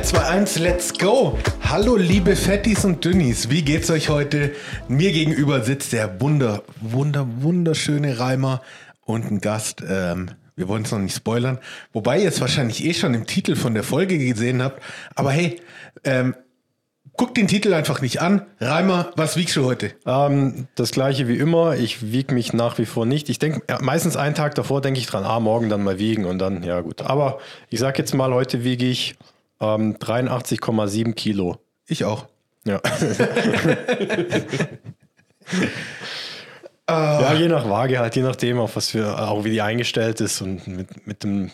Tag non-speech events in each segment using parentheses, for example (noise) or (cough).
3, 2, 1, let's go! Hallo liebe Fettis und Dünnis, wie geht's euch heute? Mir gegenüber sitzt der wunder, wunder, wunderschöne Reimer und ein Gast. Ähm, wir wollen es noch nicht spoilern, wobei ihr es wahrscheinlich eh schon im Titel von der Folge gesehen habt. Aber hey, ähm, guckt den Titel einfach nicht an. Reimer, was wiegst du heute? Ähm, das gleiche wie immer. Ich wiege mich nach wie vor nicht. Ich denke, ja, meistens einen Tag davor denke ich dran, ah, morgen dann mal wiegen und dann, ja gut. Aber ich sage jetzt mal, heute wiege ich ähm, 83,7 Kilo. Ich auch. Ja. (laughs) ja, je nach Waage halt, je nachdem, auf was für, auch wie die eingestellt ist und mit, mit dem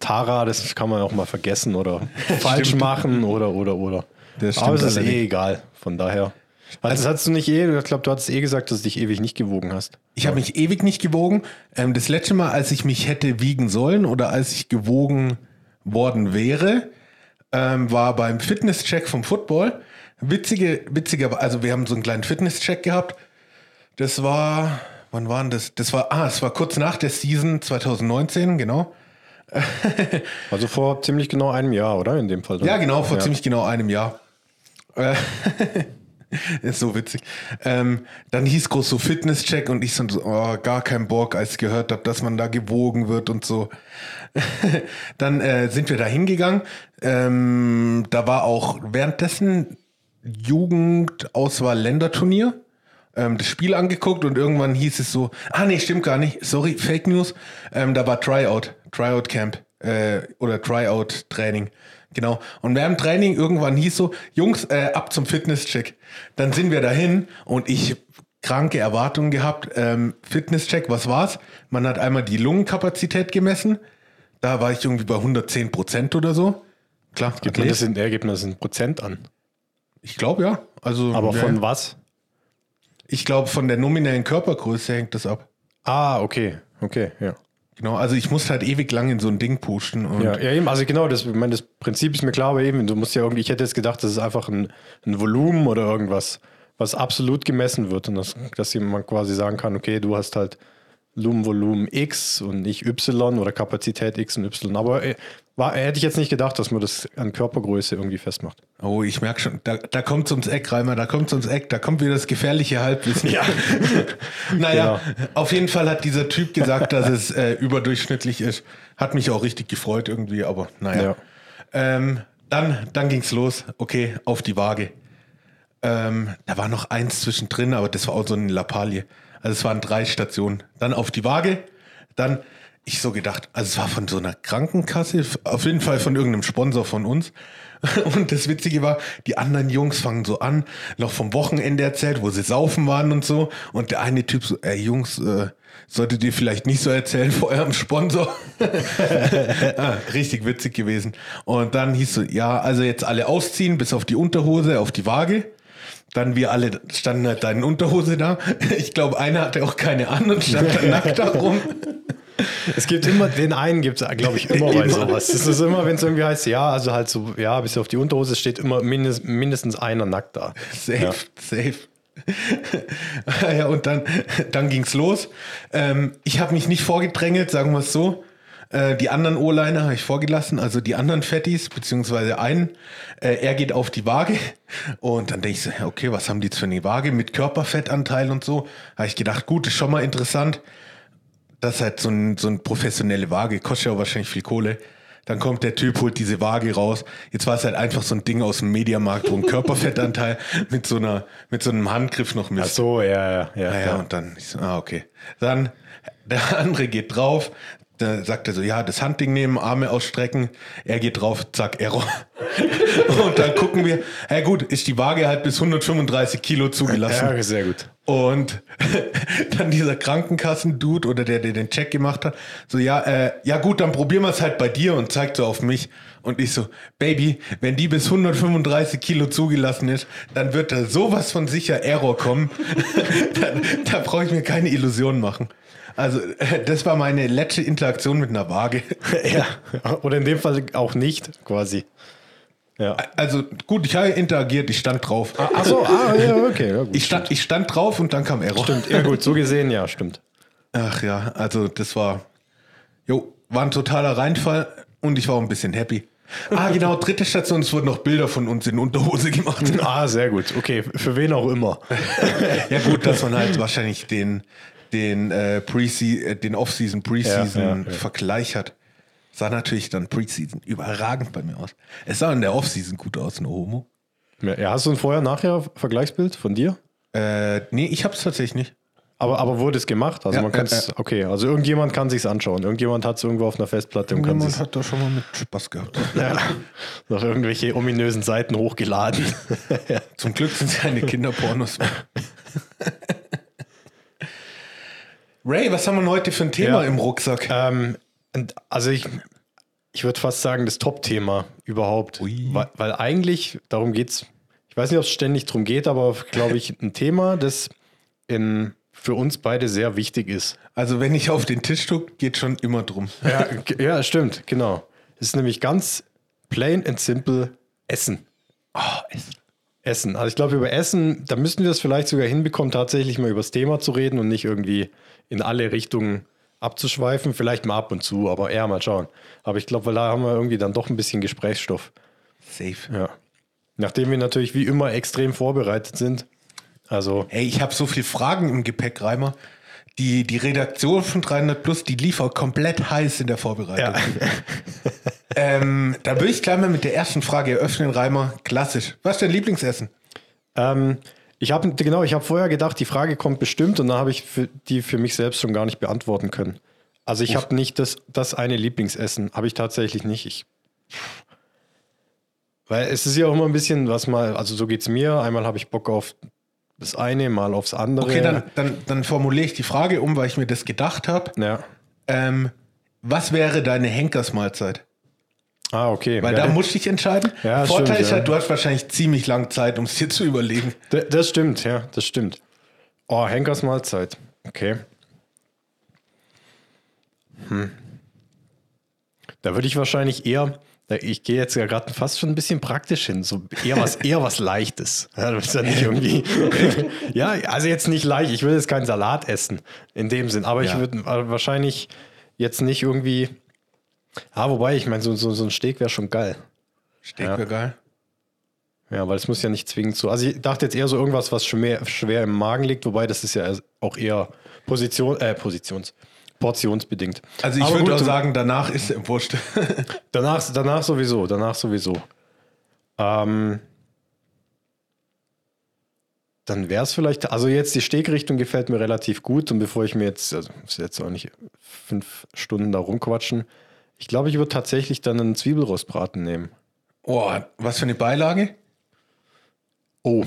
Tara, das kann man auch mal vergessen oder (laughs) falsch machen oder, oder, oder. Das Aber es ist allerdings. eh egal, von daher. Also, das hast du nicht eh, ich glaube, du hattest eh gesagt, dass du dich ewig nicht gewogen hast. Ich habe mich ewig nicht gewogen. Ähm, das letzte Mal, als ich mich hätte wiegen sollen oder als ich gewogen worden wäre, ähm, war beim Fitnesscheck vom Football. Witzige, witziger, also wir haben so einen kleinen Fitnesscheck gehabt. Das war, wann war denn das? Das war, ah, es war kurz nach der Season 2019, genau. (laughs) Also vor ziemlich genau einem Jahr, oder? In dem Fall. Ja, genau, vor Ja. ziemlich genau einem Jahr. Äh, (laughs) ist so witzig. Ähm, dann hieß groß so Fitnesscheck und ich so, oh, gar kein Bock, als ich gehört habe, dass man da gewogen wird und so. (laughs) dann äh, sind wir da hingegangen. Ähm, da war auch währenddessen Jugendauswahl-Länderturnier. Ähm, das Spiel angeguckt und irgendwann hieß es so, ah nee, stimmt gar nicht, sorry, Fake News. Ähm, da war Tryout, Tryout Camp äh, oder Tryout Training. Genau. Und während Training irgendwann hieß so, Jungs, äh, ab zum Fitnesscheck. Dann sind wir dahin und ich kranke Erwartungen gehabt. Ähm, Fitnesscheck, was war's? Man hat einmal die Lungenkapazität gemessen. Da war ich irgendwie bei 110 Prozent oder so. Klar, Gibt man das in, er in Prozent an. ich glaube ja. Also, Aber ja, von was? ich glaube, von der nominellen Körpergröße hängt das ab. Ah, okay. Okay, ja. Genau, also ich musste halt ewig lang in so ein Ding pushen. Und Ja, ja eben, also genau, das, ich meine, das Prinzip ist mir klar, aber eben, du musst ja irgendwie, ich hätte jetzt gedacht, das ist einfach ein, ein Volumen oder irgendwas, was absolut gemessen wird und das, dass jemand quasi sagen kann, okay, du hast halt Lumenvolumen X und nicht Y oder Kapazität X und Y. Aber äh, war, hätte ich jetzt nicht gedacht, dass man das an Körpergröße irgendwie festmacht. Oh, ich merke schon, da, da kommt ums Eck, Reimer, da kommt ums Eck, da kommt wieder das gefährliche Halbwissen. Ja. (laughs) naja, auf jeden Fall hat dieser Typ gesagt, dass es äh, überdurchschnittlich ist. Hat mich auch richtig gefreut irgendwie, aber naja. Ja. Ähm, dann dann ging es los, okay, auf die Waage. Ähm, da war noch eins zwischendrin, aber das war auch so eine Lappalie. Also es waren drei Stationen. Dann auf die Waage, dann ich so gedacht, also es war von so einer Krankenkasse, auf jeden Fall von irgendeinem Sponsor von uns. (laughs) Und das Witzige war, die anderen Jungs fangen so an, noch vom Wochenende erzählt, wo sie saufen waren und so. Und der eine Typ so, ey Jungs, äh, solltet ihr vielleicht nicht so erzählen vor eurem Sponsor. (laughs) ah, richtig witzig gewesen. Und dann hieß so, ja, also jetzt alle ausziehen, bis auf die Unterhose, auf die Waage. Dann wir alle standen halt da Unterhose da. (laughs) Ich glaube, einer hatte auch keine an und stand da nackt da rum. Es gibt immer, den einen gibt es, glaube ich, immer bei sowas. Es ist immer, wenn es irgendwie heißt, ja, also halt so, ja, bis auf die Unterhose steht immer mindest, mindestens einer nackt da. Safe, Ja. safe. (laughs) ja, und dann, dann ging's los. Ähm, ich habe mich nicht vorgedrängelt, sagen wir es so. Äh, die anderen O-Liner habe ich vorgelassen, also die anderen Fettis, beziehungsweise einen. Äh, er geht auf die Waage und dann denke ich so, okay, was haben die jetzt für eine Waage mit Körperfettanteil und so? Habe ich gedacht, gut, ist schon mal interessant. Das ist halt so, ein, so eine professionelle Waage, kostet ja auch wahrscheinlich viel Kohle. Dann kommt der Typ, holt diese Waage raus. Jetzt war es halt einfach so ein Ding aus dem Mediamarkt, wo ein Körperfettanteil (laughs) mit so einer, mit so einem Handgriff noch Ach misst. so, ja, ja, ja. Ja, ja, und dann, ich so, ah, okay. Dann, der andere geht drauf, da sagt er so, ja, das Handding nehmen, Arme ausstrecken. Er geht drauf, zack, Error. (laughs) und dann gucken wir, ja gut, ist die Waage halt bis 135 Kilo zugelassen. Ja, sehr gut. Und (laughs) dann dieser Krankenkassen-Dude oder der, der den Check gemacht hat, so, ja, äh, ja gut, dann probieren wir es halt bei dir und zeigt so auf mich. Und ich so, Baby, wenn die bis 135 Kilo zugelassen ist, dann wird da sowas von sicher Error kommen. (laughs) da da brauche ich mir keine Illusionen machen. Also, (laughs) das war meine letzte Interaktion mit einer Waage. (laughs) Ja. Oder in dem Fall auch nicht, quasi. Ja. Also, gut, ich habe interagiert, ich stand drauf. Ach so, ah, ja, okay. Ja, gut. Ich stand, ich stand drauf und dann kam Error. Stimmt, ja gut, so gesehen, ja, stimmt. Ach ja, also das war, jo, war ein totaler Reinfall und ich war auch ein bisschen happy. Ah, genau, dritte Station, es wurden noch Bilder von uns in Unterhose gemacht. Ah, sehr gut. Okay, für wen auch immer. (laughs) ja, gut, dass man halt wahrscheinlich den, den, äh, Pre-Se- äh, den Off-Season, Pre-Season Ja, ja, ja. Vergleich hat. Sah natürlich dann Pre-Season überragend bei mir aus. Es sah in der Off-Season gut aus, no homo. Ja, hast du ein Vorher-Nachher-Vergleichsbild von dir? Äh, nee, ich hab's tatsächlich nicht. Aber, aber wurde es gemacht? Also Ja, man kann ja, es, okay, also irgendjemand kann sich's anschauen. Irgendjemand hat es irgendwo auf einer Festplatte und kann Jemand sich hat da schon mal mit Spaß gehabt. (laughs) ja, noch irgendwelche ominösen Seiten hochgeladen. (laughs) Zum Glück sind es keine Kinderpornos mehr. (laughs) Ray, was haben wir heute für ein Thema Ja. im Rucksack? ähm, also ich, ich würde fast sagen, das Top-Thema überhaupt. Weil, weil eigentlich, darum geht's, ich weiß nicht, ob es ständig darum geht, aber glaube ich, ein Thema, das in, für uns beide sehr wichtig ist. Also, wenn ich auf den Tisch gucke, geht schon immer drum. Ja, ja stimmt, genau. Es ist nämlich ganz plain and simple Essen. Oh, Essen. Essen. Also ich glaube, über Essen, da müssten wir es vielleicht sogar hinbekommen, tatsächlich mal über das Thema zu reden und nicht irgendwie in alle Richtungen abzuschweifen. Vielleicht mal ab und zu, aber eher mal schauen. Aber ich glaube, weil da haben wir irgendwie dann doch ein bisschen Gesprächsstoff. Safe. Ja. Nachdem wir natürlich wie immer extrem vorbereitet sind. Also, Ey, ich habe so viele Fragen im Gepäck, Reimer. Die, die Redaktion von 300 Plus, die lief auch komplett heiß in der Vorbereitung. (laughs) Ähm, da würde ich gleich mal mit der ersten Frage eröffnen, Reimer. Klassisch. Was ist dein Lieblingsessen? ähm, ich habe genau, ich habe vorher gedacht, die Frage kommt bestimmt und dann habe ich für, die für mich selbst schon gar nicht beantworten können. Also ich habe nicht das, das eine Lieblingsessen, habe ich tatsächlich nicht. Ich, weil es ist ja auch immer ein bisschen, was mal, also so geht es mir. Einmal habe ich Bock auf das eine, mal aufs andere. Okay, dann, dann, dann formuliere ich die Frage um, weil ich mir das gedacht habe. Ja. Ähm, was wäre deine Henkersmahlzeit? Ah, okay. Weil ja, da musst du dich entscheiden. Ja, Vorteil stimmt, ist ja. halt, du hast wahrscheinlich ziemlich lange Zeit, um es dir zu überlegen. D- Das stimmt, ja, das stimmt. Oh, Henkers Mahlzeit. Okay. Hm. Da würde ich wahrscheinlich eher, ich gehe jetzt ja gerade fast schon ein bisschen praktisch hin, so eher was, eher was Leichtes. Ja, das ist ja nicht irgendwie. (laughs) ja, also jetzt nicht leicht. Ich will jetzt keinen Salat essen in dem Sinn, aber ich Ja. würde äh, wahrscheinlich jetzt nicht irgendwie. Ah, wobei, ich meine, so, so, so ein Steak wäre schon geil. Steak Ja. wäre geil. Ja, weil es muss ja nicht zwingend so. Also ich dachte jetzt eher so irgendwas, was schwer, schwer im Magen liegt, wobei das ist ja auch eher Position, äh, Positions, portionsbedingt. Also ich würde auch sagen, danach ist er wurscht. (laughs) danach, danach sowieso, danach sowieso. Ähm, dann wäre es vielleicht, also jetzt die Stegrichtung gefällt mir relativ gut und bevor ich mir jetzt, also muss jetzt auch nicht fünf Stunden da rumquatschen, ich glaube, ich würde tatsächlich dann einen Zwiebelrostbraten nehmen. oh, was für eine Beilage? Oh.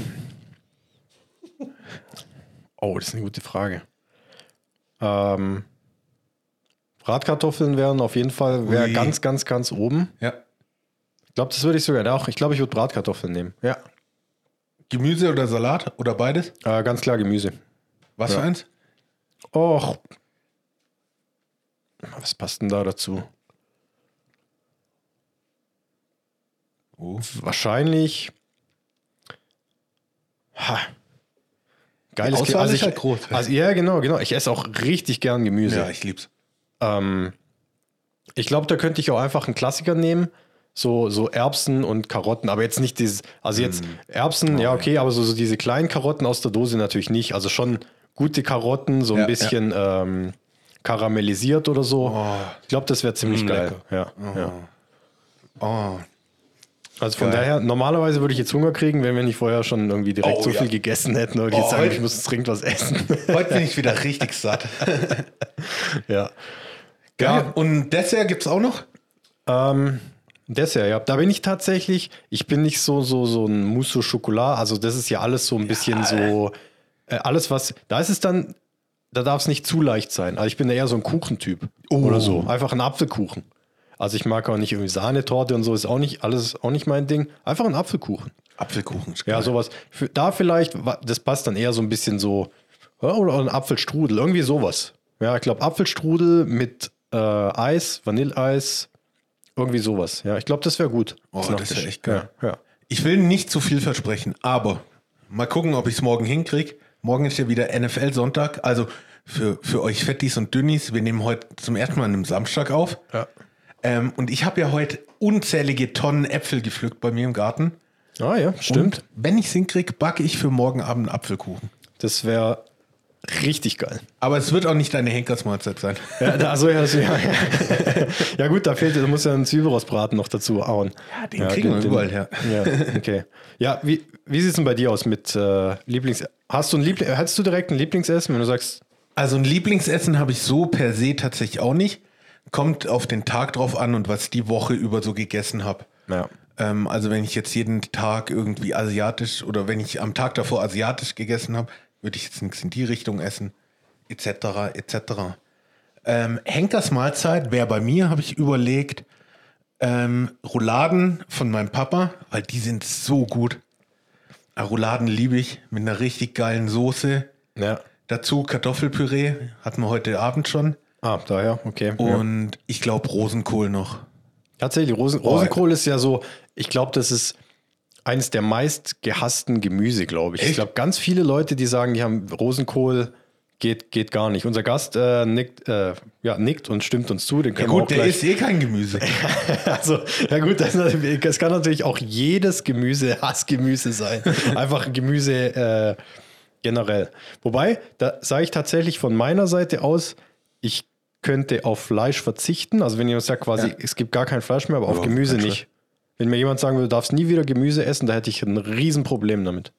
Oh, das ist eine gute Frage. Ähm, Bratkartoffeln wären auf jeden Fall wäre Ui. ganz, ganz, ganz oben. Ja. Ich glaube, das würde ich sogar auch. Ich glaube, ich würde Bratkartoffeln nehmen. Ja, Gemüse oder Salat oder beides? äh, ganz klar Gemüse. Was Ja. für eins? Och. Was passt denn da dazu? Oh. Wahrscheinlich. Ha. Geiles Die Ge- Auswahl also ich, halt groß. Also, ja, genau, genau. Ich esse auch richtig gern Gemüse. Ja, ich lieb's. Ähm, ich glaube, da könnte ich auch einfach einen Klassiker nehmen. So, so Erbsen und Karotten, aber jetzt nicht dieses, also jetzt Mm. Erbsen, Oh, ja, okay, aber so, so diese kleinen Karotten aus der Dose natürlich nicht. Also schon gute Karotten, so ein Ja, bisschen Ähm, karamellisiert oder so. Oh. Ich glaube, das wäre ziemlich Mm, geil. lecker. Ja, ja. Oh. Also von Geil. daher, normalerweise würde ich jetzt Hunger kriegen, wenn wir nicht vorher schon irgendwie direkt Oh, so ja. viel gegessen hätten oder Oh, jetzt sagen, ich muss dringend was essen. Heute bin ich (laughs) wieder richtig satt. (laughs) ja. Geil. Und Dessert gibt's auch noch? Ähm, Dessert, ja. Da bin ich tatsächlich, ich bin nicht so, so, so ein Mousse au Chocolat. Also, das ist ja alles so ein bisschen so, äh, alles was, da ist es dann, da darf es nicht zu leicht sein. Also, ich bin eher so ein Kuchentyp Oh. oder so. Einfach ein Apfelkuchen. Also, ich mag auch nicht irgendwie Sahnetorte und so, ist auch nicht, alles auch nicht mein Ding. Einfach ein Apfelkuchen. Apfelkuchen. ist Ja, geil. sowas. Für, da vielleicht, das passt dann eher so ein bisschen so, ja, oder ein Apfelstrudel, irgendwie sowas. Ja, ich glaube, Apfelstrudel mit äh, Eis, Vanilleeis, irgendwie sowas. Ja, ich glaube, das wäre gut. Oh, das wär echt geil. Ja, ja. Ich will nicht zu viel versprechen, aber mal gucken, ob ich es morgen hinkriege. Morgen ist ja wieder NFL-Sonntag. Also für, für euch Fettis und Dünnis, wir nehmen heute zum ersten Mal an einem Samstag auf. Ja. Ähm, und ich habe ja heute unzählige Tonnen Äpfel gepflückt bei mir im Garten. Ah ja, stimmt. Und wenn ich es hinkriege, backe ich für morgen Abend einen Apfelkuchen. Das wäre richtig geil. Aber es wird auch nicht deine Henkersmahlzeit sein. (laughs) Ja, da- also, ja, also, ja, (laughs) ja gut, da fehlt, da muss ja ein Zwiebelrostbraten noch dazu hauen. Ja, den kriegen wir überall her. Ja, okay. Ja, wie, wie sieht es denn bei dir aus mit äh, Lieblings... Hast du ein Liebling, hättest du direkt ein Lieblingsessen, wenn du sagst, Also ein Lieblingsessen habe ich so per se tatsächlich auch nicht. Kommt auf den Tag drauf an und was ich die Woche über so gegessen habe. ja, Ähm, also wenn ich jetzt jeden Tag irgendwie asiatisch oder wenn ich am Tag davor asiatisch gegessen habe, würde ich jetzt nichts in die Richtung essen, etc. etc. Ähm, Henkers Mahlzeit wäre bei mir, habe ich überlegt, ähm, Rouladen von meinem Papa, weil die sind so gut. Ah, Rouladen liebe ich mit einer richtig geilen Soße. ja. Dazu Kartoffelpüree, hatten wir heute Abend schon. Ah, daher, okay. ja. Und ich glaube Rosenkohl noch. Tatsächlich, Rosen, Rosenkohl ist ja so, ich glaube, das ist eines der meist gehassten Gemüse, glaube ich. Ich Echt? glaube, ganz viele Leute, die sagen, die haben Rosenkohl, geht, geht gar nicht. Unser Gast äh, nickt, äh, ja, nickt und stimmt uns zu. Den Ja können wir auch gut, der ist eh kein Gemüse. (laughs) Also, ja gut, das, das kann natürlich auch jedes Gemüse Hassgemüse sein. (laughs) Einfach Gemüse äh, generell. Wobei, da sage ich tatsächlich von meiner Seite aus, ich könnte auf Fleisch verzichten. Also wenn jemand sagt quasi, Ja. es gibt gar kein Fleisch mehr, aber auf Ja, Gemüse nicht. Wenn mir jemand sagen würde, du darfst nie wieder Gemüse essen, da hätte ich ein Riesenproblem damit.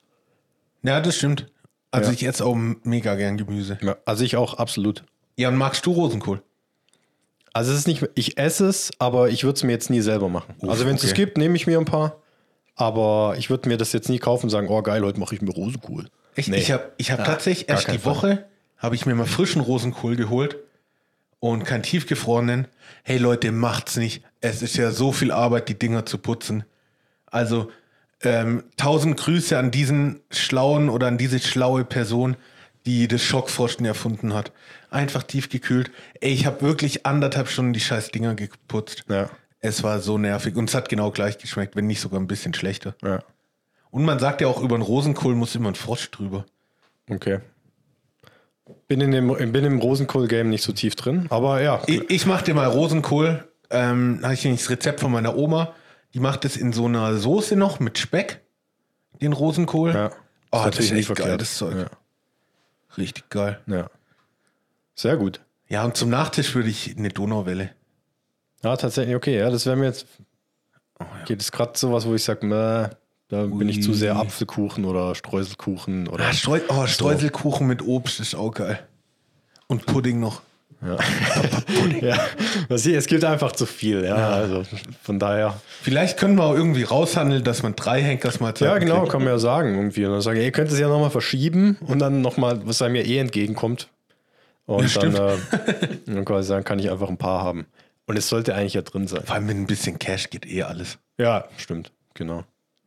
Ja, das stimmt. Also Ja. ich esse auch mega gern Gemüse. Ja, also ich auch absolut. Ja, und magst du Rosenkohl? Also es ist nicht, ich esse es, aber ich würde es mir jetzt nie selber machen. Uff, also wenn es es okay. gibt, nehme ich mir ein paar. Aber ich würde mir das jetzt nie kaufen und sagen, oh geil, heute mache ich mir Rosenkohl. Echt? Nee. Ich habe ich hab Ah, tatsächlich erst die. Woche, habe ich mir mal frischen Rosenkohl geholt und keinen tiefgefrorenen. Hey Leute, macht's nicht. Es ist ja so viel Arbeit, die Dinger zu putzen. Also ähm, tausend Grüße an diesen schlauen oder an diese schlaue Person, die das Schockfrosten erfunden hat. Einfach tiefgekühlt. Ey, ich habe wirklich anderthalb Stunden die scheiß Dinger geputzt. Ja. Es war so nervig und es hat genau gleich geschmeckt, wenn nicht sogar ein bisschen schlechter. Ja, Und man sagt ja auch, über einen Rosenkohl muss immer ein Frosch drüber. okay. Bin in dem, bin im Rosenkohl-Game nicht so tief drin, aber ja. Ich, ich mache dir mal Rosenkohl. Ähm, habe ich das Rezept von meiner Oma. Die macht es in so einer Soße noch mit Speck, den Rosenkohl. ja. Oh, das natürlich ist echt geil, verkehrt. das Zeug. Ja. Richtig geil. ja. Sehr gut. Ja, und zum Nachtisch würde ich eine Donauwelle. Ja, tatsächlich, okay, ja, das wäre mir jetzt. Oh, ja. Geht es gerade sowas, wo ich sage, da bin ich zu Ui. sehr Apfelkuchen oder Streuselkuchen oder. Ah, Streu oh, Streuselkuchen mit Obst ist auch geil. Und Pudding noch. Ja, (laughs) was hier, es gibt einfach zu viel, ja. Also von daher. Vielleicht können wir auch irgendwie raushandeln, dass man drei Henkers mal Ja, genau, kann man ja sagen irgendwie. Und dann sagen, ihr könnt es ja nochmal verschieben und dann nochmal, was einem ja eh entgegenkommt. Und Ja, dann, äh, dann quasi sagen, kann ich einfach ein paar haben. Und es sollte eigentlich ja drin sein. Vor allem mit ein bisschen Cash geht eh alles. Ja, stimmt, genau.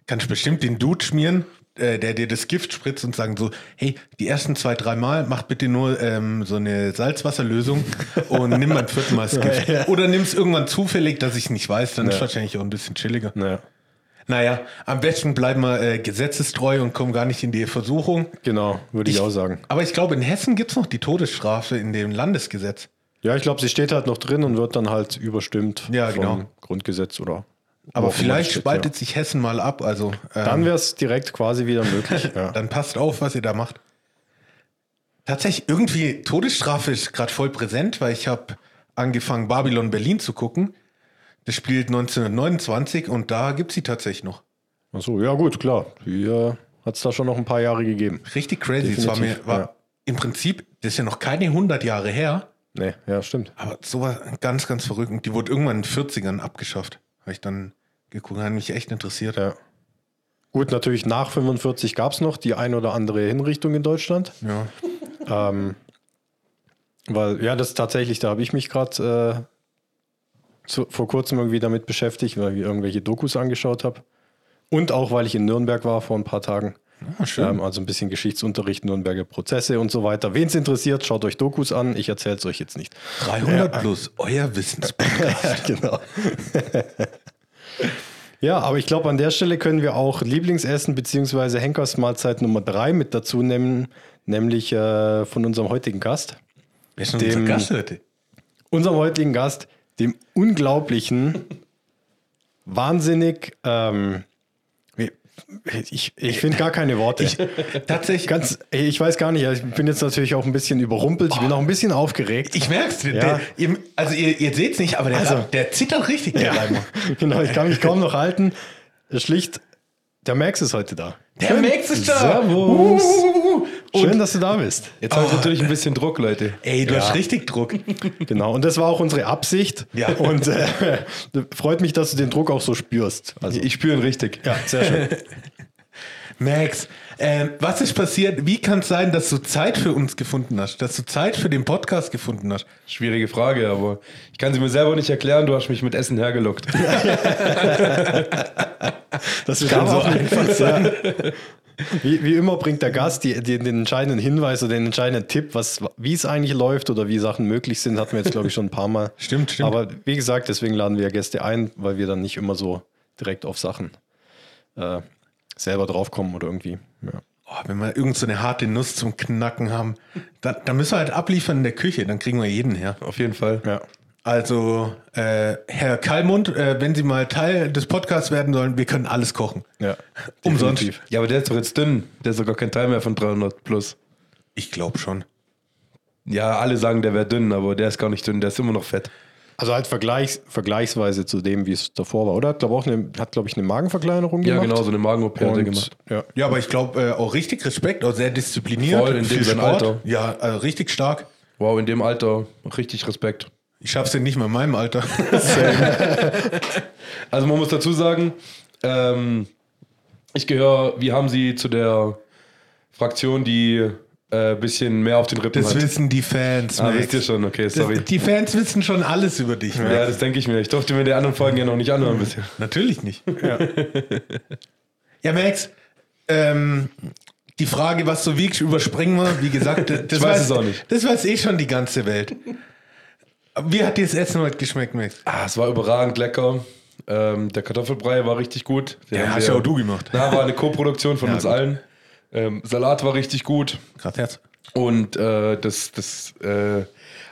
Kannst bestimmt den Dude schmieren, äh, der dir das Gift spritzt und sagen so, hey, die ersten zwei, drei Mal mach bitte nur ähm, so eine Salzwasserlösung und nimm beim vierten Mal das (laughs) Gift. Ja. Oder nimm es irgendwann zufällig, dass ich nicht weiß, dann ist Ja. wahrscheinlich auch ein bisschen chilliger. Naja, Naja, am besten bleiben wir äh, gesetzestreu und kommen gar nicht in die Versuchung. genau, würde ich, auch sagen. Aber ich glaube, in Hessen gibt es noch die Todesstrafe in dem Landesgesetz. Ja, ich glaube, sie steht halt noch drin und wird dann halt überstimmt Ja, vom genau. Grundgesetz oder. Aber vielleicht das steht, spaltet sich Hessen mal ab. Also ähm, Dann wäre es direkt quasi wieder möglich. (laughs) ja. dann passt auf, was ihr da macht. Tatsächlich, irgendwie Todesstrafe ist gerade voll präsent, weil ich habe angefangen, Babylon Berlin zu gucken. Das spielt 1929 und da gibt es sie tatsächlich noch. Achso, ja, gut, klar. Die äh, hat es da schon noch ein paar Jahre gegeben. Richtig crazy. Es war mir, war ja. im Prinzip, das ist ja noch keine 100 Jahre her, Nee, ja, stimmt. aber sowas ganz, ganz verrückt. Und die wurde irgendwann in den 40ern abgeschafft. Habe ich dann geguckt, hat mich echt interessiert. Ja. Gut, natürlich nach 45 gab es noch die ein oder andere Hinrichtung in Deutschland. Ja. Ähm, weil, ja, das tatsächlich, da habe ich mich gerade äh, vor kurzem irgendwie damit beschäftigt, weil ich irgendwelche Dokus angeschaut habe. Und auch, weil ich in Nürnberg war vor ein paar Tagen. Ah. Ähm, also ein bisschen Geschichtsunterricht, Nürnberger Prozesse und so weiter. Wen es interessiert, schaut euch Dokus an. Ich erzähle es euch jetzt nicht. 300 plus, euer Wissenspodcast. (laughs) genau. (laughs) ja, aber ich glaube, an der Stelle können wir auch Lieblingsessen bzw. Henkersmahlzeit Nummer 3 mit dazu nehmen, nämlich äh, von unserem heutigen Gast. Wer ist denn Dem- unser Gast heute? Unserem heutigen Gast, dem unglaublichen, (laughs) wahnsinnig, ähm, ich, ich finde gar keine Worte. Ich, tatsächlich, Ganz, ich weiß gar nicht, ich bin jetzt natürlich auch ein bisschen überrumpelt, ich bin auch ein bisschen aufgeregt. ich merk's. Ja. Der, ihr, also ihr, ihr seht's nicht, aber der, Also- der zittert richtig, der Reimer. (laughs) genau, ich kann mich kaum noch halten. Schlicht, der Max ist heute da. Der Max ist da. Servus. Uh, Schön, und, dass du da bist. Jetzt habe ich natürlich ein bisschen Druck, Leute. ey, du hast richtig Druck. (laughs) Genau, und das war auch unsere Absicht. Ja. Und äh, (laughs) freut mich, dass du den Druck auch so spürst. Also, Ich spüre ihn richtig. ja, sehr schön. (laughs) Max, ähm, was ist passiert? Wie kann es sein, dass du Zeit für uns gefunden hast? Dass du Zeit für den Podcast gefunden hast? Schwierige Frage, aber ich kann sie mir selber nicht erklären. Du hast mich mit Essen hergelockt. Das kann so einfach sein. Wie, wie immer bringt der Gast die, die, den entscheidenden Hinweis oder den entscheidenden Tipp, was, wie es eigentlich läuft oder wie Sachen möglich sind, hatten wir jetzt, glaube ich, schon ein paar Mal. (laughs) Stimmt, stimmt. Aber wie gesagt, deswegen laden wir Gäste ein, weil wir dann nicht immer so direkt auf Sachen äh, selber draufkommen oder irgendwie. Ja. Oh, wenn wir irgend so eine harte Nuss zum Knacken haben, dann, dann müssen wir halt abliefern in der Küche, dann kriegen wir jeden her. Auf jeden Fall. Ja. Also, äh, Herr Kallmund, äh, wenn Sie mal Teil des Podcasts werden sollen, wir können alles kochen. ja. (laughs) Umsonst. Definitiv. Ja, aber der ist doch jetzt dünn. Der ist sogar kein Teil mehr von 300 plus. Ich glaube schon. Ja, alle sagen, der wäre dünn, aber der ist gar nicht dünn. Der ist immer noch fett. Also halt vergleichs, vergleichsweise zu dem, wie es davor war, oder? Hat, glaube auch eine, hat, glaube ich, eine Magenverkleinerung Ja, gemacht. genau, so eine Magen-OP hat er gemacht. ja. Ja, aber ich glaube äh, auch richtig Respekt, auch sehr diszipliniert. Voll, in dem Sport. Alter. Ja, also richtig stark. Wow, in dem Alter richtig Respekt. Ich schaff's ja nicht mal in meinem Alter. (laughs) Also man muss dazu sagen, ähm, ich gehöre, wie haben Sie zu der Fraktion, die ein äh, bisschen mehr auf den Rippen Das hat? wissen die Fans. Ah, Max. wisst ihr schon, okay, sorry. Das, die Fans wissen schon alles über dich. Max. ja, das denke ich mir. Ich durfte mir die anderen Folgen ja noch nicht anhören bisher. Natürlich nicht. Ja, (laughs) Max, ähm, die Frage, was du wiegst, überspringen wir. Wie gesagt, (laughs) das, das weiß es auch nicht. Das weiß eh schon die ganze Welt. Wie hat dir das Essen heute geschmeckt, Max? Ah, es war überragend lecker. Ähm, der Kartoffelbrei war richtig gut. Den Ja, haben hast ja auch du gemacht. Na, war eine Co-Produktion von Ja, uns gut. allen. Ähm, Salat war richtig gut. Grad Herz. Und äh, das, das äh,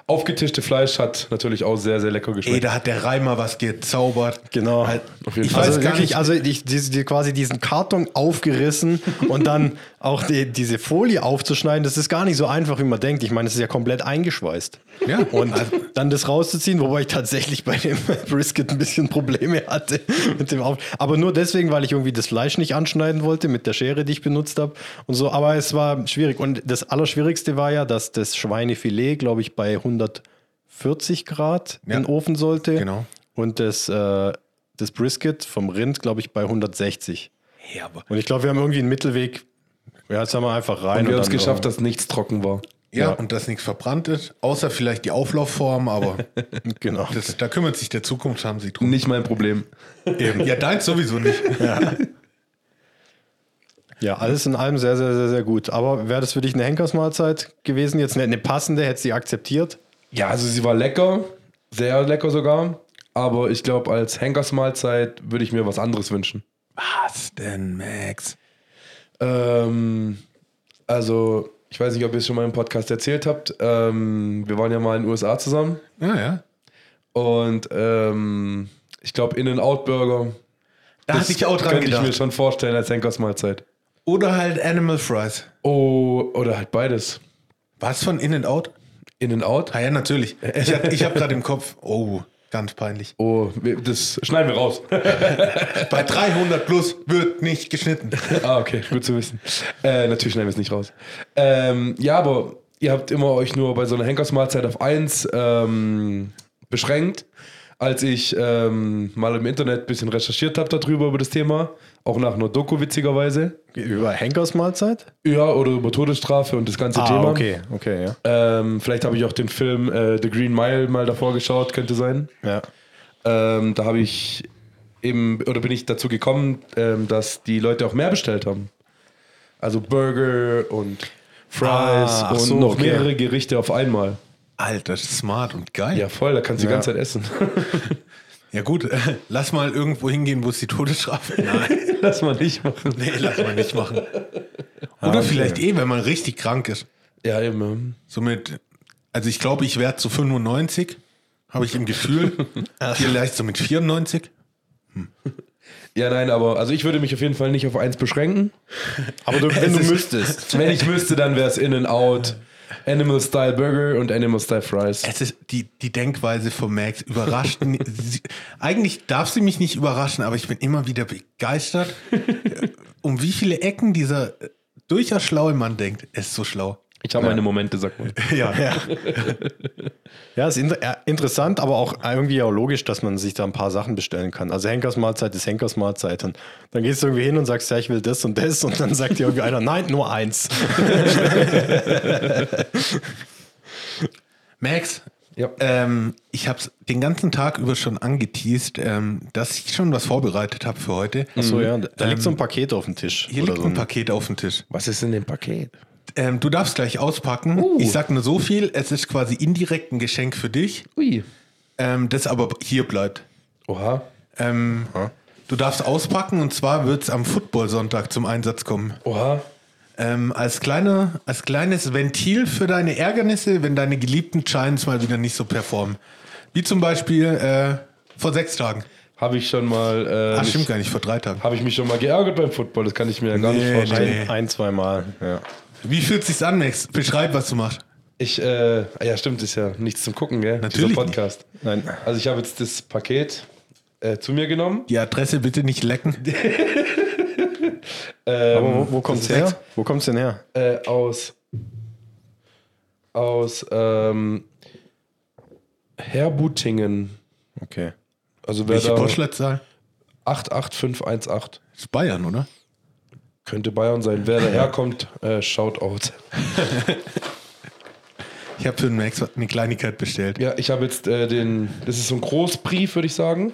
aufgetischte Fleisch hat natürlich auch sehr, sehr lecker Ey, geschmeckt. da hat der Reimer was gezaubert. Genau. Halt, Auf jeden ich Fall. weiß Also gar wirklich, nicht. also ich, die, die, quasi diesen Karton aufgerissen und dann auch die, diese Folie aufzuschneiden, das ist gar nicht so einfach, wie man denkt. Ich meine, es ist ja komplett eingeschweißt. Ja. Und dann das rauszuziehen, wobei ich tatsächlich bei dem (laughs) Brisket ein bisschen Probleme hatte mit dem Auf. Aber nur deswegen, weil ich irgendwie das Fleisch nicht anschneiden wollte mit der Schere, die ich benutzt habe und so. Aber es war schwierig. Und das Allerschwierigste war ja, dass das Schweinefilet, glaube ich, bei 140 Grad Ja. in den Ofen sollte. Genau. Und das, äh, das Brisket vom Rind, glaube ich, bei 160. Ja, aber, Und ich glaube, wir haben irgendwie einen Mittelweg. Ja, jetzt haben wir einfach rein. Und wir haben es geschafft, dass nichts trocken war. ja, Ja. und dass nichts verbrannt ist, außer vielleicht die Auflaufform, aber (laughs) Genau. das, da kümmert sich der Zukunft, haben sie drum. Nicht mein Problem. Ja, deins sowieso nicht. (laughs) Ja, alles in allem sehr, sehr, sehr, sehr gut. Aber wäre das für dich eine Henkersmahlzeit gewesen? Jetzt eine, eine passende, hättest du sie akzeptiert? Ja, also sie war lecker, sehr lecker sogar. Aber ich glaube, als Henkersmahlzeit würde ich mir was anderes wünschen. Was denn, Max? Ähm, also, ich weiß nicht, ob ihr es schon mal im Podcast erzählt habt. Ähm, wir waren ja mal in den USA zusammen. Ja, ja. Und ähm, ich glaube, In-N-Out-Burger. Da hatte ich auch dran könnte ich mir gedacht. schon vorstellen als Henkersmahlzeit. Oder halt Animal Fries. Oh, oder halt beides. Was von In and Out? In-N-Out? Ah ja, natürlich. Ich habe hab gerade im Kopf, oh, ganz peinlich. Oh, das schneiden wir raus. (laughs) Bei 300 plus wird nicht geschnitten. ah, okay, gut zu wissen. Äh, natürlich schneiden wir es nicht raus. Ähm, ja, aber ihr habt immer euch nur bei so einer Henkersmahlzeit auf eins ähm, beschränkt. Als ich ähm, mal im Internet ein bisschen recherchiert habe darüber, über das Thema, auch nach einer Doku witzigerweise. Über Henkersmahlzeit? Ja, oder über Todesstrafe und das ganze Ah, Thema. okay, okay, ja. Ähm, vielleicht habe ich auch den Film äh, The Green Mile mal davor geschaut, könnte sein. ja. Ähm, da habe ich eben, oder bin ich dazu gekommen, ähm, dass die Leute auch mehr bestellt haben. Also Burger und Fries Ah, und so, noch okay. mehrere Gerichte auf einmal. Alter, das ist smart und geil. Ja, voll, da kannst du die Ja. ganze Zeit essen. (laughs) Ja gut, äh, (laughs) lass mal irgendwo hingehen, wo es die Todesstrafe (laughs) Nein, (laughs) Lass mal nicht machen. nee, lass mal nicht machen. (laughs) Oder vielleicht eh, wenn man richtig krank ist. Ja, eben. Somit, also ich glaube, ich werde zu 95. habe ich im Gefühl. (laughs) Vielleicht so mit 94. Ja, nein, aber also ich würde mich auf jeden Fall nicht auf eins beschränken. Aber du, wenn du müsstest. Wenn ich müsste, dann wäre es In-N-Out, Animal Style Burger und Animal Style Fries. Es ist die, die Denkweise von Max überrascht. (laughs) sie, eigentlich darf sie mich nicht überraschen, aber ich bin immer wieder begeistert, (laughs) äh, um wie viele Ecken dieser äh, durchaus schlaue Mann denkt. Er ist so schlau. Ich habe meine Momente, sag mal. (laughs) Ja, ja. Ja, ist inter ja, interessant, aber auch irgendwie auch logisch, dass man sich da ein paar Sachen bestellen kann. Also Henkersmahlzeit ist Henkersmahlzeit. Und dann gehst du irgendwie hin und sagst, ja, ich will das und das. Und dann sagt dir irgendwie einer, nein, nur eins. (laughs) Max, Ja. ähm, ich habe den ganzen Tag über schon angeteased, ähm, dass ich schon was vorbereitet habe für heute. Achso, ja, da liegt so ein Paket auf dem Tisch. Hier Oder liegt so ein Paket auf dem Tisch. Was ist in dem Paket? Ähm, du darfst gleich auspacken. Uh. Ich sag nur so viel, es ist quasi indirekt ein Geschenk für dich, Ui. ähm, das aber hier bleibt. Oha. Ähm, du darfst auspacken und zwar wird es am Football-Sonntag zum Einsatz kommen. Oha. Ähm, als, kleine, als kleines Ventil für deine Ärgernisse, wenn deine geliebten Giants mal wieder nicht so performen. Wie zum Beispiel äh, vor sechs Tagen. Habe ich schon mal. Äh, Ach, mich- stimmt gar nicht, vor drei Tagen. Habe ich mich schon mal geärgert beim Football? Das kann ich mir ja gar nicht Nee, vorstellen. nee. Ein, zwei Mal, ja. Wie fühlt sich's an, Max? Beschreib, was du machst. Ich, äh, ja, stimmt, ist ja nichts zum Gucken, gell? Natürlich Dieser Podcast. Nein. Also ich habe jetzt das Paket äh, zu mir genommen. Die Adresse bitte nicht lecken. Ähm, (laughs) Aber wo, wo kommt's her? Wo kommt's denn her? äh, aus aus ähm, Herbutingen. Okay. Also wer Welche da Postleitzahl? 88518 Das ist Bayern, oder? Könnte Bayern sein. Wer daherkommt, äh, Shoutout. Ich habe für den Max eine Kleinigkeit bestellt. Ja, ich habe jetzt äh, den, das ist so ein Großbrief, würde ich sagen.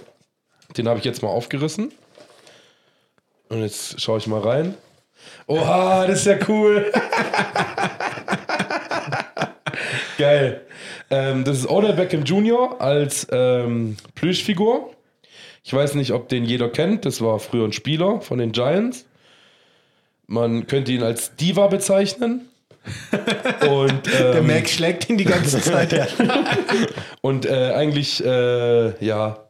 Den habe ich jetzt mal aufgerissen. Und jetzt schaue ich mal rein. Oha, das ist ja cool. (laughs) Geil. Ähm, das ist Odell Beckham Jr. als ähm, Plüschfigur. Ich weiß nicht, ob den jeder kennt. Das war früher ein Spieler von den Giants. Man könnte ihn als Diva bezeichnen. Und, (laughs) Der ähm, Max schlägt ihn die ganze Zeit. (laughs) und äh, eigentlich, äh, ja,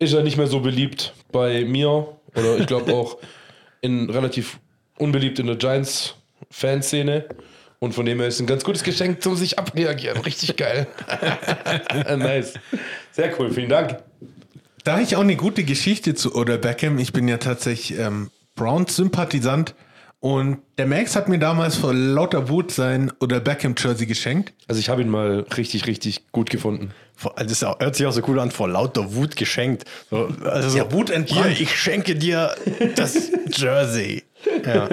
ist er nicht mehr so beliebt bei mir. Oder ich glaube auch in relativ unbeliebt in der Giants-Fanszene. Und von dem her ist ein ganz gutes Geschenk zum sich abreagieren. Richtig geil. (laughs) nice. Sehr cool, vielen Dank. Da ich auch eine gute Geschichte zu Oder Beckham. Ich bin ja tatsächlich ähm, Browns-Sympathisant. Und der Max hat mir damals vor lauter Wut sein Oder Beckham-Jersey geschenkt. Also ich habe ihn mal richtig, richtig gut gefunden. Also Das ist auch- hört sich auch so cool an, vor lauter Wut geschenkt. So, also so, Ja, Wut entbrannt. Hier, ich schenke dir das Jersey. Ja.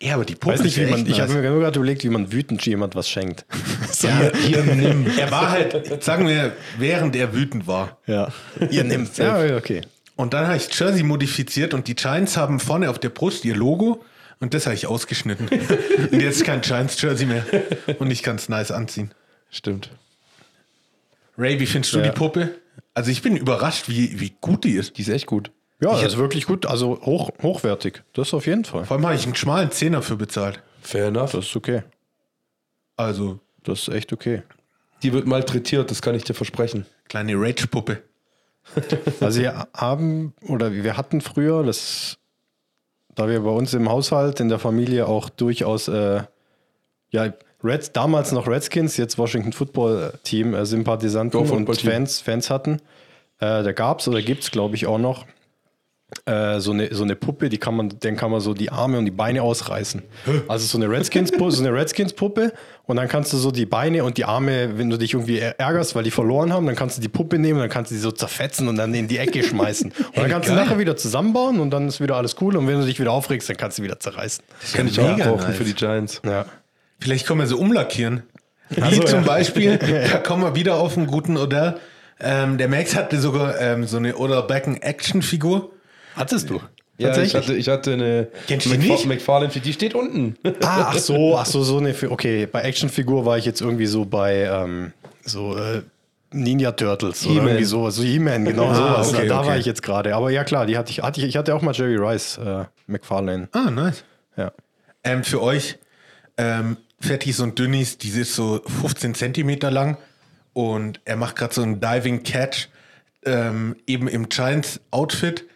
Ja, aber die Puppe Weiß nicht, wie man, ich habe mir gerade überlegt, wie man wütend jemand was schenkt. (laughs) So, Ja, hier, nimm. Er war halt, sagen wir, während er wütend war. ja. Ihr nehmt Ja, okay. Und dann habe ich Jersey modifiziert und die Giants haben vorne auf der Brust ihr Logo und das habe ich ausgeschnitten. (laughs) und jetzt kein Giants-Jersey mehr. Und ich kann es nice anziehen. Stimmt. Ray, wie findest du Ja. die Puppe? Also ich bin überrascht, wie, wie gut die ist. Die ist echt gut. Ja, das ist wirklich gut. Also hoch, hochwertig. Das auf jeden Fall. Vor allem habe ich einen schmalen Zehner für bezahlt. Fair enough. Das ist okay. Also Das ist echt okay. Die wird malträtiert, das kann ich dir versprechen. kleine Rage-Puppe. (laughs) Also wir haben oder wir hatten früher, das, da wir bei uns im Haushalt, in der Familie auch durchaus, äh, ja, Reds, damals noch Redskins, jetzt Washington Football Team, äh, Sympathisanten und. Fans, Fans hatten. Äh, da gab es oder gibt es, glaube ich, auch noch äh, so, eine, so eine Puppe, die kann man, den kann man so die Arme und die Beine ausreißen. Also so eine Redskins-Puppe, so eine Redskins-Puppe und dann kannst du so die Beine und die Arme, wenn du dich irgendwie ärgerst, weil die verloren haben, dann kannst du die Puppe nehmen und dann kannst du die so zerfetzen und dann in die Ecke schmeißen. (laughs) Und dann kannst du nachher wieder zusammenbauen und dann ist wieder alles cool und wenn du dich wieder aufregst, dann kannst du wieder zerreißen. Das kann ich auch mega brauchen nice. für die Giants. Ja. Vielleicht können wir sie umlackieren. Wie Ach so, zum (laughs) ja. Beispiel, da kommen wir wieder auf einen guten Odell. Ähm, der Max hatte sogar ähm, so eine Odell Beckham Action-Figur. Hattest du? Ja, ich hatte, ich hatte eine Kennst du McFar nicht? McFarlane, die steht unten. Ah, ach so, ach so, so eine. Okay, bei Actionfigur war ich jetzt irgendwie so bei ähm, so äh, Ninja Turtles oder irgendwie so, so He-Man, genau Ah, sowas. okay, da okay. war ich jetzt gerade. Aber ja klar, die hatte ich, hatte ich, ich hatte auch mal Jerry Rice, äh, McFarlane. Ah, nice. Ja. Ähm, für euch, ähm, so ein Dünnis, die ist so 15 Zentimeter lang und er macht gerade so einen Diving Catch, ähm, eben im Giants-Outfit.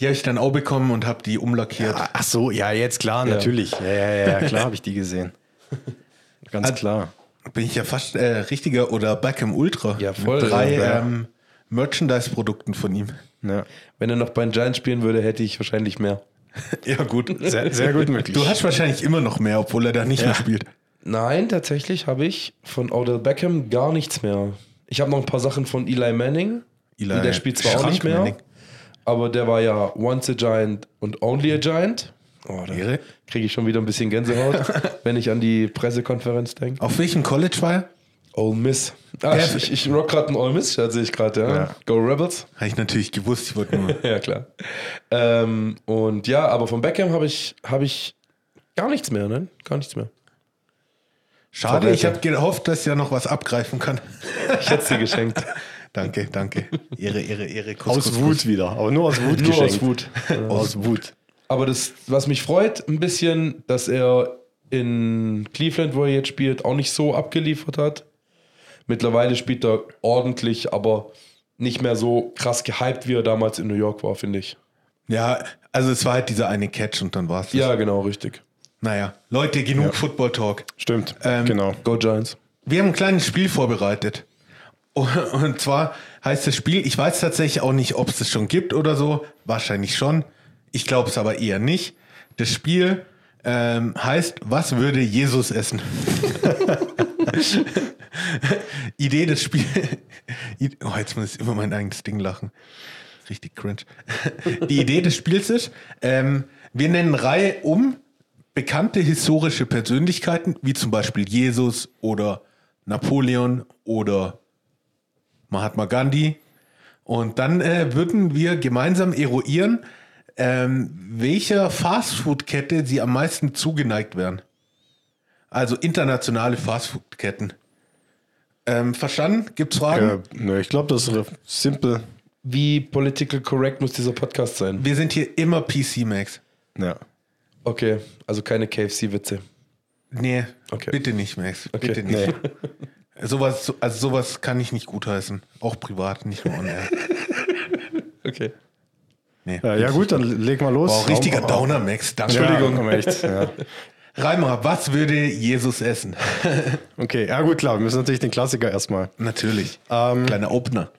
Die habe ich dann auch bekommen und habe die umlackiert. Ach so, ja, jetzt klar, natürlich. Ja, ja, ja, klar habe ich die gesehen. (laughs) Ganz Also- klar. Bin ich ja fast äh, richtiger oder Beckham Ultra. Ja, voll, Mit drei ja. ähm, Merchandise-Produkten von ihm. Ja. Wenn er noch bei den Giants spielen würde, hätte ich wahrscheinlich mehr. (laughs) Ja, gut. Sehr, sehr gut möglich. Du hast wahrscheinlich immer noch mehr, obwohl er da nicht mehr spielt. Nein, tatsächlich habe ich von Odell Beckham gar nichts mehr. Ich habe noch ein paar Sachen von Eli Manning. Eli der spielt zwar auch nicht mehr, Schrankmanning. Aber der war ja once a Giant und only a Giant. Oh, da kriege ich schon wieder ein bisschen Gänsehaut, (laughs) wenn ich an die Pressekonferenz denke. Auf welchem College war er? Ole Miss. Ah, ich, ich, ich rock gerade einen Ole Miss, sehe ich gerade, ja. Ja. Go Rebels. Habe ich natürlich gewusst. Ich wollte nur. (laughs) Ja, klar. Ähm, und ja, aber von Beckham habe ich, hab ich gar nichts mehr, ne? Gar nichts mehr. Schade, ich Verräter. habe gehofft, dass ich ja noch was abgreifen kann. Ich hätte es dir geschenkt. (laughs) Danke, danke. Ehre, Ehre, Ehre. Kuss, aus Kuss, Wut Kuss. wieder, aber nur aus Wut (laughs) Nur aus. Wut. Aus Wut. Aber das, was mich freut, ein bisschen, dass er in Cleveland, wo er jetzt spielt, auch nicht so abgeliefert hat. Mittlerweile spielt er ordentlich, aber nicht mehr so krass gehypt, wie er damals in New York war, finde ich. Ja, also es war halt dieser eine Catch und dann war es. Ja, genau, richtig. Naja, Leute, genug Football Talk. Stimmt, Ähm, genau. Go Giants. Wir haben ein kleines Spiel vorbereitet. (laughs) Und zwar heißt das Spiel, ich weiß tatsächlich auch nicht, ob es es schon gibt oder so. Wahrscheinlich schon. Ich glaube es aber eher nicht. Das Spiel ähm, heißt, was würde Jesus essen? (laughs) Idee des Spiels. Oh, jetzt muss ich über mein eigenes Ding lachen. Richtig cringe. (laughs) Die Idee des Spiels ist, ähm, wir nennen Reihe um bekannte historische Persönlichkeiten, wie zum Beispiel Jesus oder Napoleon oder Mahatma Gandhi. Und dann äh, würden wir gemeinsam eruieren, ähm, welcher Fastfood-Kette sie am meisten zugeneigt wären. Also internationale Fastfood-Ketten. Ähm, verstanden? Gibt's Fragen? Äh, ne, ich glaube, das ist simpel. Wie political correct muss dieser Podcast sein? Wir sind hier immer PC, Max. Ja. Okay, also keine KFC-Witze. Nee, Okay. bitte nicht, Max. Okay. Bitte nicht. Nee. (laughs) Sowas, also sowas kann ich nicht gutheißen. Auch privat, nicht nur on air. (laughs) Okay. Nee. Ja, ja, gut, dann leg mal los. Wow, richtiger Hau- Downer, Max. Danke. Entschuldigung. Ja, echt. Ja. (laughs) Reimer, was würde Jesus essen? (laughs) Okay, ja gut, klar, wir müssen natürlich den Klassiker erstmal. Natürlich. Ähm, Kleiner Opener.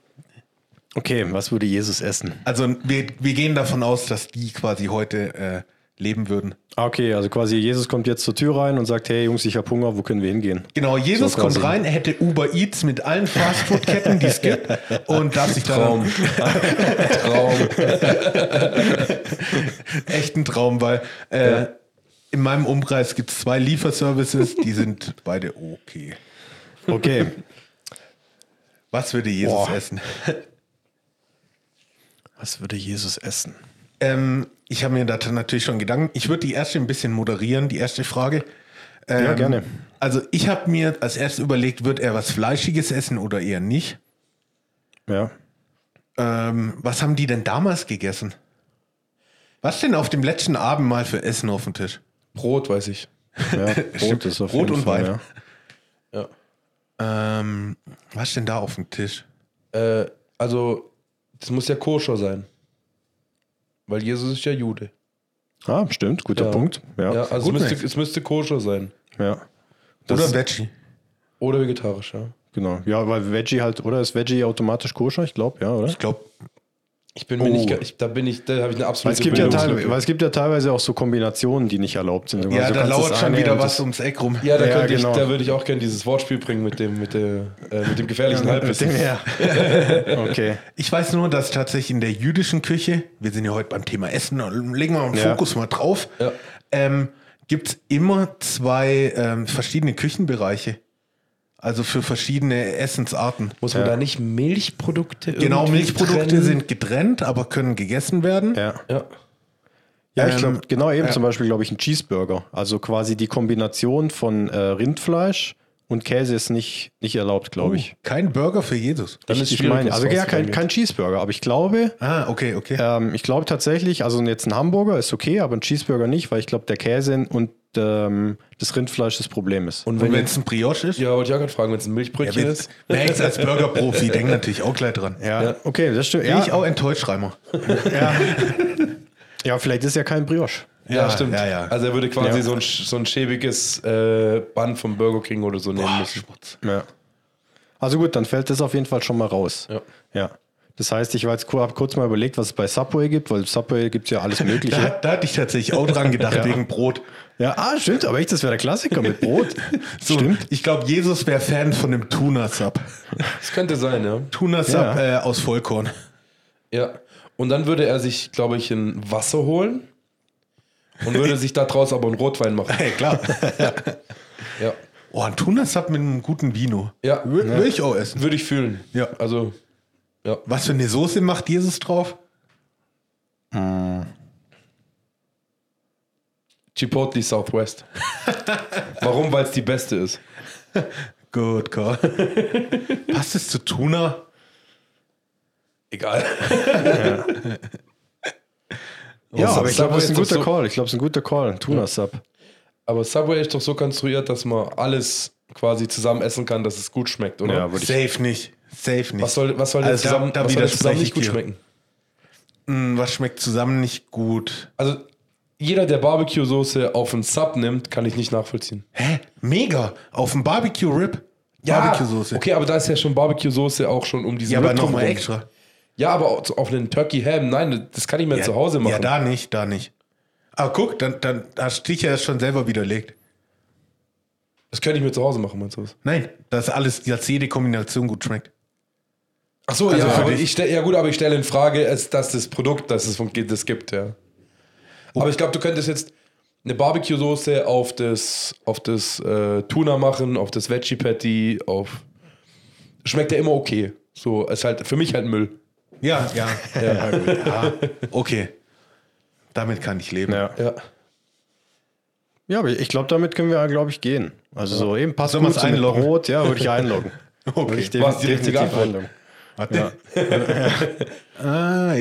Okay, was würde Jesus essen? Also wir, wir gehen davon aus, dass die quasi heute äh, leben würden. Ah, Okay, also quasi Jesus kommt jetzt zur Tür rein und sagt, hey Jungs, ich hab Hunger, wo können wir hingehen? Genau, Jesus So kommt rein, er hätte Uber Eats mit allen Fastfood-Ketten, die es gibt (laughs) und darf sich Traum. dann Traum. (laughs) (laughs) echt ein Traum, weil äh, in meinem Umkreis gibt es zwei Lieferservices, die sind beide okay. Okay, Was würde Jesus Boah. essen? was würde Jesus essen? Ähm, ich habe mir da natürlich schon Gedanken. Ich würde die erste ein bisschen moderieren, die erste Frage. Ähm, Ja, gerne. Also ich habe mir als erstes überlegt, wird er was Fleischiges essen oder eher nicht? Ja. Ähm, was haben die denn damals gegessen? Was denn auf dem letzten Abend mal für Essen auf dem Tisch? Brot, weiß ich. (laughs) Ja. Brot ist auf Brot jeden und Fall, Wein. ja. Ja. Ähm, was denn da auf dem Tisch? Äh, also, das muss ja koscher sein. Weil Jesus ist ja Jude. Ah, stimmt, guter Ja. Punkt. Ja. Ja, also es Gut, müsste, Max. es müsste koscher sein. ja. Das Oder Veggie? Oder vegetarisch, ja. Genau. Ja, weil Veggie halt, oder ist Veggie automatisch koscher? Ich glaube, ja, oder? Ich glaube, Ich bin mir Oh. nicht, ga- ich, da bin ich, da habe ich eine Weil absolute es, gibt ja teilweise, weil es gibt ja teilweise auch so Kombinationen, die nicht erlaubt sind. ja, Also da lauert schon wieder was ums Eck rum. Ja, da, Ja, könnte genau. ich, da würde ich auch gerne dieses Wortspiel bringen mit dem, mit der, äh, mit dem gefährlichen Halbwissen. ja. (laughs) okay. Ich weiß nur, dass tatsächlich in der jüdischen Küche, wir sind ja heute beim Thema Essen, legen wir mal einen Ja. Fokus mal drauf, Ja. ähm, gibt es immer zwei ähm, verschiedene Küchenbereiche. Also für verschiedene Essensarten. Muss man Ja. da nicht Milchprodukte Genau, Milchprodukte trennen? sind getrennt, aber können gegessen werden. Ja. Ja. Ja, ich Ähm, glaube, genau eben ja. zum Beispiel, glaube ich, ein Cheeseburger. Also quasi die Kombination von äh, Rindfleisch und Käse ist nicht, nicht erlaubt, glaube ich. Kein Burger für Jesus. Dann ich, ist ich meine, also ja, kein, kein Cheeseburger, aber ich glaube, Ah, okay, okay. ähm, ich glaube tatsächlich, also jetzt ein Hamburger ist okay, aber ein Cheeseburger nicht, weil ich glaube, der Käse und ähm, das Rindfleisch das Problem ist. Und wenn es ein Brioche ist? ja, wollte ich auch gerade fragen, wenn es ein Milchbrötchen wer- ist. jetzt als Burgerprofi (laughs) denkt natürlich auch gleich dran. ja, okay, das stimmt. Bin Ja, ich auch enttäuscht, Reimer. ja, (laughs) vielleicht ist ja kein Brioche. Ja, stimmt. Ja, ja. Also er würde quasi Ja. so, ein, so ein schäbiges äh, Band vom Burger King oder so nehmen Boah, müssen. Ja. Also gut, dann fällt das auf jeden Fall schon mal raus. Ja. ja. Das heißt, ich war jetzt habe kurz mal überlegt, was es bei Subway gibt, weil Subway gibt es ja alles Da, Mögliche. da hatte ich tatsächlich auch dran gedacht, wegen Brot. Ja, ah, stimmt, aber echt, das wäre der Klassiker mit Brot. (laughs) So, Ich glaube, Jesus wäre Fan von dem Tuna-Sub. Das könnte sein, ja. Tuna-Sub Ja. äh, aus Vollkorn. Ja. Und dann würde er sich, glaube ich, ein Wasser holen und würde sich daraus aber einen Rotwein machen. Hey, klar. Ja. Oh, ein Tuna-Sub mit einem guten Vino. Ja. Will, will ich auch essen. Würde ich fühlen. Ja. Also, ja. Was für eine Soße macht Jesus drauf? Chipotle Southwest. Warum? Weil es die beste ist. Gut, Call. Passt es zu Tuna? Egal. Ja, aber ich glaube, das ist ein guter so, Call. Ich glaube, es ist ein guter Call. Tuna-Sub. Aber Subway ist doch so konstruiert, dass man alles quasi zusammen essen kann, dass es gut schmeckt, oder? Ja. Safe nicht. Safe nicht. was soll, was soll denn Also da- zusammen, da was soll zusammen nicht gut schmecken? Hm, was schmeckt zusammen nicht gut? Also, jeder, der Barbecue-Soße auf einen Sub nimmt, kann ich nicht nachvollziehen. Hä? Mega. Auf dem Barbecue-Rib? Barbecue-Soße. Okay, aber da ist ja schon Barbecue-Soße auch schon um diesen Ja, aber nochmal extra. Ja, aber auf einen Turkey Ham, nein, das kann ich mir Ja, zu Hause machen. Ja, da nicht, da nicht. Aber guck, dann, dann hast du dich ja schon selber widerlegt. Das könnte ich mir zu Hause machen, meinst du das? Nein, dass alles, dass jede Kombination gut schmeckt. Ach so, Also ja, aber ich ja gut, aber ich stelle in Frage, dass das Produkt, dass es das gibt, ja. Aber ich glaube, du könntest jetzt eine Barbecue-Soße auf das, auf das äh, Tuna machen, auf das Veggie Patty, auf. Schmeckt ja immer okay. So, ist halt für mich halt Müll. Ja, ja. (laughs) ja, gut. ja. Okay. Damit kann ich leben. Ja. Ja. Ja, aber ich glaube, damit können wir, glaube ich, gehen. Also so eben passt Sollen gut mit einloggen? Brot, ja, würde ich einloggen. (laughs) Würde ich richtige definitiv einloggen. Warte. (laughs) Ah,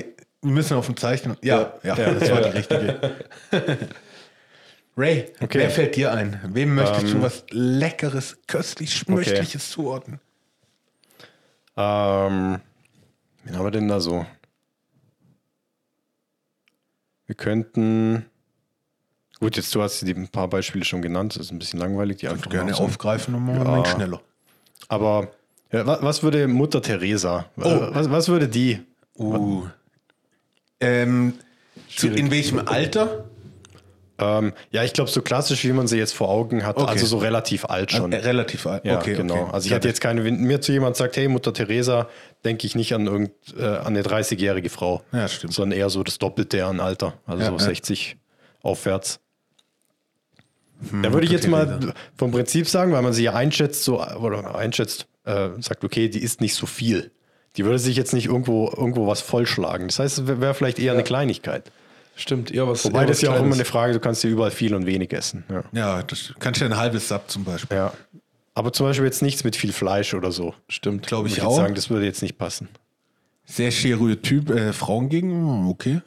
müssen auf dem Zeichen. Ja, ja, das war die richtige. (laughs) Ray, Okay. wer fällt dir ein? Wem möchtest Ähm, du was Leckeres, köstlich, schmöchtliches zuordnen? Ähm, wen haben wir denn da so? Wir könnten. Gut, jetzt du hast die ein paar Beispiele schon genannt, das ist ein bisschen langweilig, die einfach Gerne aufgreifen und mal Ja. schneller. Aber ja, wa- was würde Mutter Teresa? Oh. Was, was würde die? Uh. Ähm, zu, in welchem Alter? Ähm, ja, ich glaube, so klassisch, wie man sie jetzt vor Augen hat, Okay. also so relativ alt schon. Äh, relativ alt. Ja, okay, genau. okay. Also ich hatte jetzt keine, wenn mir zu jemand sagt, hey, Mutter Teresa, denke ich nicht an irgend, äh, an eine 30-jährige Frau. Ja, stimmt. Sondern eher so das Doppelte an Alter. Also Ja, so ja. 60 aufwärts. Hm, Da würde ich jetzt mal vom Prinzip sagen, weil man sie ja einschätzt, so, oder einschätzt, äh, sagt, okay, die isst nicht so viel. Die würde sich jetzt nicht irgendwo, irgendwo was vollschlagen. Das heißt, es wäre wär vielleicht eher eine Kleinigkeit. Stimmt, eher was. Wobei das ja auch immer eine Frage, du kannst ja überall viel und wenig essen. Ja. Ja, das kannst du ja ein halbes Sub zum Beispiel. ja. Aber zum Beispiel jetzt nichts mit viel Fleisch oder so. Stimmt. Glaube ich ich auch. sagen, das würde jetzt nicht passen. Sehr Stereotyp, äh, Frauen gegen, okay.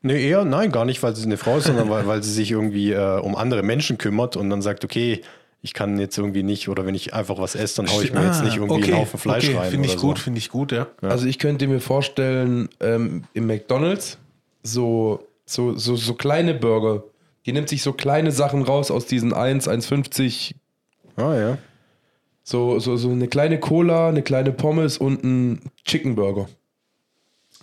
Nee, eher, nein, gar nicht, weil sie eine Frau ist, sondern weil, weil sie sich irgendwie äh, um andere Menschen kümmert und dann sagt, okay, ich kann jetzt irgendwie nicht, oder wenn ich einfach was esse, dann haue ich mir jetzt nicht irgendwie Ah, okay, einen Haufen Fleisch okay, rein. Finde ich oder gut, So. finde ich gut, ja. Also ich könnte mir vorstellen, ähm, im McDonalds so, so, so, so kleine Burger. Die nimmt sich so kleine Sachen raus aus diesen 1, 1,50. Ah, ja. So, so, so eine kleine Cola, eine kleine Pommes und ein Chicken Burger.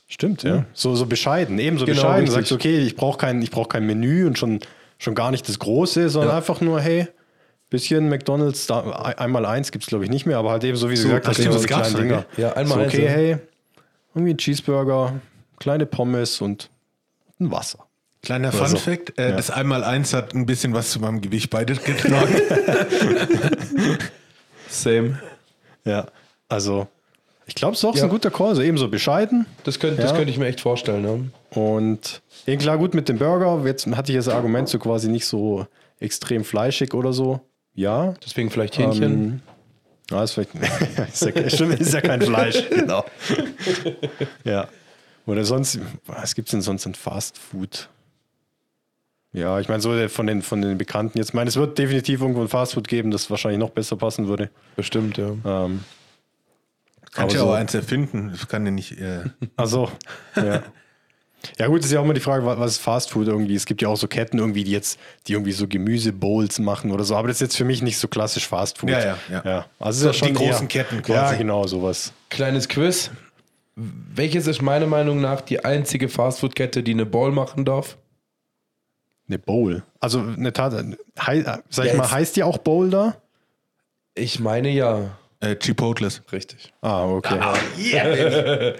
Stimmt, ja. So, so bescheiden, ebenso Genau, bescheiden. richtig. Sagst, okay, ich brauche kein, ich brauch kein Menü und schon, schon gar nicht das Große, sondern Ja. einfach nur, hey, bisschen McDonalds, da, einmal eins gibt es glaube ich nicht mehr, aber halt eben so wie sie So, gesagt so das gab's kleinen noch, Dinger. gell? Ja, einmal so, eins, okay, ja. hey, irgendwie ein Cheeseburger, kleine Pommes und ein Wasser. Kleiner Fun so. Fact, äh, Ja. das Einmal-Eins hat ein bisschen was zu meinem Gewicht beides getragen. (laughs) Same. Ja, also ich glaube, es ist auch Ja. so ein guter Call, so ebenso bescheiden. Das könnte, das Ja. könnte ich mir echt vorstellen. Ja. Und ja, klar, gut mit dem Burger. Jetzt hatte ich das Argument so quasi nicht so extrem fleischig oder so. Ja. Deswegen vielleicht Hähnchen. Ähm, ja, ist, vielleicht, (laughs) ist, ja, ist ja kein Fleisch. (laughs) genau. ja. Oder sonst, was gibt es denn sonst an Fast Food? Ja, ich meine, so von den, von den Bekannten jetzt. Ich meine, es wird definitiv irgendwo ein Fastfood geben, das wahrscheinlich noch besser passen würde. Bestimmt, ja. Ähm, Kannst ja auch so- eins erfinden. Das kann ja nicht. Äh, also, ja. (laughs) Ja, gut, ist ja auch immer die Frage, wa- was ist Fastfood irgendwie? Es gibt ja auch so Ketten irgendwie, die jetzt, die irgendwie so Gemüsebowls machen oder so, aber das ist jetzt für mich nicht so klassisch Fastfood. Ja, ja, ja. ja. Also ist ja Die schon großen eher, Ketten Ja, quasi. genau, sowas. Kleines Quiz. Welches ist meiner Meinung nach die einzige Fastfood-Kette, die eine Ball machen darf? Eine Bowl. Also eine Tat, hei, sag ich Ja, mal, heißt die auch Bowl da? Ich meine ja. äh, Chipotles. Richtig. Ah, okay. (laughs)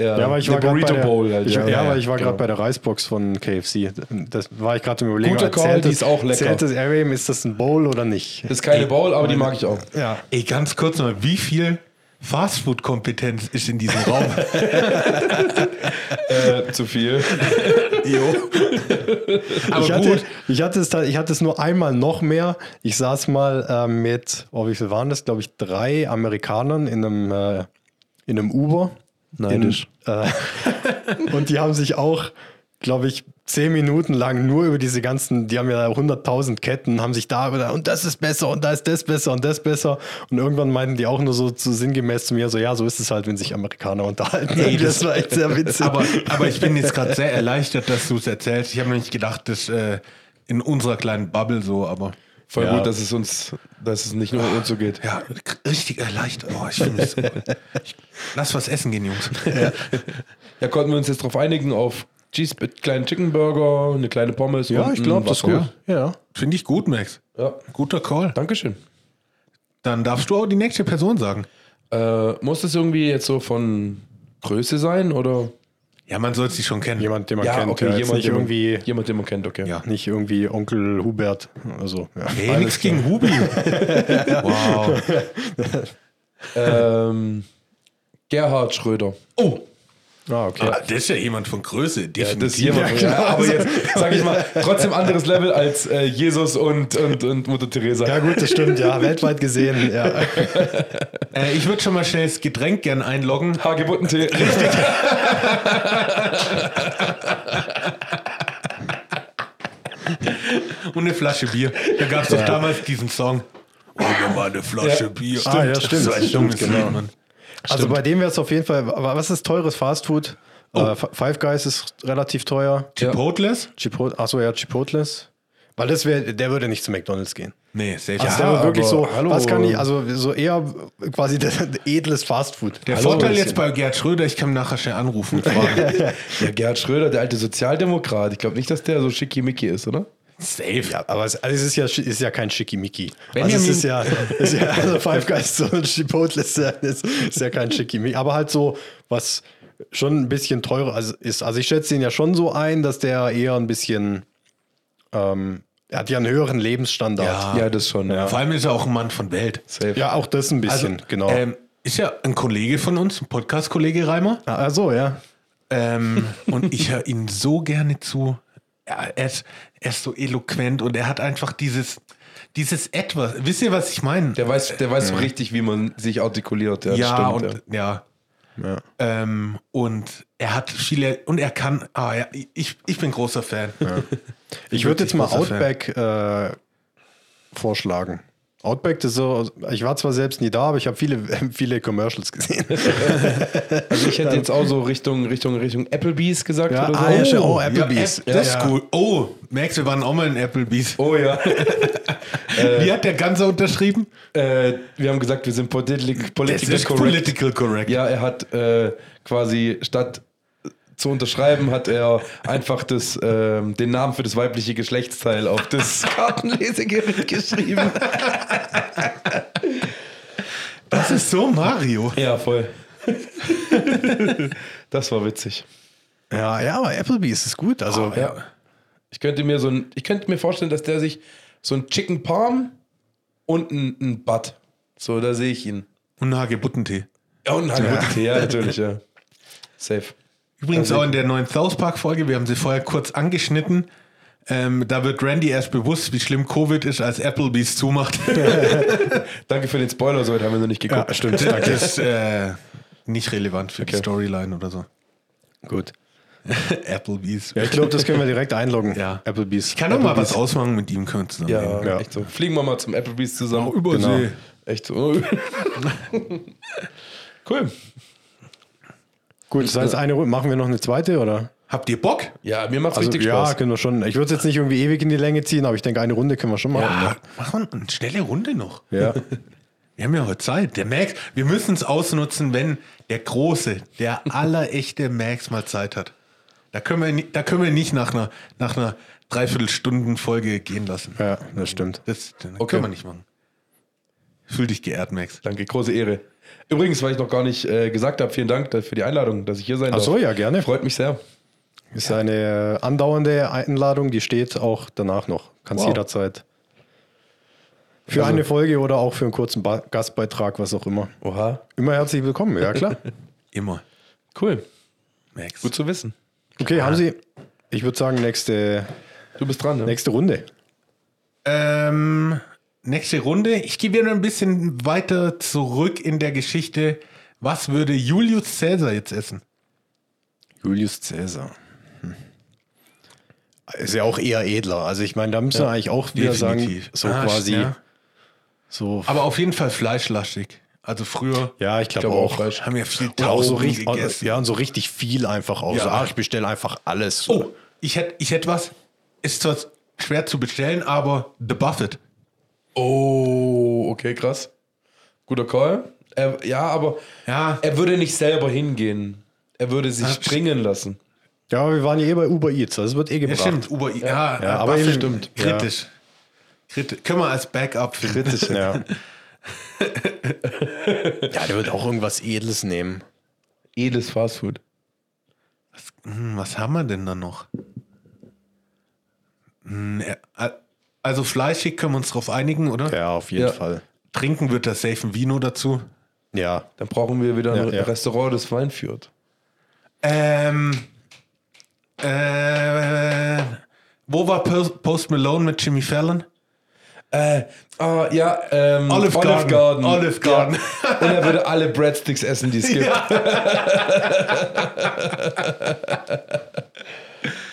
Ja, Ja, aber ich war gerade bei Burrito der, Bowl halt. ich, ja, ja, aber ich war genau. gerade bei der Reisbox von KFC. Das war ich gerade im Überlegen. Guter Call, zählt die das- ist auch lecker. Zählt das Airway, ist das ein Bowl oder nicht? Das ist keine Bowl, aber die mag ich auch. Ja. Ey, ganz kurz mal, wie viel Fastfood-Kompetenz ist in diesem Raum? (laughs) (laughs) Äh, zu viel. (laughs) Aber ich, hatte, gut. ich, hatte es, ich hatte es nur einmal noch mehr. Ich saß mal äh, mit, oh, wie viel waren das? Glaube ich, drei Amerikanern in einem, äh, in einem Uber. Neidisch. In, äh, (laughs) und die haben sich auch, glaube ich, zehn Minuten lang nur über diese ganzen, die haben ja 100.000 Ketten, haben sich da über, und das ist besser und da ist das besser und das besser. Und irgendwann meinten die auch nur so, so sinngemäß zu mir, so, ja, so ist es halt, wenn sich Amerikaner unterhalten. Ey, das, das- war echt sehr witzig. Aber, aber ich bin jetzt gerade sehr erleichtert, dass du es erzählst. Ich habe nämlich gedacht, das äh, in unserer kleinen Bubble so, aber Voll Ja. gut, dass es uns, dass es nicht nur uns so geht. ja, richtig erleichtert. Oh, ich finde es lass was essen gehen, Jungs. Ja, konnten wir uns jetzt darauf einigen auf Cheese, kleinen Chicken Burger, eine kleine Pommes. ja, und ich glaube, das ist gut. Ja. Finde ich gut, Max. Ja, Guter Call. Dankeschön. Dann darfst du auch die nächste Person sagen. Äh, muss das irgendwie jetzt so von Größe sein oder? Ja, man soll sie schon kennen. Jemand, den man ja, kennt, okay, ja, jemand, nicht den man- irgendwie, jemand, den man kennt, okay. Ja. nicht irgendwie Onkel Hubert. Also, ja. Hey, nichts gegen Hubi. (laughs) wow. Ähm, Gerhard Schröder. Oh, Ah, okay. ah, das ist ja jemand von Größe. Ja, Definitiv. das jemand, ja, aber jetzt, sag ich mal, trotzdem anderes Level als äh, Jesus und, und, und Mutter Teresa. Ja, gut, das stimmt, ja. Weltweit gesehen, ja. (laughs) Äh, ich würde schon mal schnell das Getränk gern einloggen. Hagebuttentee. (laughs) Und eine Flasche Bier. Da gab es doch damals diesen Song. Oh, da war eine Flasche Ja, Bier. Ah, ja, stimmt, So ein stimmt, dummes genau. Mann. Also bei dem wäre es auf jeden Fall, aber was ist teures Fastfood? Äh, F- Five Guys ist relativ teuer. Chipotles? Chipotle, achso, ja, Chipotles. Weil das wäre, der würde nicht zu McDonalds gehen. Nee, safe. Also ja, der wirklich so, hallo. was kann ich, also so eher quasi (laughs) das, edles Fastfood. der Hallo, Vorteil jetzt bei Gerd Schröder, ich kann nachher schnell anrufen und fragen. (laughs) Ja, Gerhard Schröder, der alte Sozialdemokrat. Ich glaube nicht, dass der so schickimicki ist, oder? Safe. Ja, aber es, also es ist ja, ist ja kein Schickimicki. Also Benjamin- es ist ja, ist ja also Five Guys so ein Chipotle ist ja, ist, ist ja kein Schickimicki. Aber halt so, was schon ein bisschen teurer also ist. Also ich schätze ihn ja schon so ein, dass der eher ein bisschen, ähm, er hat ja einen höheren Lebensstandard. Ja. Ja, das schon. Ja. Vor allem ist er auch ein Mann von Welt. Safe. Ja, auch das ein bisschen, genau. Ähm, ist ja ein Kollege von uns, ein Podcast-Kollege Reimer. Ah, so, ja. Ähm, und ich höre ihm so gerne zu. Ja, er, ist, er ist so eloquent und er hat einfach dieses, dieses Etwas. Wisst ihr, was ich meine? Der weiß, der weiß so richtig, wie man sich artikuliert. Ja, ja, stimmt, und ja. Ja. Ähm, und er hat viele, und er kann, ah ja, ich, ich bin großer Fan. Ich würde jetzt mal. Outback äh, vorschlagen. Outback, das ist so, ich war zwar selbst nie da, aber ich habe viele, (laughs) viele Commercials gesehen. (laughs) Also ich hätte jetzt auch so Richtung, Richtung, Richtung Applebee's gesagt Ja, oder so. ah, ja, stimmt. Oh, Applebee's. Ja, das Ja. ist cool. Oh, Max, wir waren auch mal in Applebee's. Oh ja. (laughs) Wie hat der Ganze unterschrieben? äh, wir haben gesagt, wir sind political, Das political ist correct. political correct. Ja, er hat äh, quasi statt zu unterschreiben, hat er einfach das, ähm, den Namen für das weibliche Geschlechtsteil auf das (laughs) Kartenlesegerät geschrieben. Das ist so Mario. Ja, voll. das war witzig. Ja, ja, aber Applebee's ist gut. Also, Ja. Ich könnte mir so ein, ich könnte mir vorstellen, dass der sich so ein Chicken Palm und ein, ein Butt. So, da sehe ich ihn. Und Hagebuttentee. Ja, und ein Hagebuttentee, ja, natürlich, ja. Safe. Übrigens Also- auch in der neuen South Park Folge, wir haben sie vorher kurz angeschnitten. Ähm, da wird Randy erst bewusst, wie schlimm Covid ist, als Applebee's zumacht. (laughs) Danke für den Spoiler, so weit haben wir noch nicht geguckt. ja, stimmt. Das Danke. ist äh, nicht relevant für die Okay. Storyline oder so. Gut. (laughs) Applebee's. Ja, ich glaube, das können wir direkt einloggen. Ja. Applebee's. Ich kann doch mal Applebee's. was ausmachen mit ihm, können wir zusammen. Ja, reden. Ja. echt so. Fliegen wir mal zum Applebee's zusammen. Genau. Echt so. (laughs) cool. Gut, das heißt, eine Runde. Machen wir noch eine zweite, oder? Habt ihr Bock? Ja, mir macht's Also, richtig ja, Spaß. können wir schon. Ich würde es jetzt nicht irgendwie ewig in die Länge ziehen, aber ich denke, eine Runde können wir schon machen. Ja, machen wir eine schnelle Runde noch. Ne? Ja. (laughs) Wir haben ja heute Zeit. Der Max, wir müssen es ausnutzen, wenn der Große, der (laughs) allerechte Max mal Zeit hat. Da können wir, da können wir nicht nach einer, nach einer Dreiviertelstunden-Folge gehen lassen. ja, das stimmt. Das, das Okay. können wir nicht machen. Fühl dich geehrt, Max. Danke, große Ehre. Übrigens, weil ich noch gar nicht äh, gesagt habe, vielen Dank für die Einladung, dass ich hier sein Ach so, darf. ja, gerne. Freut mich sehr. Ist eine äh, andauernde Einladung, die steht auch danach noch. Kannst Wow. jederzeit. Für Also- eine Folge oder auch für einen kurzen ba Gastbeitrag, was auch immer. Oha, Immer herzlich willkommen, ja klar. (laughs) Immer. cool. Max. Gut zu wissen. Okay, haben Sie, ich würde sagen, nächste, Du bist dran, ne? nächste Runde. Ähm, nächste Runde. Ich gehe wieder ein bisschen weiter zurück in der Geschichte. Was würde Julius Caesar jetzt essen? Julius Caesar. Hm. Ist ja auch eher edler. Also ich meine, da müssen wir eigentlich auch wieder Definitiv. sagen, so Ah, quasi, ja. so. Aber auf jeden Fall fleischlastig. Also früher Ja, ich glaube glaube auch. Fleisch. haben wir viel Und auch so Tauben richtig, gegessen. ja, und so richtig viel einfach auch. Ja. So, ach, ich bestelle einfach alles. Oh, ich hätte ich hätt was. Ist zwar schwer zu bestellen, aber The Buffett. Oh, okay, krass. Guter Call. Er, ja, aber Ja. er würde nicht selber hingehen. Er würde sich Ah, bringen lassen. Ja, aber wir waren ja eh bei Uber Eats, also es wird eh Ja, gebracht. stimmt. Uber, ja, Ja, aber Buffett, eben- stimmt. ja. Kritisch. Kritisch. Können wir als Backup finden. Kritisch, ja. (laughs) ja, der wird auch irgendwas Edles nehmen. Edles Fastfood. Hm, was haben wir denn da noch? Ja, Also fleischig können wir uns drauf einigen, oder? Ja, auf jeden Ja. Fall. Trinken wird das safe ein Vino dazu. Ja. Dann brauchen wir wieder Ja, ein ja. Restaurant, das Wein führt. Ähm, äh, wo war Post Malone mit Jimmy Fallon? Äh, ah, ja, ähm, Olive Garden. Olive Garden. Ja. (laughs) Und er würde alle Breadsticks essen, die es (laughs) gibt. (laughs)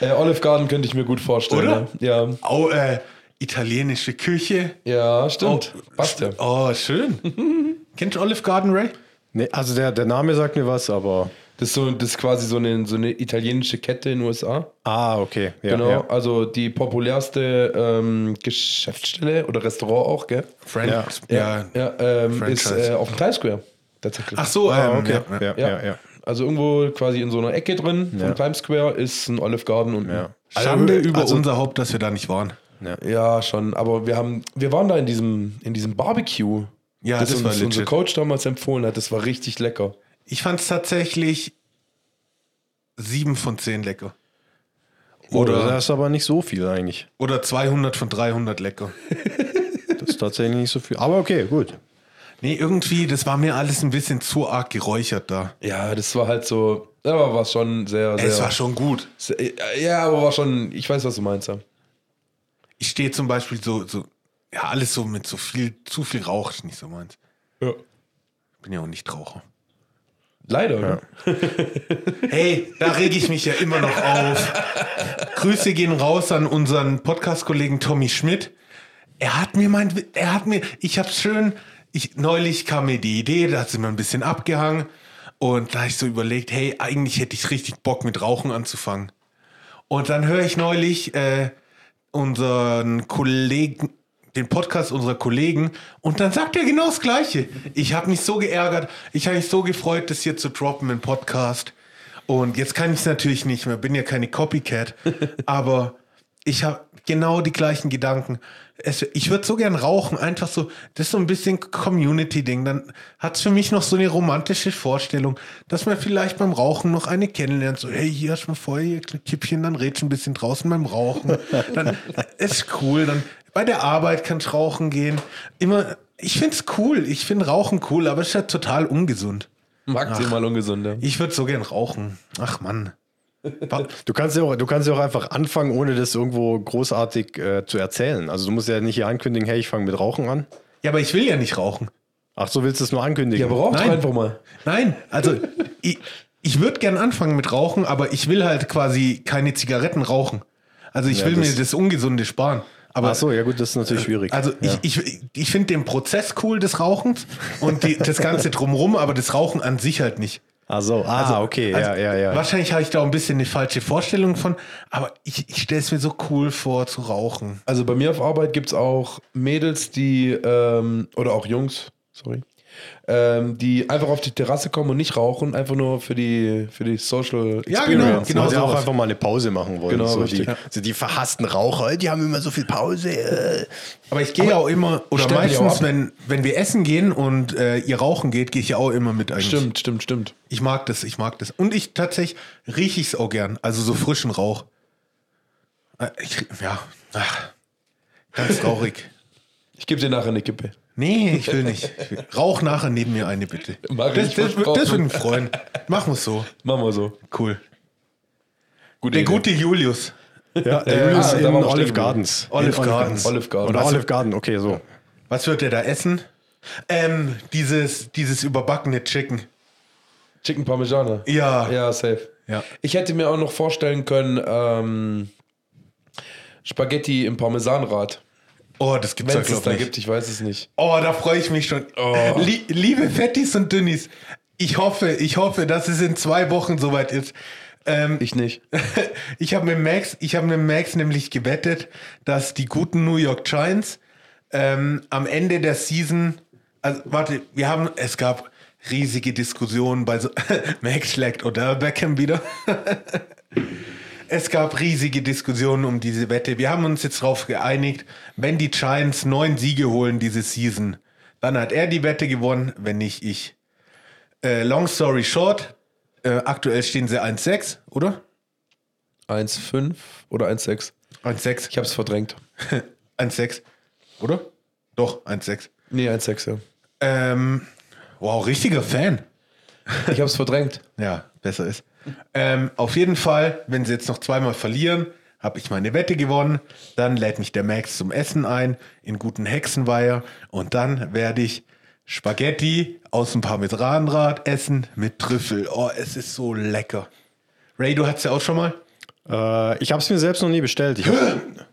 äh, Olive Garden könnte ich mir gut vorstellen. Oder? Ja, Oh, äh, italienische Küche. ja stimmt. Oh, Passt ja. Oh, schön. (laughs) Kennst du Olive Garden, Ray? Nee, also der, der Name sagt mir was, aber. Das ist, so, das ist quasi so eine, so eine italienische Kette in den USA. Ah, okay. Ja, genau, Ja. also die populärste ähm, Geschäftsstelle oder Restaurant auch, gell? Friends. Ja, ja ähm, ist äh, auf dem Times Square tatsächlich. Ach so, Ah, ähm, okay. ja, ja. Ja, ja, ja. Also irgendwo quasi in so einer Ecke drin Ja. vom Times Square ist ein Olive Garden und Ja. Schande Also, über also- unser Haupt, dass wir da nicht waren. Ja schon. Aber wir haben, wir waren da in diesem in diesem Barbecue, Ja, das, das uns unser. Coach damals empfohlen hat. Das war richtig lecker. Ich fand es tatsächlich sieben von zehn lecker. Oder Oder, das ist aber nicht so viel eigentlich. oder 200 von 300 lecker. (laughs) Das ist tatsächlich nicht so viel. Aber okay, gut. Nee, irgendwie, das war mir alles ein bisschen zu arg geräuchert da. Ja, das war halt so, aber war schon sehr, sehr. Es war schon gut. sehr, ja, aber war schon. Ich weiß, was du meinst. Ja. Ich stehe zum Beispiel so, so, ja, alles so mit so viel, zu viel Rauch ist nicht so meins. Ja. Bin ja auch nicht Raucher. Leider. ne? (laughs) Hey, da rege ich mich ja immer noch auf. Grüße gehen raus an unseren Podcast-Kollegen Tommy Schmidt. Er hat mir mein, er hat mir, ich habe schön, ich, neulich kam mir die Idee, da hat sie mir ein bisschen abgehangen und da hab ich so überlegt, hey, eigentlich hätte ich richtig Bock mit Rauchen anzufangen. Und dann höre ich neulich äh, unseren Kollegen, den Podcast unserer Kollegen und dann sagt er genau das Gleiche. Ich habe mich so geärgert, ich habe mich so gefreut, das hier zu droppen im Podcast. Und jetzt kann ich es natürlich nicht mehr, bin ja keine Copycat, (laughs) aber ich habe genau die gleichen Gedanken. Es, ich würde so gern rauchen, einfach so, das ist so ein bisschen Community-Ding. Dann hat es für mich noch so eine romantische Vorstellung, dass man vielleicht beim Rauchen noch eine kennenlernt. So, hey, hier hast du mal Feuer, hier Kippchen, dann redest du ein bisschen draußen beim Rauchen. (laughs) Dann ist cool. Dann bei der Arbeit kannst rauchen gehen. Immer, ich find's cool. Ich finde Rauchen cool, aber es ist ja total ungesund. Maximal ungesund. Ja. Ich würde so gern rauchen. Ach Mann. Du kannst ja auch, du kannst ja auch einfach anfangen, ohne das irgendwo großartig äh, zu erzählen. Also du musst ja nicht hier ankündigen, hey, ich fange mit Rauchen an. Ja, aber ich will ja nicht rauchen. Ach so, willst du es nur ankündigen? Ja, aber rauch Nein. einfach mal. Nein, also (laughs) ich, ich würde gern anfangen mit Rauchen, aber ich will halt quasi keine Zigaretten rauchen. Also ich Ja, will das- mir das Ungesunde sparen. Aber Ach so, ja gut, das ist natürlich schwierig. also ja. ich, ich, ich finde den Prozess cool des Rauchens und die, das Ganze drumrum, aber das Rauchen an sich halt nicht. Ach so, ah, okay, Also, ja, ja, ja. Wahrscheinlich habe ich da auch ein bisschen eine falsche Vorstellung von, aber ich, ich stelle es mir so cool vor zu rauchen. Also bei mir auf Arbeit gibt es auch Mädels, die, ähm, oder auch Jungs, sorry, ähm, die einfach auf die Terrasse kommen und nicht rauchen, einfach nur für die, für die Social Ja, genau, Experience. genau Weil sie auch einfach mal eine Pause machen wollen. Genau, so, richtig. die, so die verhassten Raucher, die haben immer so viel Pause. Aber ich gehe ja auch immer, oder die meistens, wenn, wenn wir essen gehen und äh, ihr rauchen geht, gehe ich ja auch immer mit eigentlich. Stimmt, stimmt, stimmt. Ich mag das, ich mag das. Und ich tatsächlich rieche ich es auch gern, also so frischen Rauch. Äh, Ich, ja, ach, ganz traurig. Ich gebe dir nachher eine Kippe. Nee, ich will nicht. Ich will, rauch nachher neben mir eine, bitte. Mach Das, ich, das, das würde mich freuen. Machen wir es so. Machen wir so. Cool. Gute Der Idee. gute Julius. Ja, der Äh, Julius ah, in Olive. Gardens. Olive In Gardens. Olive Garden. Oder Olive Garden, okay, so. Was wird er da essen? Ähm, dieses, dieses überbackene Chicken. Chicken Parmigiana. Ja. Ja, safe. Ja. Ich hätte mir auch noch vorstellen können, ähm, Spaghetti im Parmesanrad. Oh, das gibt's Wenn ja, es es glaube da ich. gibt, ich weiß es nicht. Oh, da freue ich mich schon. Oh. Lie liebe Fettis und Dünnis, ich hoffe, ich hoffe, dass es in zwei Wochen soweit ist. Ähm, Ich nicht. (laughs) ich habe mit Max, ich habe mit Max nämlich gewettet, dass die guten New York Giants ähm, am Ende der Season, also warte, wir haben, es gab riesige Diskussionen bei so, (laughs) Max schlägt Odell Beckham wieder. (laughs) Es gab riesige Diskussionen um diese Wette. Wir haben uns jetzt darauf geeinigt, wenn die Giants neun Siege holen diese Season, dann hat er die Wette gewonnen, wenn nicht ich. Äh, long story short, äh, aktuell stehen sie 1-6, oder? 1,5 oder 1,6. 1-6. Ich habe es verdrängt. (laughs) 1-6, oder? Doch, 1-6. Nee, 1,6, ja. Ähm, wow, richtiger Fan. Ich habe es verdrängt. (laughs) Ja, besser ist. Ähm, auf jeden Fall, wenn sie jetzt noch zweimal verlieren, habe ich meine Wette gewonnen. Dann lädt mich der Max zum Essen ein, in guten Hexenweiher. Und dann werde ich Spaghetti aus dem Parmesanrad essen mit Trüffel. Oh, es ist so lecker. Ray, du hattest ja auch schon mal? Äh, ich habe es mir selbst noch nie bestellt. Ich hab,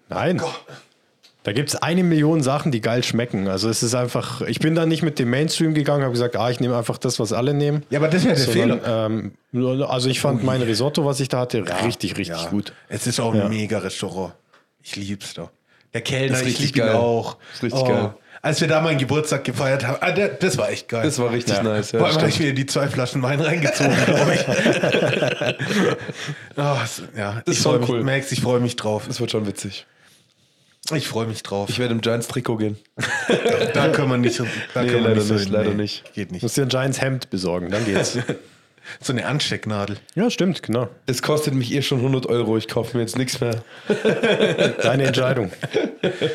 nein. Da gibt es eine Million Sachen, die geil schmecken. Also es ist einfach, ich bin da nicht mit dem Mainstream gegangen, habe gesagt, ah, ich nehme einfach das, was alle nehmen. Ja, aber das wäre der Fehler. ähm, also ich fand mein Risotto, was ich da hatte, richtig, richtig Ja, gut. Es ist auch ein Ja. mega Restaurant. Ich lieb's doch. Der Kellner, Ist ich richtig liebe ihn geil. auch. Ist richtig oh, geil. Als wir da meinen Geburtstag gefeiert haben, ah, das war echt geil. Das war richtig Ja. nice. Ja, Vor allem habe ich mir die zwei Flaschen Wein reingezogen, glaube ich. (laughs) (laughs) oh, ja, Das ich ist mich, cool. Max, ich freue mich drauf. Das wird schon witzig. Ich freue mich drauf. Ich werde im Giants-Trikot gehen. da können wir nicht. Da Nee, können wir leider nicht, hin. leider Nee, nicht. Geht nicht. Muss dir ein Giants Hemd besorgen, dann geht's. (laughs) So eine Anstecknadel. ja, stimmt, genau. Es kostet mich eh schon 100 Euro. Ich kaufe mir jetzt nichts mehr. (laughs) Deine Entscheidung.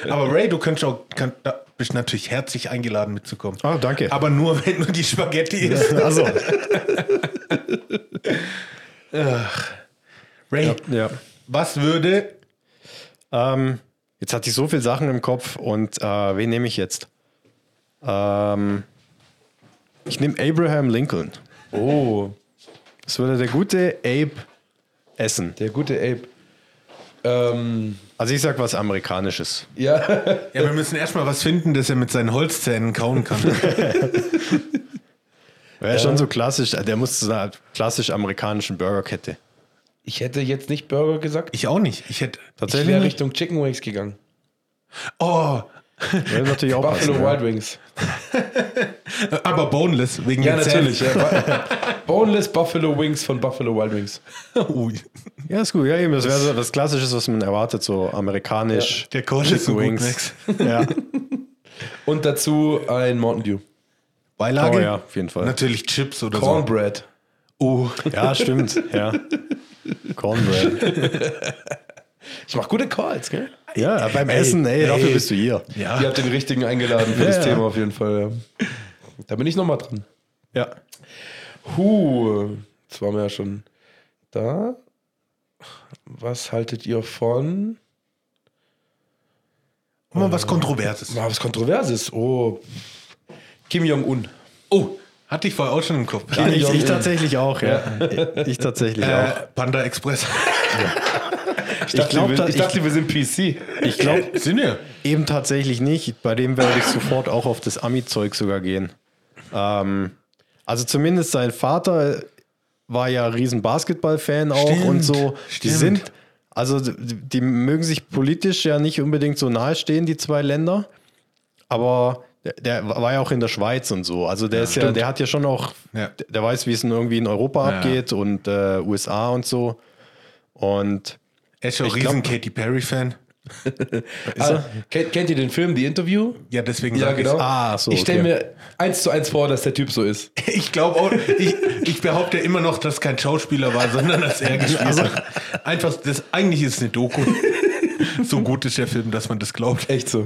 Aber Ray, du könntest auch, kann, da bist natürlich herzlich eingeladen mitzukommen. Ah, danke. Aber nur, wenn du die Spaghetti isst. Also, (laughs) Ray, ja. was würde Ähm, jetzt hatte ich so viele Sachen im Kopf und äh, wen nehme ich jetzt? Ähm, ich nehme Abraham Lincoln. Oh, Das würde der gute Abe essen. der gute Abe. Ähm, Also ich sag was Amerikanisches. ja, (laughs) Ja, wir müssen erstmal was finden, das er mit seinen Holzzähnen kauen kann. (laughs) Wäre schon so klassisch, der muss zu einer klassisch amerikanischen Burgerkette. Ich hätte jetzt nicht Burger gesagt. Ich auch nicht. Ich hätte. Ich Tatsächlich wäre nicht? Richtung Chicken Wings gegangen. Oh, (laughs) Wäre natürlich auch Buffalo passen, ja. Wild Wings. (laughs) aber boneless, wegen Ja, natürlich. Ja. (laughs) Boneless Buffalo Wings von Buffalo Wild Wings. Ui, Ja, ist gut. Ja, eben, das wäre so das Klassische, was man erwartet, so amerikanisch. der Coach ist so Wings. Ja. Und dazu ein Mountain Dew. Beilage? Oh ja, auf jeden Fall. Natürlich Chips oder Cornbread. so. Oh, Ja, stimmt. Ja. Cornbread. (laughs) Ich mache gute Calls, gell? Ja, beim Essen, ey, dafür ey. bist du hier. ja. Ihr habt den richtigen eingeladen für Ja, das ja. Thema auf jeden Fall. Ja. Da bin ich nochmal dran. Ja. Huh, jetzt waren wir ja schon da. Was haltet ihr von Mal was Kontroverses. Mal was Kontroverses? Oh, Kim Jong-un. Oh, Hatte ich vorher auch schon im Kopf. Ja, ich, ich tatsächlich auch, ja. Ich tatsächlich auch. Äh, Panda Express. Ich dachte, glaub, wir, ich ich- dachte wir sind PC. Ich glaube Sind wir? eben tatsächlich nicht. Bei dem werde ich sofort auch auf das Ami-Zeug sogar gehen. Ähm, also zumindest sein Vater war ja riesen Basketball-Fan auch Stimmt, und so. Die stimmt. sind, also die, die mögen sich politisch ja nicht unbedingt so nahe stehen, die zwei Länder. Aber der, der war ja auch in der Schweiz und so. Also der ist ja, der hat ja schon auch, Ja. der, weiß, wie es in irgendwie in Europa Ja. abgeht und äh, USA und so. Und Er ist schon Ich riesen glaub- Katy Perry-Fan. (laughs) Ah, kennt, kennt ihr den Film The Interview? Ja, deswegen Ja, sag genau. ich's. Ah, so, ich stelle okay. mir eins zu eins vor, dass der Typ so ist. (laughs) Ich glaube auch, ich, ich behaupte immer noch, dass kein Schauspieler war, sondern dass er gespielt Also- hat. Einfach, das, eigentlich ist es eine Doku. (laughs) so gut ist der Film, dass man das glaubt. Echt so.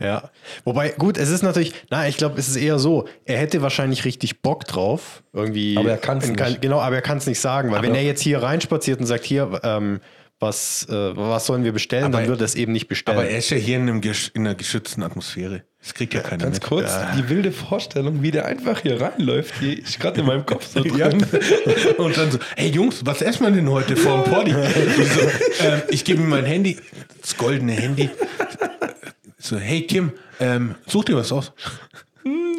Ja. Wobei, gut, es ist natürlich, na, ich glaube, es ist eher so, er hätte wahrscheinlich richtig Bock drauf. Irgendwie. Aber er kann's in kein- nicht. Genau, aber er kann es nicht sagen, weil Aber- wenn er jetzt hier reinspaziert und sagt, hier, ähm, was, äh, was sollen wir bestellen, Aber- dann würde er es eben nicht bestellen. Aber er ist ja hier in, einem, gesch- in einer geschützten Atmosphäre. Das kriegt ja keiner Ganz mit. kurz, die wilde Vorstellung, wie der einfach hier reinläuft, die ist gerade in meinem Kopf so (laughs) drin. Und dann so, hey Jungs, was essen wir denn heute vor dem Party? (laughs) So, ähm, ich gebe ihm mein Handy, das goldene Handy. So, hey Kim, ähm, such dir was aus.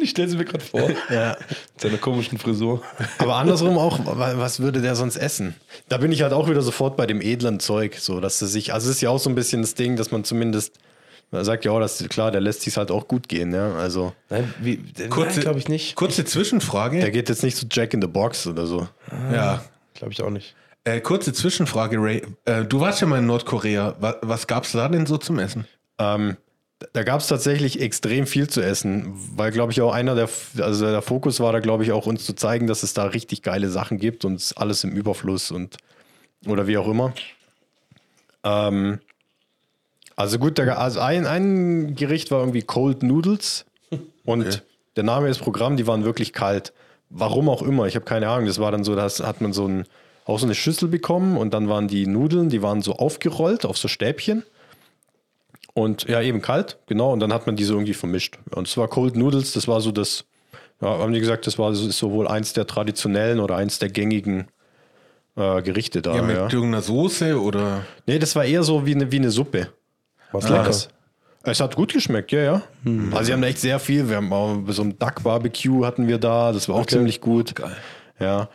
Ich stelle sie mir gerade vor. (laughs) ja. Mit seiner komischen Frisur. Aber andersrum auch, wa- was würde der sonst essen? Da bin ich halt auch wieder sofort bei dem edlen Zeug, so dass er sich, also es ist ja auch so ein bisschen das Ding, dass man zumindest, man sagt ja auch, dass klar, der lässt sich halt auch gut gehen, ja. Also Nein, wie, Kurze- glaube ich nicht. Kurze Zwischenfrage. der geht jetzt nicht so Jack in the Box oder so. ja. Glaube ich auch nicht. Äh, kurze Zwischenfrage, Ray. Äh, du warst ja mal in Nordkorea. Was, was gab's da denn so zum Essen? Ähm, da gab es tatsächlich extrem viel zu essen, weil, glaube ich, auch einer der, also der Fokus war da, glaube ich, auch uns zu zeigen, dass es da richtig geile Sachen gibt und alles im Überfluss und oder wie auch immer. Ähm, also gut, da, also ein, ein Gericht war irgendwie Cold Noodles (laughs) und der Name ist Programm, die waren wirklich kalt. Warum auch immer, ich habe keine Ahnung. Das war dann so, da hat man so ein, auch so eine Schüssel bekommen und dann waren die Nudeln, die waren so aufgerollt auf so Stäbchen. Und ja, eben kalt, genau. Und dann hat man diese irgendwie vermischt. Und es war Cold Noodles, das war so das, ja, haben die gesagt, das war ist sowohl eins der traditionellen oder eins der gängigen äh, Gerichte da. Ja, mit Ja, irgendeiner Soße oder. Nee, das war eher so wie eine, wie eine Suppe. Was Ja, lecker. das- Es hat gut geschmeckt, ja, ja. Also sie haben da echt sehr viel. Wir haben auch so ein Duck-Barbecue hatten wir da, das war auch ziemlich gut. Ja.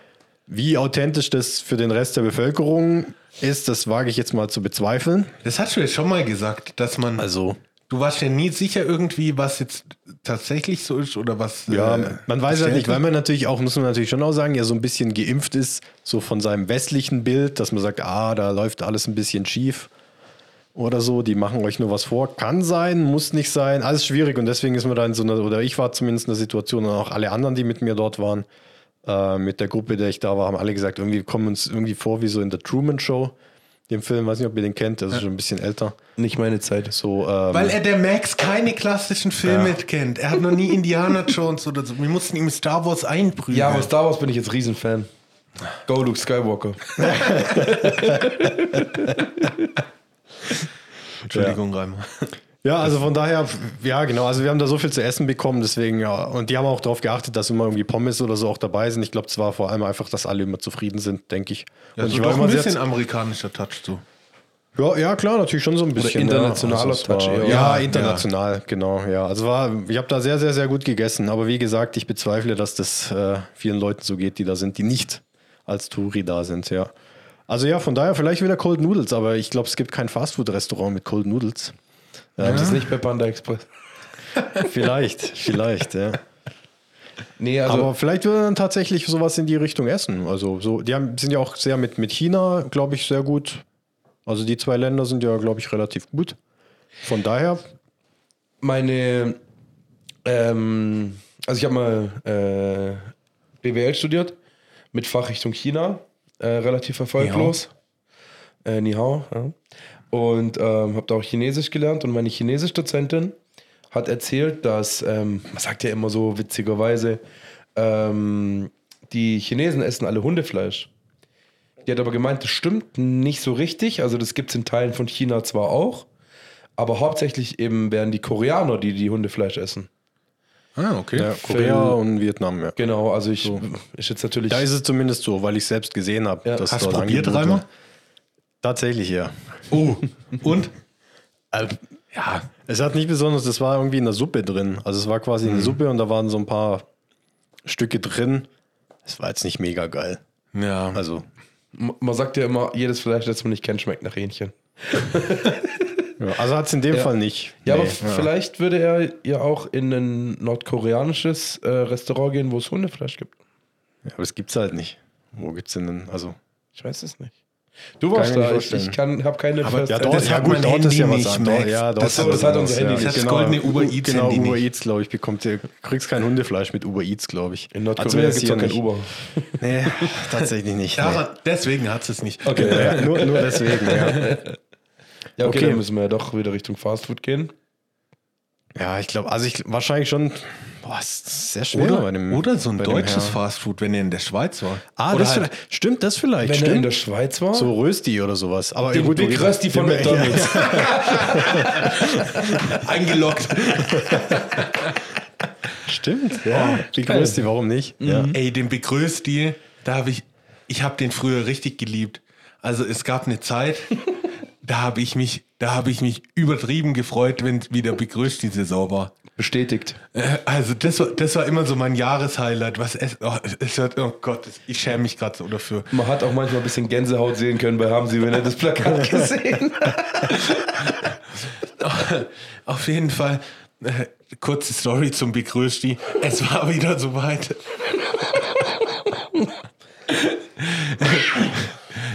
Wie authentisch das für den Rest der Bevölkerung ist, das wage ich jetzt mal zu bezweifeln. Das hast du ja schon mal gesagt, dass man. Also, Du warst ja nie sicher irgendwie, was jetzt tatsächlich so ist oder was. ja, äh, man weiß halt nicht, weil man natürlich auch, muss man natürlich schon auch sagen, ja so ein bisschen geimpft ist, so von seinem westlichen Bild, dass man sagt, ah, da läuft alles ein bisschen schief oder so, die machen euch nur was vor. Kann sein, muss nicht sein, alles schwierig und deswegen ist man da in so einer, oder ich war zumindest in der Situation und auch alle anderen, die mit mir dort waren, äh, mit der Gruppe, der ich da war, haben alle gesagt, irgendwie kommen uns irgendwie vor wie so in der Truman Show, dem Film, weiß nicht, ob ihr den kennt, das ist schon ein bisschen älter. Nicht meine Zeit. So, ähm, Weil er der Max keine klassischen Filme kennt. Er hat noch nie Indiana Jones oder so. Wir mussten ihm Star Wars einprügeln. Ja, aber Star Wars bin ich jetzt Riesenfan. Go Luke Skywalker. (laughs) Entschuldigung, Reimer. Ja, also von daher, ja, genau. Also wir haben da so viel zu essen bekommen, deswegen, ja. Und die haben auch darauf geachtet, dass immer irgendwie Pommes oder so auch dabei sind. Ich glaube, es war vor allem einfach, dass alle immer zufrieden sind, denke ich. Ja, und so ich war ein immer bisschen sehr. amerikanischer Touch so. Ja, ja, klar, natürlich schon so ein bisschen. internationaler ja. Also es Touch war, eher. Ja, Ja, international, genau. Ja, also war, ich habe da sehr, sehr, sehr gut gegessen. Aber wie gesagt, ich bezweifle, dass das äh, vielen Leuten so geht, die da sind, die nicht als Touri da sind, ja. Also ja, von daher vielleicht wieder Cold Noodles, aber ich glaube, es gibt kein Fastfood-Restaurant mit Cold Noodles. Ja. Das ist nicht bei Panda Express. (laughs) Vielleicht, vielleicht, ja. Nee, also aber vielleicht würde dann tatsächlich sowas in die Richtung essen. Also so, die haben, sind ja auch sehr mit, mit China, glaube ich, sehr gut. Also die zwei Länder sind ja, glaube ich, relativ gut. Von daher, meine, ähm, also ich habe mal äh, BWL studiert mit Fachrichtung China, äh, relativ erfolglos. Äh, Ni hao, ja. Und ähm, habe da auch Chinesisch gelernt und meine Chinesisch-Dozentin hat erzählt, dass, ähm, man sagt ja immer so witzigerweise, ähm, die Chinesen essen alle Hundefleisch. Die hat aber gemeint, das stimmt nicht so richtig. Also das gibt es in Teilen von China zwar auch, aber hauptsächlich eben wären die Koreaner, die die Hundefleisch essen. Ah, okay. Ja, Korea und Vietnam, ja. Genau, also ich ist jetzt natürlich. Da ist es zumindest so, weil ich selbst gesehen habe. Ja. dass Hast du probiert, Reimer? Tatsächlich, ja. Oh, und? Äh, ja, es hat nicht besonders, das war irgendwie in der Suppe drin. Also es war quasi Mhm. eine Suppe und da waren so ein paar Stücke drin. Es war jetzt nicht mega geil. Ja. Also, man sagt ja immer, jedes Fleisch, das man nicht kennt, schmeckt nach Hähnchen. ja, also hat es in dem Ja. Fall nicht. Ja, aber f- vielleicht würde er ja auch in ein nordkoreanisches äh, Restaurant gehen, wo es Hundefleisch gibt. Ja, aber es gibt's halt nicht. Wo gibt's denn denn? Also, Ich weiß es nicht. Du warst da, ich, ich vorstellen. habe keine Aber ja, dort, das ja hat gut, mein dort ist ja Handy was nicht, anderes. Ja, dort Das- ist das was hat unser Handy ja. nicht. Das goldene Uber Eats Genau, Handy Uber. Eats, glaube ich, bekommt ihr, kriegst kein Hundefleisch mit Uber Eats, glaube ich. in Nordkorea gibt es hier kein. Uber. (laughs) Nee, tatsächlich nicht. Nee. Daran, deswegen hat es nicht. Okay, (laughs) Ja, nur, nur deswegen, ja. ja, okay, Okay. dann müssen wir ja doch wieder Richtung Fastfood gehen. Ja, ich glaube, also ich wahrscheinlich schon. Boah, ist sehr schwer Oder, bei dem. oder so ein deutsches. Fastfood, wenn er in der Schweiz war. Ah, das halt, vielleicht, stimmt, das vielleicht. Wenn er stimmt. in der Schweiz war, so Rösti oder sowas. Aber den gut, Big den- Rösti von McDonalds. (laughs) eingeloggt. Stimmt, ja. Big Rösti, warum nicht? Ja. Ey, den Begrüßti, da habe ich, ich habe den früher richtig geliebt. Also es gab eine Zeit, da habe ich mich, da habe ich mich übertrieben gefreut, wenn wieder begrüßt die Saison war. bestätigt. Äh, Also das war, das war immer so mein Jahreshighlight. Was es, oh, es hat, oh Gott, ich schäme mich gerade so dafür. Man hat auch manchmal ein bisschen Gänsehaut sehen können bei Haben Sie, wenn er das Plakat (laughs) gesehen Auf jeden Fall, äh, kurze Story zum Begrüßti. Es war wieder soweit.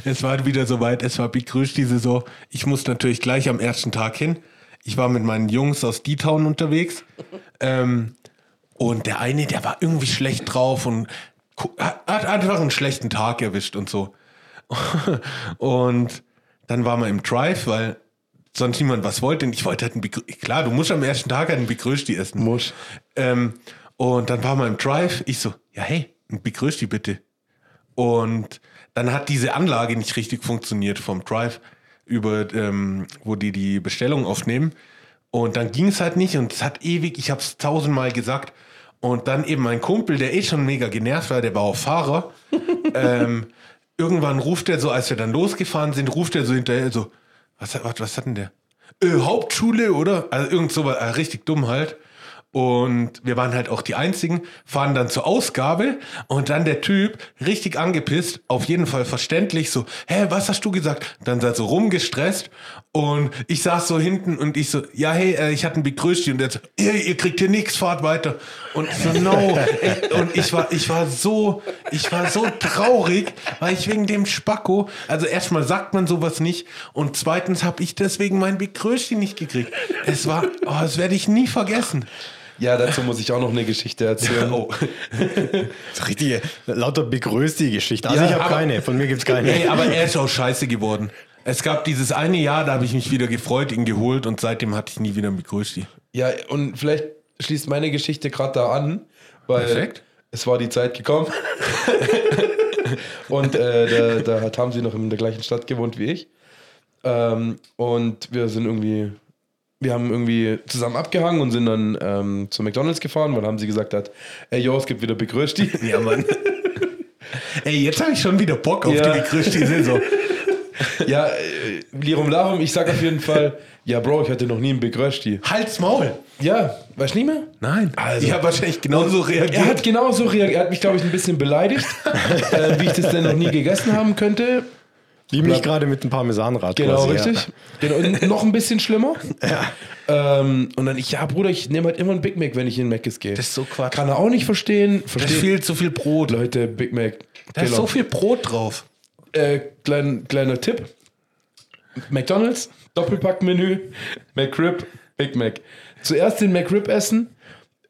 Es war wieder soweit. Es war begrüßt die Saison. Ich musste natürlich gleich am ersten Tag hin. Ich war mit meinen Jungs aus D-Town unterwegs. Ähm, und der eine, der war irgendwie schlecht drauf und hat, hat einfach einen schlechten Tag erwischt und so. (laughs) Und dann waren wir im Drive, weil sonst niemand was wollte. Und ich wollte halt einen Begrü Klar, du musst am ersten Tag einen Begrüßti essen. Muss. Ähm, und dann waren wir im Drive. Ich so, ja, hey, ein Begrüßti bitte. Und dann hat diese Anlage nicht richtig funktioniert vom Drive, über, ähm, wo die die Bestellung aufnehmen. Und dann ging es halt nicht und es hat ewig, ich habe es tausendmal gesagt. Und dann eben mein Kumpel, der eh schon mega genervt war, der war auch Fahrer. (laughs) ähm, irgendwann ruft er so, als wir dann losgefahren sind, ruft er so hinterher so, was, hat- was, was hat denn der? Äh, Hauptschule, oder? Also irgend so äh, richtig dumm halt. Und wir waren halt auch die Einzigen, fahren dann zur Ausgabe und dann der Typ, richtig angepisst, auf jeden Fall verständlich, so, hä, was hast du gesagt? Dann sah so rumgestresst und ich saß so hinten und ich so, ja, hey, äh, ich hatte ein Begrüßti und der so, ihr, kriegt hier nichts, fahrt weiter. Und so, no. Und ich war, ich war so, ich war so traurig, weil ich wegen dem Spacko, also erstmal sagt man sowas nicht und zweitens habe ich deswegen mein Begrüßti nicht gekriegt. Es war, oh, das werde ich nie vergessen. Ja, dazu muss ich auch noch eine Geschichte erzählen. (laughs) Oh. Richtige, lauter Big Rösti-Geschichte. Also Ja, ich habe keine, von mir gibt's keine. Ey, aber er ist auch scheiße geworden. Es gab dieses eine Jahr, da habe ich mich wieder gefreut, ihn geholt und seitdem hatte ich nie wieder einen Begrüßti. Ja, und vielleicht schließt meine Geschichte gerade da an, weil Perfekt. es war die Zeit gekommen. und äh, da, da hat, haben sie noch in der gleichen Stadt gewohnt wie ich. Ähm, und wir sind irgendwie, wir haben irgendwie zusammen abgehangen und sind dann ähm, zu McDonalds gefahren, weil haben sie gesagt hat, ey, yo, es gibt wieder Begrüßti. (laughs) Ja, Mann. (laughs) Ey, jetzt habe ich schon wieder Bock auf Ja. die Begrüßti-Saison. (laughs) ja, äh, Lirum Larum, ich sag auf jeden Fall, ja, Bro, ich hatte noch nie einen Begrüßti. Halt's Maul. Ja, weißt du nicht mehr? Nein. Also- ich habe wahrscheinlich genauso Er hat reagiert. genauso reagiert. Er hat mich, glaube ich, ein bisschen beleidigt, äh, wie ich das denn noch nie gegessen haben könnte. Wie mich gerade mit dem Parmesanrad. Genau, richtig. Genau, und noch ein bisschen schlimmer. (laughs) Ähm, und dann ich, ja, Bruder, ich nehme halt immer einen Big Mac, wenn ich in Mc's gehe. Das ist so Quatsch. Kann er auch nicht verstehen. Da ist Versteht viel zu viel Brot. Leute, Big Mac. Da ist so viel Brot drauf. äh, klein, kleiner Tipp. McDonalds, Doppelpackmenü, McRib, Big Mac. Zuerst den McRib essen,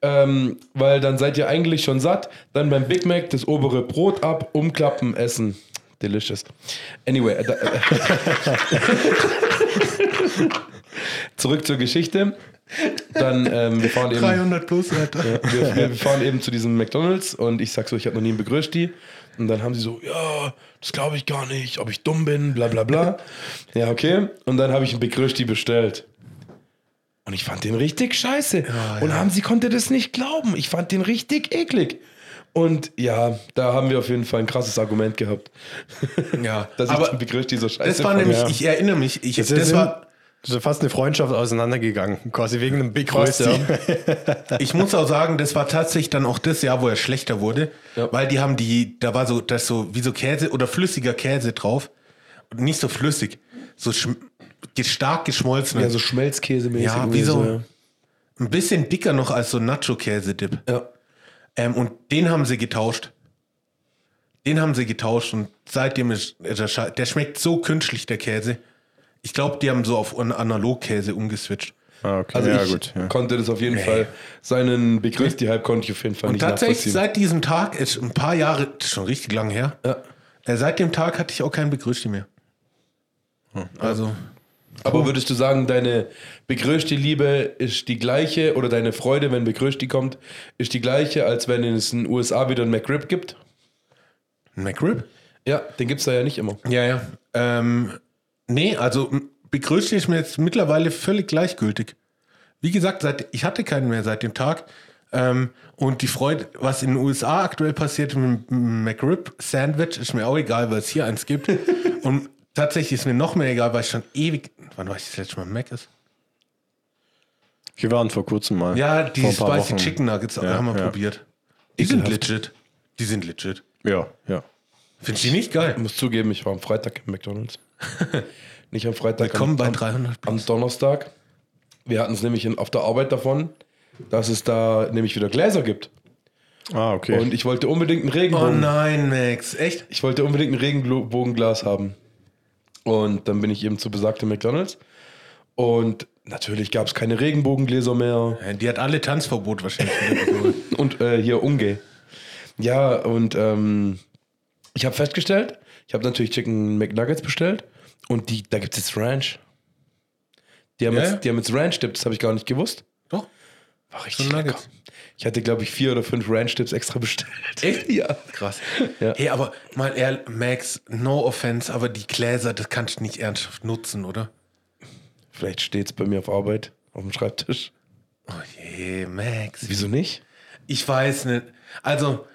ähm, weil dann seid ihr eigentlich schon satt. Dann beim Big Mac das obere Brot ab, umklappen, essen. Delicious. Anyway, äh, äh, (laughs) zurück zur Geschichte. Dann, ähm, wir fahren eben. 300 plus, Alter. Ja, wir, wir fahren eben zu diesem McDonalds und ich sag so, ich habe noch nie einen Begrüßti. Und dann haben sie so, ja, das glaube ich gar nicht, ob ich dumm bin, bla bla bla. ja, okay. Und dann habe ich einen Begrüßti bestellt. Und ich fand den richtig scheiße. und ja. haben sie konnte das nicht glauben. Ich fand den richtig eklig. Und ja, da haben wir auf jeden Fall ein krasses Argument gehabt. Ja, (laughs) Dass ich aber den Begriff dieser Scheiße das war nämlich, ja. ich erinnere mich, ich, Das, das, ist war, das ist fast eine Freundschaft auseinandergegangen, quasi wegen einem Big Rösti. (laughs) ich muss auch sagen, das war tatsächlich dann auch das Jahr, wo er schlechter wurde, Ja. weil die haben die, da war so, das so wie so Käse oder flüssiger Käse drauf, Und nicht so flüssig, so stark geschmolzen, Ja, so Schmelzkäse-mäßig. Ja, irgendwie wie so- ja. ein bisschen dicker noch als so Nacho-Käse-Dip. Ja. Ähm, und den haben sie getauscht. Den haben sie getauscht und seitdem ist der, der schmeckt so künstlich, der Käse. Ich glaube, die haben so auf einen Analogkäse umgeswitcht. Ah, okay. Also ja, ich gut. Ja. konnte das auf jeden Fall, seinen Begriff, die halb konnte ich auf jeden Fall Und nicht tatsächlich seit diesem Tag, ist ein paar Jahre, ist schon richtig lang her, Ja. äh, seit dem Tag hatte ich auch kein Begrüßti mehr. Also, Aber würdest du sagen, deine begrüßte Liebe ist die gleiche oder deine Freude, wenn begrüßti kommt, ist die gleiche, als wenn es in den USA wieder einen McRib gibt? ein McRib? Ja, den gibt es da ja nicht immer. Ja, ja. Ähm, nee, also Begrüßti ist mir jetzt mittlerweile völlig gleichgültig. Wie gesagt, seit, ich hatte keinen mehr seit dem Tag. Ähm, und die Freude, was in den USA aktuell passiert mit dem McRib-Sandwich, ist mir auch egal, weil es hier eins gibt. (laughs) und tatsächlich ist mir noch mehr egal, weil ich schon ewig. Wann war ich das letzte Mal im Mac ist? Wir waren vor kurzem mal. Ja, die Spicy Wochen. Chicken Nuggets Ja, haben wir ja. probiert. Die sind legit. Die sind legit. Ja, ja. Du die nicht geil? Ich muss zugeben, ich war am Freitag im McDonalds. (laughs) nicht am Freitag. Willkommen am, bei am, 300 am Donnerstag. Wir hatten es nämlich in, auf der Arbeit davon, dass es da nämlich wieder Gläser gibt. Ah, okay. Und ich wollte unbedingt einen Oh Regenbogen. nein, Max. Echt? Ich wollte unbedingt ein Regenbogenglas haben. Und dann bin ich eben zu besagtem McDonalds. Und natürlich gab es keine Regenbogengläser mehr. Die hat alle Tanzverbot wahrscheinlich. (laughs) Und äh, hier Unge. Ja, und ähm, ich habe festgestellt, ich habe natürlich Chicken McNuggets bestellt. Und die, da gibt es jetzt Ranch. Die haben, Ja, jetzt, die haben jetzt Ranch-Dips, das habe ich gar nicht gewusst. Doch. War richtig So lecker. Nuggets. Ich hatte, glaube ich, vier oder fünf Ranch-Dips extra bestellt. Echt? (laughs) Ja. Krass. Ja. Hey, aber mal ehrlich, Max, no offense, aber die Gläser, das kannst du nicht ernsthaft nutzen, oder? Vielleicht steht es bei mir auf Arbeit, auf dem Schreibtisch. Oh je, Max. Wieso nicht? Ich weiß nicht. Also,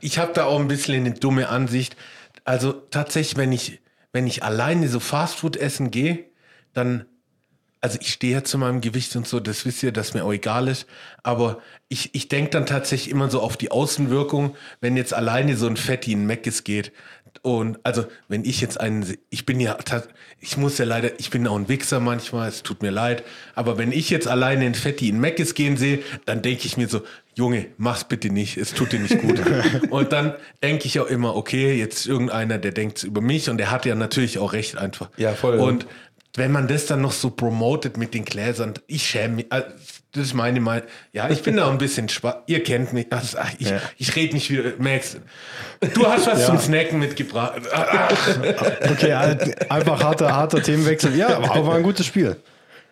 ich habe da auch ein bisschen eine dumme Ansicht. Also tatsächlich, wenn ich, wenn ich alleine so Fastfood essen gehe, dann, also ich stehe ja zu meinem Gewicht und so, das wisst ihr, dass mir auch egal ist. Aber ich, ich denke dann tatsächlich immer so auf die Außenwirkung, wenn jetzt alleine so ein Fetti in Meckes geht. Und also, wenn ich jetzt einen, ich bin ja, ich muss ja leider, ich bin auch ein Wichser manchmal, es tut mir leid, aber wenn ich jetzt alleine ein Fetti in Meckes gehen sehe, dann denke ich mir so, Junge, mach's bitte nicht, es tut dir nicht gut. (laughs) und dann denke ich auch immer, okay, jetzt irgendeiner, der denkt über mich und der hat ja natürlich auch recht einfach. Ja, voll. Und wenn man das dann noch so promotet mit den Gläsern, ich schäme mich. also, Das ist meine Meinung. Ja, ich bin da ein bisschen schwach. Ihr kennt mich. Also, ach, ich Ja. ich rede nicht wie Max. Du hast was zum Snacken mitgebracht. (laughs) Okay, halt, einfach harter, harter Themenwechsel. Ja, aber auch war ein gutes Spiel.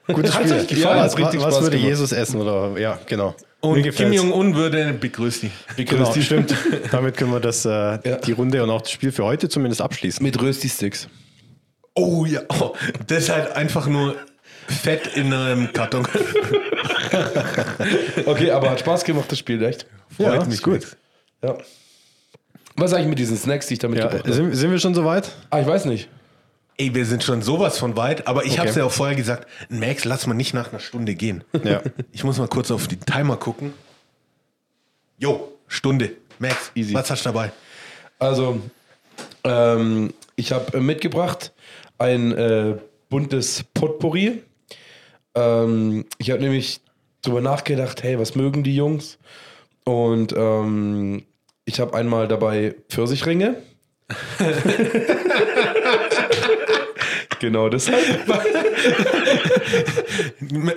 Gutes Hat's Spiel. euch gefallen? was Hat richtig was Spaß würde gemacht. Jesus essen? Oder ja, genau. Und Kim. Jong-un würde begrüßt die. Genau, stimmt. Damit können wir das, äh, die Runde und auch das Spiel für heute zumindest abschließen. Mit Rösti-Sticks. Oh ja, oh, das ist halt einfach nur Fett in einem Karton. (laughs) Okay, aber hat Spaß gemacht, das Spiel, echt? Ja, Freut ist mich gut. Ja. Was sag ich mit diesen Snacks, die ich damit Ja, gebracht habe? sind, sind wir schon soweit? Ah, ich weiß nicht. Ey, wir sind schon sowas von weit, aber ich Okay. habe es ja auch vorher gesagt, Max, lass mal nicht nach einer Stunde gehen. Ja. Ich muss mal kurz auf den Timer gucken. Jo, Stunde. Max, Easy. was hast du dabei? Also, ähm, ich habe äh, mitgebracht ein äh, buntes Potpourri. Ähm, ich habe nämlich drüber nachgedacht, hey, was mögen die Jungs? Und ähm, ich habe einmal dabei Pfirsichringe. (laughs) genau deshalb. (laughs) Ma-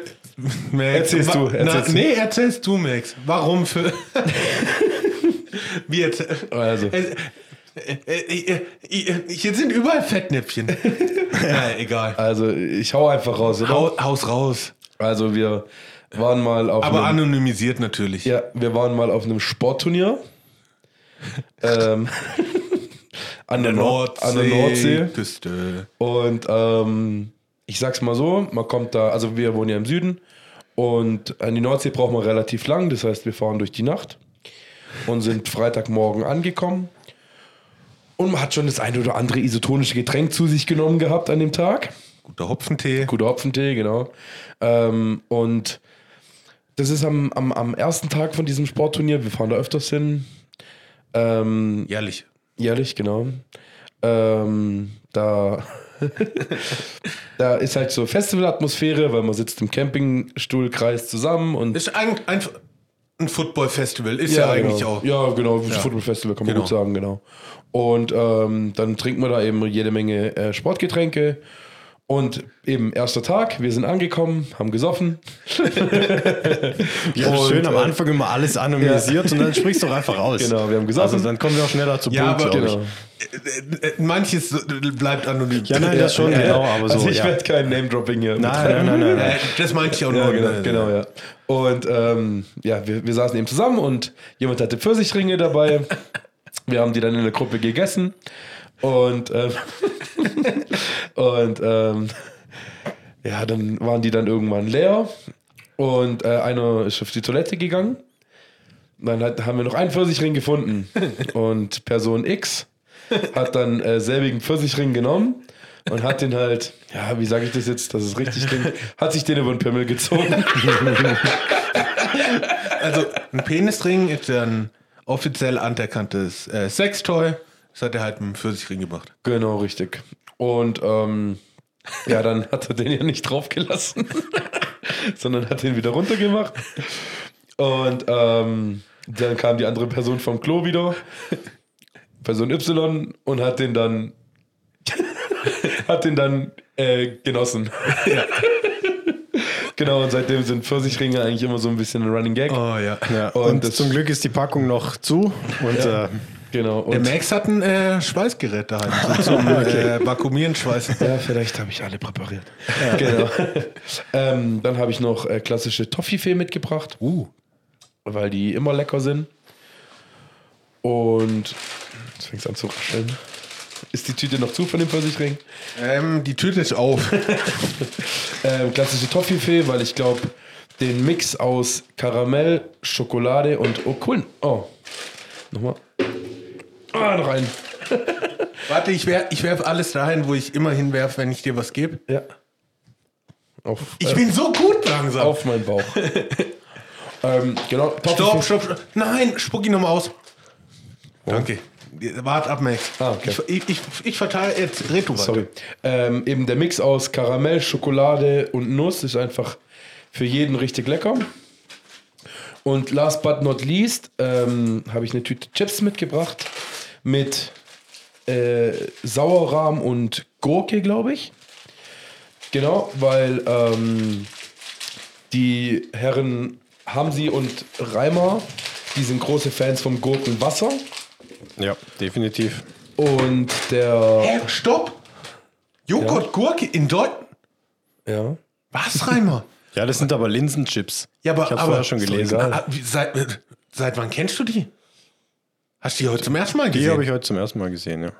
Max, Erzählst du, erzählst du. Nee, erzählst du, Max. Warum für. (laughs) Wie jetzt? Also. Äh, äh, äh, Hier sind überall Fettnäpfchen. (laughs) ja, egal. Also, ich hau einfach raus, oder? Hau, haus raus. Also, wir waren mal auf Aber einem, anonymisiert natürlich. Ja, wir waren mal auf einem Sportturnier. ähm, (laughs) an, der Nord, an der Nordsee. Küste. Und ähm, ich sag's mal so, man kommt da, also wir wohnen ja im Süden und an die Nordsee braucht man relativ lang, das heißt, wir fahren durch die Nacht und sind Freitagmorgen angekommen. Und man hat schon das eine oder andere isotonische Getränk zu sich genommen gehabt an dem Tag. Guter Hopfentee. Guter Hopfentee, genau. Ähm, und das ist am, am, am ersten Tag von diesem Sportturnier. Wir fahren da öfters hin. Ähm, Jährlich. jährlich, genau. Ähm, da, (laughs) da ist halt so Festivalatmosphäre, weil man sitzt im Campingstuhlkreis zusammen und Ist ein, ein, ein Football-Festival, ist ja, eigentlich genau. auch. Ja, genau, ja. Football-Festival kann man Genau. gut sagen, genau. Und ähm, dann trinken wir da eben jede Menge äh, Sportgetränke. Und eben erster Tag, wir sind angekommen, haben gesoffen. Ja, Und, schön am äh, Anfang immer alles anonymisiert und dann sprichst du doch einfach aus. Genau, wir haben gesoffen. Also dann kommen wir auch schneller zu Ja, Punkt, aber Genau. Äh, äh, Manches bleibt anonym. ich. Ja, nein, das schon, Ja, genau, aber so. also ich ja. werde kein Name-Dropping hier. Nein, nein, nein, nein, nein. das meinte ich auch Ja, nur. genau, genau, ja. Und ähm, ja, wir, wir saßen eben zusammen und jemand hatte Pfirsichringe dabei. Wir haben die dann in der Gruppe gegessen. Und, ähm, (laughs) und ähm, ja, dann waren die dann irgendwann leer. Und äh, einer ist auf die Toilette gegangen. Dann hat, haben wir noch einen Pfirsichring gefunden. Und Person X hat dann äh, selbigen Pfirsichring genommen und hat den halt, ja, wie sage ich das jetzt, dass es richtig klingt, hat sich den über den Pimmel gezogen. Also ein Penisring ist ja ein offiziell anerkanntes äh, Sextoy. Das hat er halt mit dem Pfirsichring gemacht. Genau, richtig. Und ähm, ja, dann (laughs) hat er den ja nicht draufgelassen, (laughs) sondern hat den wieder runtergemacht. Und ähm, dann kam die andere Person vom Klo wieder, Person Y, und hat den dann (laughs) hat den dann äh, genossen. genau, und seitdem sind Pfirsichringe eigentlich immer so ein bisschen ein Running Gag. Oh ja. Ja, Und und zum Glück ist die Packung noch zu und äh, Genau. Der Max hat ein äh, Schweißgerät daheim. (laughs) So zum äh, Vakuumieren schweißen. Ja, vielleicht habe ich alle präpariert. (laughs) Genau. (laughs) ähm, dann habe ich noch äh, klassische Toffifee mitgebracht. Uh. Weil die immer lecker sind. Und jetzt fängt es an zu rascheln. Ist die Tüte noch zu von dem Pfirsichring? Ähm, die Tüte ist auf. Ähm, klassische Toffifee, weil ich glaube, den Mix aus Karamell, Schokolade und oh cool. Oh. Nochmal. Ah, noch einen. (laughs) Warte, ich, wer, ich werfe alles dahin, wo ich immer hinwerfe, wenn ich dir was gebe. Ja. Auf, Ich äh, bin so gut langsam. auf meinen Bauch. (laughs) ähm, genau. Stopp, stopp, stopp. Nein, spuck ihn nochmal aus. Danke. Wart ab, Max. Ah, okay. Ich, ich, ich verteile jetzt. Weiter. Sorry. Ähm, eben der Mix aus Karamell, Schokolade und Nuss ist einfach für jeden richtig lecker. Und last but not least ähm, habe ich eine Tüte Chips mitgebracht mit äh, Sauerrahm und Gurke, glaube ich. Genau, weil ähm, die Herren Hamsi und Reimer, die sind große Fans vom Gurkenwasser. ja, definitiv. Und der. Hä, stopp. Joghurt, Gurke in Deutschland. Ja. Was, Reimer? Ja, das sind aber Linsenchips. Ja, aber, ich hab's aber vorher schon gelesen. egal. Ah, seit, seit wann kennst du die? Hast du die heute zum ersten Mal Die gesehen? habe ich heute zum ersten Mal gesehen, ja.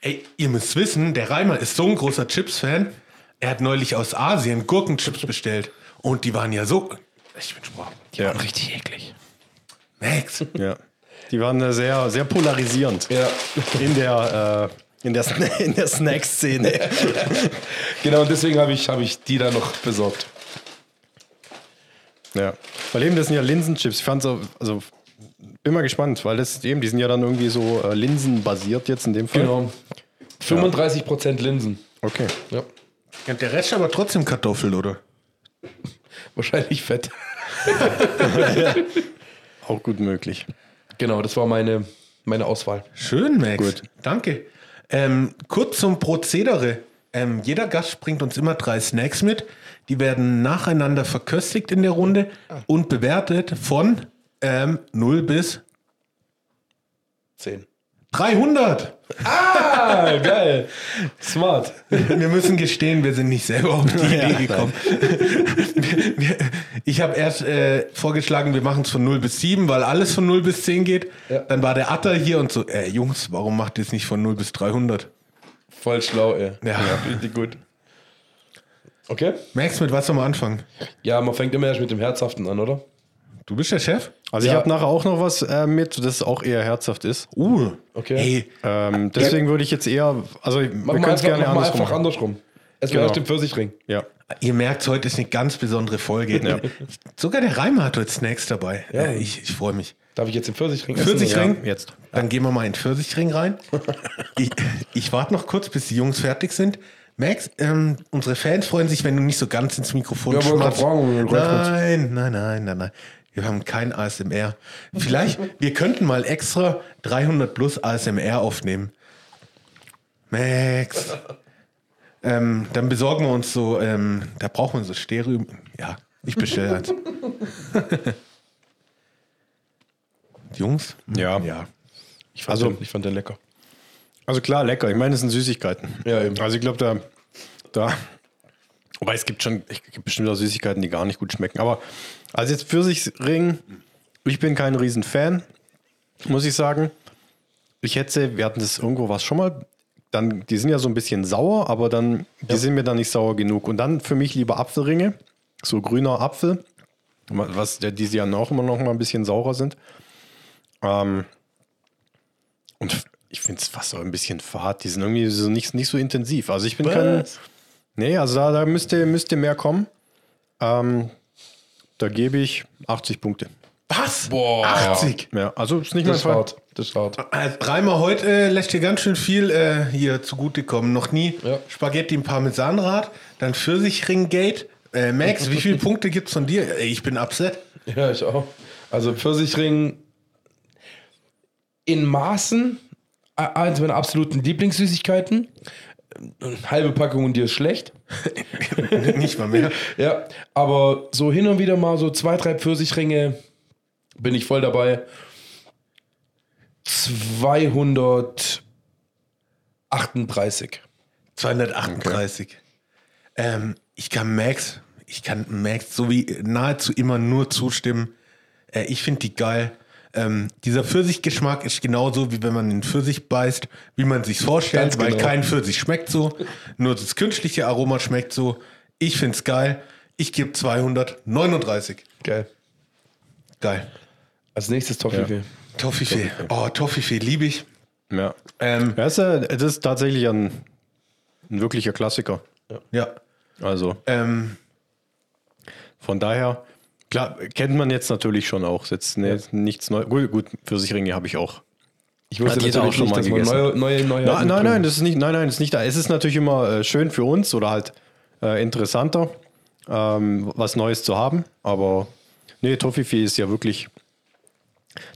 Ey, ihr müsst wissen, der Reimer ist so ein großer Chips-Fan. Er hat neulich aus Asien Gurkenchips bestellt. Und die waren ja so. Ich bin sprach. Ja, Richtig eklig. Max. ja. Die waren sehr, sehr polarisierend Ja. in der, äh, in der, (laughs) in der Snack-Szene. Genau, und deswegen habe ich, hab ich die da noch besorgt. ja. Weil eben, das sind ja Linsenchips. Ich fand so, also bin mal gespannt, weil das eben, die sind ja dann irgendwie so äh, linsenbasiert jetzt in dem Fall. Genau. 35% Linsen. Okay. Ja. Und der Rest aber trotzdem Kartoffel, oder? (laughs) Wahrscheinlich fett. (laughs) Auch gut möglich. Genau, das war meine, meine Auswahl. Schön, Max. Gut. Danke. Ähm, kurz zum Prozedere. Ähm, jeder Gast bringt uns immer drei Snacks mit. Die werden nacheinander verköstigt in der Runde und bewertet von ähm, 0 bis 10. 300. Ah, (laughs) geil. Smart. Wir müssen gestehen, wir sind nicht selber auf die Idee gekommen. Wir- wir- ich habe erst äh, vorgeschlagen, wir machen es von 0 bis 7, weil alles von 0 bis 10 geht. Ja. Dann war der Atter hier und so, äh, Jungs, warum macht ihr es nicht von 0 bis 300? Voll schlau, ey. Ja. Richtig gut. Okay. Max, mit was soll man anfangen? Ja, man fängt immer erst mit dem Herzhaften an, oder? Du bist der Chef? Also Ja. ich habe nachher auch noch was äh, mit, das auch eher herzhaft ist. Uh, Okay. Hey, Ähm, deswegen würde ich jetzt eher, also wir Mach können mal es gerne mach andersrum einfach machen. andersrum. Es Genau. wäre erst im Pfirsichring. Ja. ihr merkt, heute ist eine ganz besondere Folge. Sogar der Reimer hat heute Snacks dabei. Ja. Äh, ich ich freue mich. Darf ich jetzt im Pfirsichring essen? Pfirsichring? Ja, jetzt. Dann gehen wir mal in den Pfirsichring rein. (laughs) ich ich warte noch kurz, bis die Jungs fertig sind. Max, ähm, unsere Fans freuen sich, wenn du nicht so ganz ins Mikrofon Ja, schmatzt. fragen. Nein, nein, nein, nein, nein. Wir haben kein ASMR. Vielleicht, wir könnten mal extra 300 plus ASMR aufnehmen. Max. Ähm, dann besorgen wir uns so, ähm, da brauchen wir so Stereo. Ja, ich bestelle eins. (laughs) Jungs? Ja. Ja. Ich fand, Also- den, ich fand den lecker. Also klar, lecker. Ich meine, es sind Süßigkeiten. Ja, eben. Also ich glaube, da, da, wobei es gibt schon, es gibt bestimmt auch Süßigkeiten, die gar nicht gut schmecken. Aber also jetzt Pfirsichring, ich bin kein Riesenfan, muss ich sagen. Ich hätte, wir hatten das irgendwo was schon mal, dann, die sind ja so ein bisschen sauer, aber dann, die sind mir dann nicht sauer genug. Und dann für mich lieber Apfelringe, so grüner Apfel, was, die ja auch immer noch mal ein bisschen saurer sind. Ähm, und ich finde es fast auch ein bisschen fad. Die sind irgendwie so nicht, nicht so intensiv. Also ich bin kein. Was? Nee, also da, da müsste, müsste mehr kommen. Ähm, da gebe ich 80 Punkte. Was? Boah. 80? Ja, also ist nicht mein Das ist Fall. hart. Das ist hart. Also, Reimer, heute äh, lässt dir ganz schön viel äh, hier zugutekommen. Noch nie Ja. Spaghetti im Parmesanrad, dann Pfirsichringgate. Äh, Max, wie viele (laughs) Punkte gibt es von dir? Ey, Ich bin upset. Ja, ich auch. Also Pfirsichring in Maßen, äh, eins meiner absoluten Lieblingssüßigkeiten. Eine halbe Packung und dir ist schlecht. (laughs) Nicht mal mehr. Ja, aber so hin und wieder mal so zwei, drei Pfirsichringe bin ich voll dabei. 238. 238. Ähm, ich kann Max, ich kann Max so wie nahezu immer nur zustimmen. Äh, ich finde die geil. Ähm, dieser Pfirsichgeschmack ist genauso, wie wenn man den Pfirsich beißt, wie man sich vorstellt, Ganz weil genau. kein Pfirsich schmeckt so. Nur das künstliche Aroma schmeckt so. Ich finde es geil. Ich gebe 239. Geil. Geil. Als nächstes Toffifee. Toffifee. Oh, Toffifee liebe ich. Ja. Ähm, Ja, ist, ja- das ist tatsächlich ein, ein wirklicher Klassiker. ja. Also Ähm, von daher, klar, kennt man jetzt natürlich schon auch. Jetzt ne, nichts Neues. Gut, gut, Pfirsichringe habe ich auch. Ich wusste Hat jeder auch schon nicht, mal gegessen. neue, neue, neue Nein, nein, nein, das ist nicht, nein, nein, das ist nicht da. Es ist natürlich immer äh, schön für uns oder halt äh, interessanter, ähm, was Neues zu haben. Aber nee, Toffifee ist ja wirklich,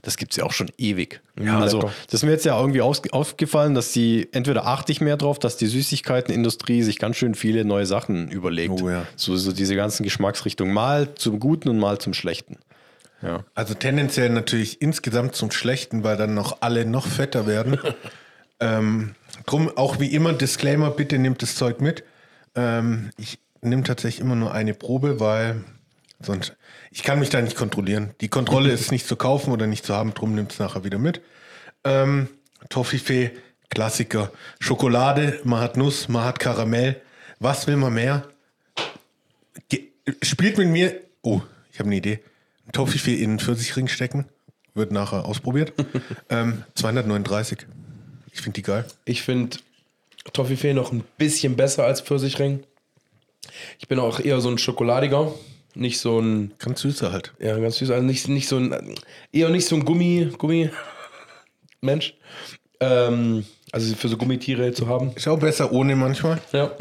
das gibt es ja auch schon ewig. Ja, also, lecker. das ist mir jetzt ja irgendwie aufgefallen, dass die, entweder achte ich mehr drauf, dass die Süßigkeitenindustrie sich ganz schön viele neue Sachen überlegt. Oh ja. so, so diese ganzen Geschmacksrichtungen, mal zum Guten und mal zum Schlechten. Ja. Also tendenziell natürlich insgesamt zum Schlechten, weil dann noch alle noch fetter werden. (laughs) ähm, drum auch wie immer Disclaimer, bitte nehmt das Zeug mit. Ähm, ich nehme tatsächlich immer nur eine Probe, weil sonst ich kann mich da nicht kontrollieren. Die Kontrolle ist nicht zu kaufen oder nicht zu haben, drum nimmt es nachher wieder mit. Ähm, Toffifee, Klassiker. Schokolade, man hat Nuss, man hat Karamell. Was will man mehr? Ge spielt mit mir. Oh, ich habe eine Idee. Ein Toffifee in einen Pfirsichring stecken. Wird nachher ausprobiert. (laughs) ähm, 239. Ich finde die geil. Ich finde Toffifee noch ein bisschen besser als Pfirsichring. Ich bin auch eher so ein Schokoladiger. Nicht so ein, Ganz süßer halt. ja, ganz süß, also nicht, nicht so ein, eher nicht so ein Gummi, Gummi, Mensch. Ähm, also für so Gummitiere zu haben. Ist auch besser ohne manchmal. Ja.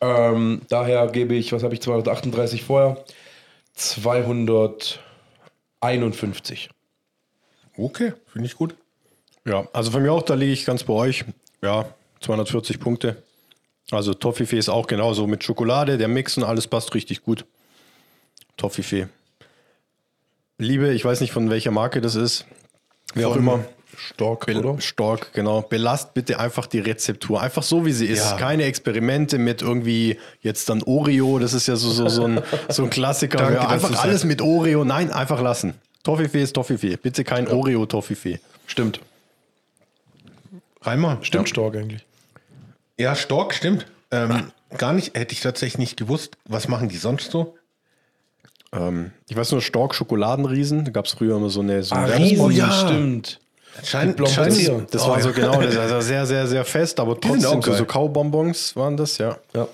Ähm, daher gebe ich, was habe ich, 238 vorher? 251. Okay, finde ich gut. Ja, also von mir auch, da liege ich ganz bei euch. Ja, 240 Punkte. Also Toffifee ist auch genauso mit Schokolade, der Mix und alles passt richtig gut. Toffifee. Liebe, ich weiß nicht von welcher Marke das ist. Wer auch Von immer. Stork, Bel- oder? Stork, genau. Belast bitte einfach die Rezeptur. Einfach so, wie sie ist. Ja. Keine Experimente mit irgendwie jetzt dann Oreo. Das ist ja so, so, so, ein, (laughs) so ein Klassiker. Danke, ja, einfach alles mit Oreo. Nein, einfach lassen. Toffifee ist Toffifee. Bitte kein Oreo-Toffifee. Stimmt. Reimer. Stimmt Stork eigentlich. Ja, Stork, stimmt. Ähm, gar nicht, hätte ich tatsächlich nicht gewusst. Was machen die sonst so? Ähm, ich weiß nur, Stork Schokoladenriesen. Da gab es früher immer so eine, so Ah. Riesen, ja. stimmt. Schein, Papier. Das Oh, war ja. so genau, das war (laughs) sehr, sehr, sehr fest, aber trotzdem so, so Kaubonbons waren das, ja. Ja.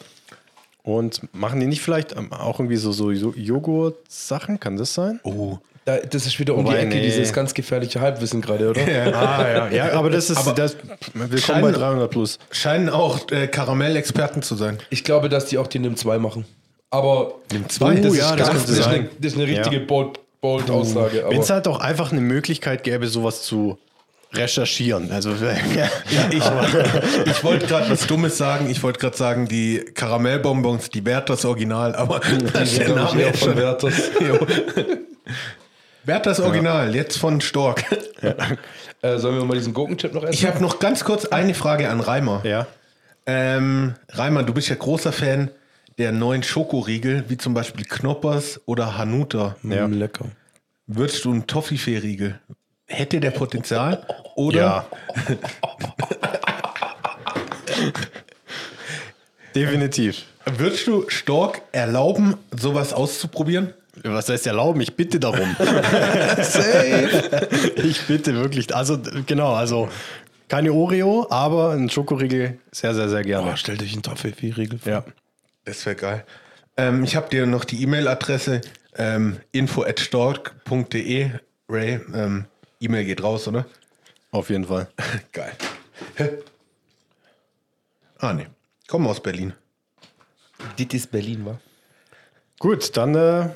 Und machen die nicht vielleicht ähm, auch irgendwie so, so Jo- Joghurt-Sachen? Kann das sein? Oh, Da, das ist wieder um Wobei, die Ecke, nee. dieses ganz gefährliche Halbwissen gerade, oder? (laughs) Ah, ja. ja, aber das ist, Aber das, willkommen scheinen- bei 300 plus. scheinen auch äh, Karamellexperten zu sein. Ich glaube, dass die auch die NIM 2 machen. Aber Nimm zwei. Oh, das ja, ist das ganz könnte das, ist eine, das ist eine richtige Ja. bold, bold Aussage. Wenn es halt auch einfach eine Möglichkeit gäbe, sowas zu recherchieren. Also, (laughs) ja, Ich, (laughs) ich wollte gerade was Dummes sagen. Ich wollte gerade sagen, die Karamellbonbons, die Werthers Original, aber (laughs) das ist der Name von schon. Werthers. Werthers Original, jetzt von Stork. Äh, sollen wir mal diesen Gurkenchip noch essen? Ich habe noch ganz kurz eine Frage an Reimer. ja. Ähm, Reimer, du bist ja großer Fan der neuen Schokoriegel, wie zum Beispiel Knoppers oder Hanuta. Ja. Mm, lecker. Würdest du einen Toffifee-Riegel? Hätte der Potenzial? Oder Ja. (laughs) Definitiv. würdest du Stork erlauben, sowas auszuprobieren? Was heißt erlauben? Ich bitte darum. (laughs) (laughs) ich bitte wirklich. Also, genau, also keine Oreo, aber ein Schokoriegel sehr, sehr, sehr gerne. Oh, stell dich einen Toffee-Riegel vor. ja. Das wäre geil. Ähm, ich habe dir noch die E-Mail-Adresse ähm, info at stork.de. Ray, ähm, E-Mail geht raus, oder? Auf jeden Fall. (laughs) Geil. Hä? Ah, nee. Komm aus Berlin. Das ist Berlin, wa? Gut, dann äh,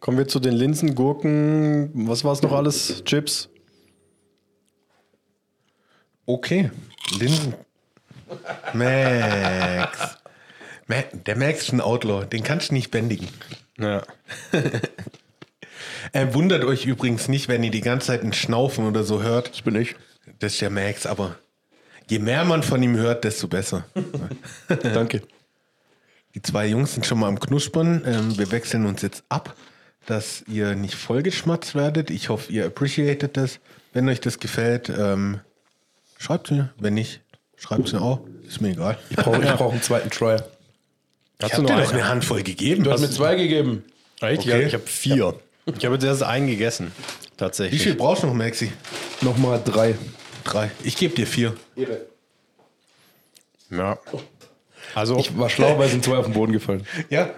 kommen wir zu den Linsen, Gurken, was war es noch alles? Chips. Okay. Linsen. Max. Der Max ist ein Outlaw. Den kannst du nicht bändigen. Ja. (laughs) Er wundert euch übrigens nicht, wenn ihr die ganze Zeit ein Schnaufen oder so hört. Das bin ich. Das ist der Max, aber je mehr man von ihm hört, desto besser. (laughs) Danke. Die zwei Jungs sind schon mal am Knuspern. Ähm, wir wechseln uns jetzt ab, dass ihr nicht vollgeschmatzt werdet. Ich hoffe, ihr appreciated das. Wenn euch das gefällt, ähm, schreibt mir. Wenn nicht, schreibt es mir auch. Ist mir egal. Ich brauche (laughs) brauch einen zweiten Try. Ich Hast habe du dir noch eine Handvoll gegeben. Du hast mir zwei gegeben. Echt? Okay. Ja, ich habe vier. Ich habe jetzt erst einen gegessen. Wie Tatsächlich. viel brauchst du noch, Maxi? Nochmal drei. Drei. Ich gebe dir vier. Ja. Also, Ich war schlau, weil sind zwei auf den Boden gefallen. (laughs) Ja,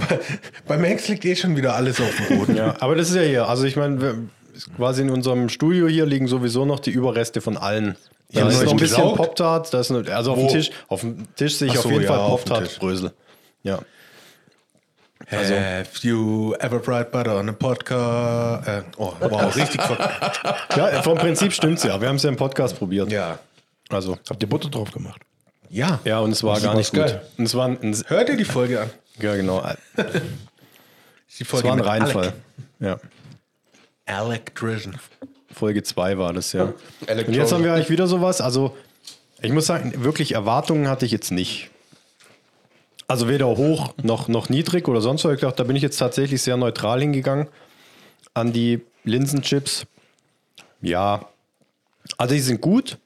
(laughs) bei Max liegt eh schon wieder alles auf dem Boden. ja, aber das ist ja hier. Also, ich meine, quasi in unserem Studio hier liegen sowieso noch die Überreste von allen. Da Ja, ist hast noch ein bisschen? Pop-Tart. Also auf dem Tisch, auf dem Tisch sehe ich Ach auf so, jeden ja, Fall. Pop-Tart-Brösel. Ja. Also, Have you ever fried butter on a podcast? Äh, oh, wow, (laughs) richtig ja, vom Prinzip stimmt's ja. Wir haben es ja im Podcast probiert. Ja. Also, Habt ihr Butter drauf gemacht? Ja. ja, und es war gar nicht gut. Und es war ein, ein Hört ihr die Folge an? ja, genau. (laughs) Die Es Folge war ein Reinfall. Ja. Alec, Alec Drizzen. Folge 2 war das, ja. Und jetzt haben wir eigentlich wieder sowas. Also, ich muss sagen, wirklich Erwartungen hatte ich jetzt nicht. Also weder hoch noch, noch niedrig oder sonst was. Ich dachte, da bin ich jetzt tatsächlich sehr neutral hingegangen an die Linsenchips. Ja, also die sind gut.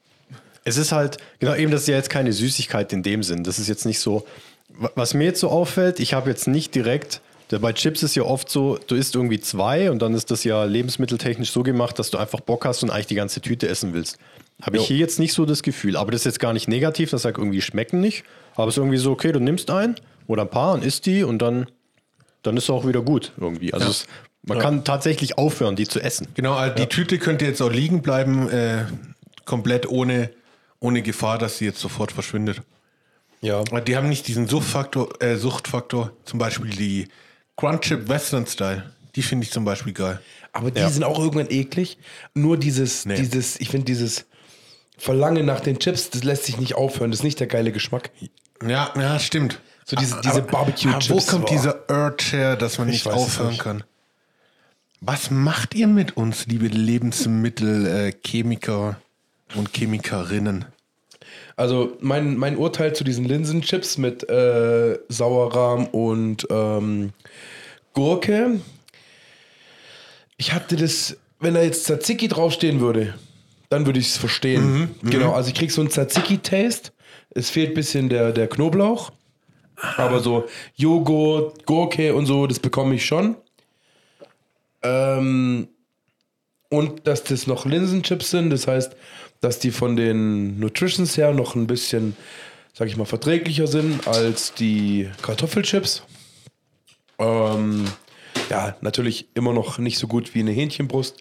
Es ist halt, genau eben, das ist ja jetzt keine Süßigkeit in dem Sinn. Das ist jetzt nicht so. wa- Was mir jetzt so auffällt, ich habe jetzt nicht direkt, bei Chips ist ja oft so, du isst irgendwie zwei und dann ist das ja lebensmitteltechnisch so gemacht, dass du einfach Bock hast und eigentlich die ganze Tüte essen willst. Habe ich hier jetzt nicht so das Gefühl. Aber das ist jetzt gar nicht negativ, das sagt irgendwie schmecken nicht. Aber es ist irgendwie so, okay, du nimmst ein oder ein paar und isst die und dann, dann ist es auch wieder gut irgendwie. Also es, man kann tatsächlich aufhören, die zu essen. Genau, also die Tüte könnte jetzt auch liegen bleiben, äh, komplett ohne, ohne Gefahr, dass sie jetzt sofort verschwindet. Ja. Die haben nicht diesen Suchtfaktor, äh, Suchtfaktor, zum Beispiel die Crunch Chip Western Style. Die finde ich zum Beispiel geil. Aber die Ja. sind auch irgendwann eklig. Nur dieses, Nee. dieses, ich finde dieses Verlangen nach den Chips, das lässt sich nicht aufhören. Das ist nicht der geile Geschmack. Ja, ja, stimmt. So diese, Aber- diese aber- Barbecue-Chips. aber Wo kommt dieser Urge her, dass man Ich nicht aufhören kann? Was macht ihr mit uns, liebe Lebensmittelchemiker äh, und Chemikerinnen? Also mein, mein Urteil zu diesen Linsenchips mit äh, Sauerrahm und ähm, Gurke. Ich hatte das, wenn da jetzt Tzatziki draufstehen würde, dann würde ich es verstehen. Genau, also ich krieg so einen Tzatziki-Taste. Es fehlt ein bisschen der, der Knoblauch. Aber so Joghurt, Gurke und so, das bekomme ich schon. Ähm, und dass das noch Linsenchips sind, das heißt, dass die von den Nutritions her noch ein bisschen, sag ich mal, verträglicher sind als die Kartoffelchips. Ähm, ja, natürlich immer noch nicht so gut wie eine Hähnchenbrust,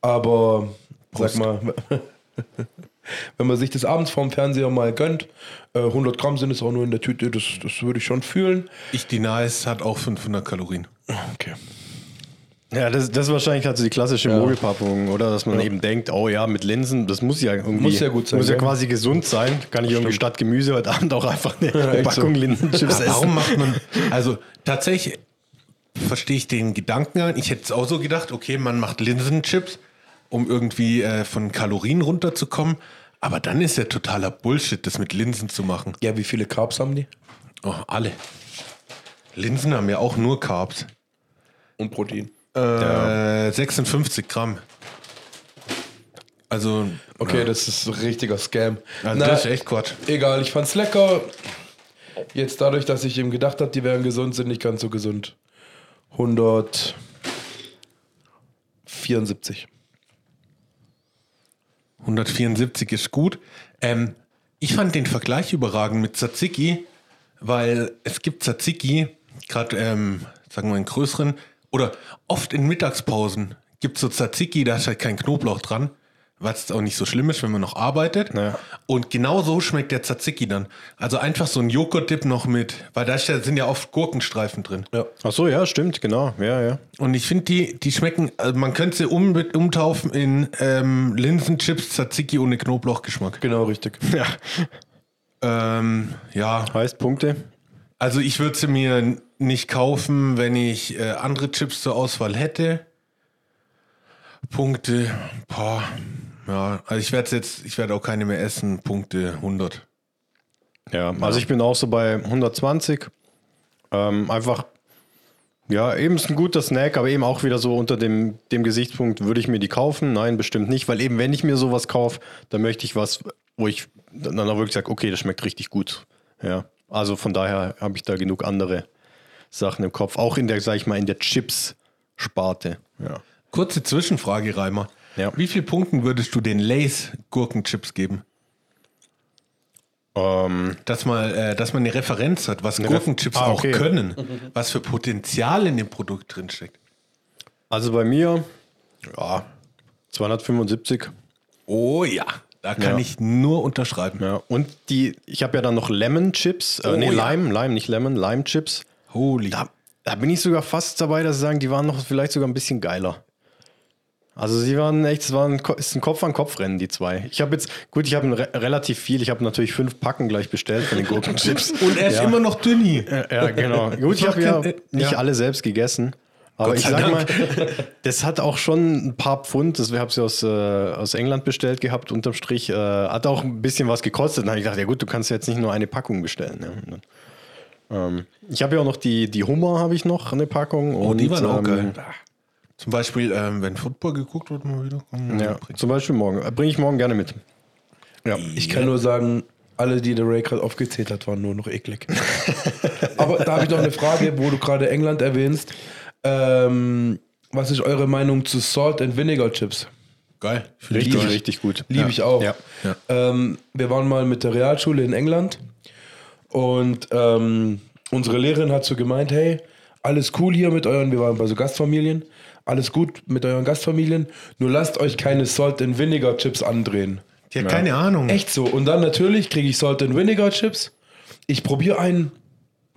aber sag mal, (laughs) wenn man sich das abends vorm Fernseher mal gönnt, äh, 100 Gramm sind es auch nur in der Tüte, das, das würde ich schon fühlen. Ich die Nice hat auch 500 Kalorien. Okay. Ja, das, das ist wahrscheinlich halt so die klassische Mogelpackung, oder? Dass man eben denkt, oh ja, mit Linsen, das muss ja irgendwie. Muss ja gut sein, Muss ja ja. quasi gesund sein. Kann ich irgendwie statt Gemüse heute Abend auch einfach eine, (laughs) eine Packung Linsenchips Aber essen. warum macht man. Also tatsächlich verstehe ich den Gedanken. Ich hätte es auch so gedacht, okay, man macht Linsenchips, um irgendwie äh, von Kalorien runterzukommen. Aber dann ist ja totaler Bullshit, das mit Linsen zu machen. Ja, wie viele Carbs haben die? Oh, alle. Linsen haben ja auch nur Carbs. Und Protein. Äh, 56 Gramm. Also, Okay, das ist ein richtiger Scam. also Na, das ist echt Quatsch. Egal, ich fand's lecker. Jetzt dadurch, dass ich eben gedacht habe, die wären gesund, sind nicht ganz so gesund. 174. 174 ist gut. Ähm, ich fand den Vergleich überragend mit Tzatziki, weil es gibt Tzatziki, gerade, ähm, sagen wir in größeren, oder oft in Mittagspausen gibt es so Tzatziki, da ist halt kein Knoblauch dran, was auch nicht so schlimm ist, wenn man noch arbeitet. Ja. Und genau so schmeckt der Tzatziki dann. Also einfach so ein Joghurt-Dip noch mit, weil da sind ja oft Gurkenstreifen drin. Ja. Ach so, ja, stimmt, genau. Ja, ja. Und ich finde, die, die schmecken, also man könnte sie um, umtaufen in ähm, Linsenchips Tzatziki ohne Knoblauchgeschmack. Genau, richtig. (laughs) Ja. Ähm, ja, Heißt Punkte. also ich würde sie mir nicht kaufen, wenn ich äh, andere Chips zur Auswahl hätte. Punkte, boah, ja, also ich werde jetzt, ich werde auch keine mehr essen. Punkte 100. Ja, also ich bin auch so bei 120. Ähm, einfach, ja, eben ist ein guter Snack, aber eben auch wieder so unter dem, dem Gesichtspunkt, würde ich mir die kaufen? Nein, bestimmt nicht, weil eben, wenn ich mir sowas kaufe, dann möchte ich was, wo ich dann auch wirklich sage, okay, das schmeckt richtig gut. Ja, also von daher habe ich da genug andere Sachen im Kopf, auch in der, sag ich mal, in der Chips-Sparte. Ja. Kurze Zwischenfrage, Reimer. Ja. Wie viel Punkten würdest du den Lays Gurkenchips geben? Ähm, Dass man, äh, dass man eine Referenz hat, was Ref- Gurkenchips Ah, auch okay. können, (laughs) was für Potenzial in dem Produkt drinsteckt. also bei mir, ja, 275. Oh ja, da kann Ja. ich nur unterschreiben. Ja, und die, ich habe ja dann noch Lemon Chips, äh, Oh, nee, ja. Lime, Lime, nicht Lemon, Lime Chips. Holy. Da, da bin ich sogar fast dabei, dass sie sagen, die waren noch vielleicht sogar ein bisschen geiler. Also sie waren echt, es war ein, ist ein Kopf an Kopf Rennen, die zwei. Ich habe jetzt, gut, ich habe re relativ viel, ich habe natürlich fünf Packen gleich bestellt von den Gurkenchips. (laughs) Und er ist ja. immer noch dünni. Ja, genau. Gut, ich habe ja nicht ja. alle selbst gegessen. Aber ich sag mal, das hat auch schon ein paar Pfund. Das, wir haben sie aus, äh, aus England bestellt gehabt, unterm Strich. Äh, hat auch ein bisschen was gekostet. Dann habe ich gedacht, ja gut, du kannst jetzt nicht nur eine Packung bestellen. Ja. Und dann, ähm, ich habe ja auch noch die, die Hummer, habe ich noch, eine Packung. Oh, die waren auch ähm, geil. Zum Beispiel, ähm, wenn Football geguckt wird, mal wieder. kommen, Ja, zum Beispiel morgen. Äh, Bringe ich morgen gerne mit. Ja. Ich kann nur sagen, alle, die der Ray gerade aufgezählt hat, waren nur noch eklig. (laughs) Aber da habe ich noch eine Frage, wo du gerade England erwähnst. Ähm, was ist eure Meinung zu Salt and Vinegar Chips? Geil. Richtig, ich. richtig gut. Liebe ja. ich auch. Ja. Ja. Ähm, wir waren mal mit der Realschule in England und ähm, unsere Lehrerin hat so gemeint, hey, alles cool hier mit euren, wir waren bei so Gastfamilien, alles gut mit euren Gastfamilien, nur lasst euch keine Salt and Vinegar Chips andrehen. Die hat keine Ahnung. Echt so. Und dann natürlich kriege ich Salt and Vinegar Chips. Ich probiere einen.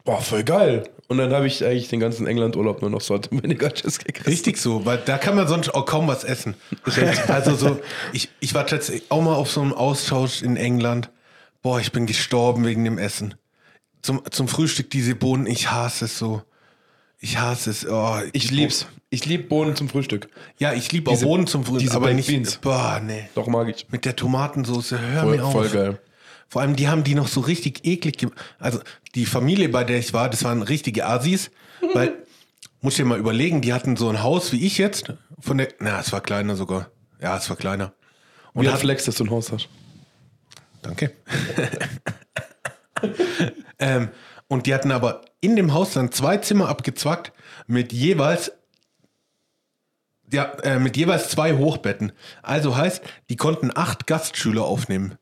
Boah, voll geil. Und dann habe ich eigentlich den ganzen England-Urlaub nur noch Salt and Vinegar Chips gegessen. Richtig so, weil da kann man sonst auch kaum was essen. (laughs) Also so, ich, ich war tatsächlich auch mal auf so einem Austausch in England. Boah, ich bin gestorben wegen dem Essen. Zum, zum Frühstück diese Bohnen, ich hasse es so. Ich hasse es. Oh, Ich die lieb's. Ich lieb Bohnen zum Frühstück. Ja, ich liebe auch Bohnen zum Frühstück, diese aber Baked nicht. Beans. Boah, nee. Doch mag ich. Mit der Tomatensauce, hör Voll, mir auf. voll geil. Vor allem, die haben die noch so richtig eklig gemacht. Also, die Familie, bei der ich war, das waren richtige Asis. weil, (laughs) muss dir mal überlegen, die hatten so ein Haus wie ich jetzt. Von der, na, es war kleiner sogar. Ja, es war kleiner. Und hat hat, Flex, dass du ein Haus hast. danke. (laughs) ähm, Und die hatten aber in dem Haus dann zwei Zimmer abgezwackt mit jeweils ja, äh, mit jeweils zwei Hochbetten. Also heißt, die konnten acht Gastschüler aufnehmen.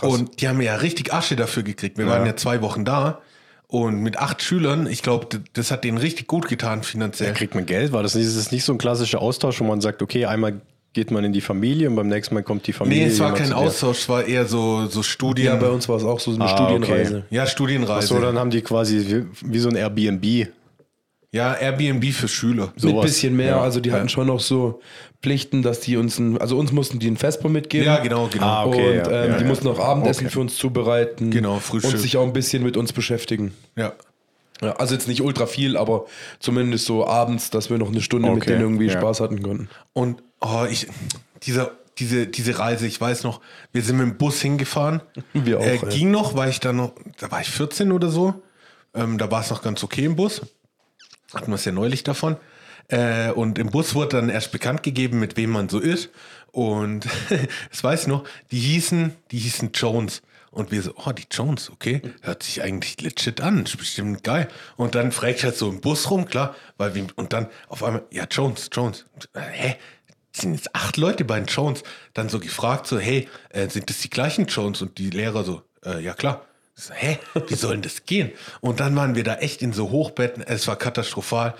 Und die haben ja richtig Asche dafür gekriegt. Wir waren ja zwei Wochen da. Und mit acht Schülern, ich glaube, das hat denen richtig gut getan finanziell. Kriegt man Geld? War das nicht, ist das nicht so ein klassischer Austausch, wo man sagt, okay, einmal geht man in die Familie und beim nächsten Mal kommt die Familie. Nee, es war kein? Austausch, es war eher so, so Studien. Ja, bei uns war es auch so eine Ah, Studienreise. okay. ja, Studienreise. So, dann haben die quasi wie, wie so ein Airbnb. ja, Airbnb für Schüler. Mit Sowas. bisschen mehr, Ja. also die hatten schon noch so Pflichten, dass die uns, ein, also uns mussten die ein Vesper mitgeben. Ja, genau, genau. Ah, okay, und ja, ähm, ja, die ja. mussten auch Abendessen Okay. für uns zubereiten. Genau, Frühstück. Und sich auch ein bisschen mit uns beschäftigen. Ja. Ja, also jetzt nicht ultra viel, aber zumindest so abends, dass wir noch eine Stunde mit Okay, denen irgendwie ja. Spaß hatten konnten. Und oh, ich, dieser, diese, diese Reise, ich weiß noch, wir sind mit dem Bus hingefahren. (laughs) Wir auch, Äh, ja. Ging noch, weil ich da noch, da war ich 14 oder so. Ähm, da war es noch ganz okay im Bus. Hatten wir es ja neulich davon. Äh, und im Bus wurde dann erst bekannt gegeben, mit wem man so ist. Und (laughs) das weiß ich noch, die hießen, die hießen Jones. Und wir so, oh, die Jones, okay, hört sich eigentlich legit an, ist bestimmt geil. Und dann fragt ich halt so im Bus rum, klar, weil wir, und dann auf einmal, ja, Jones, Jones. Äh, hä? Sind jetzt acht Leute bei den Jones. Dann so gefragt, so, hey, äh, sind das die gleichen Jones? Und die Lehrer so, äh, ja klar. So, hä, wie soll denn das gehen? Und dann waren wir da echt in so Hochbetten, es war katastrophal.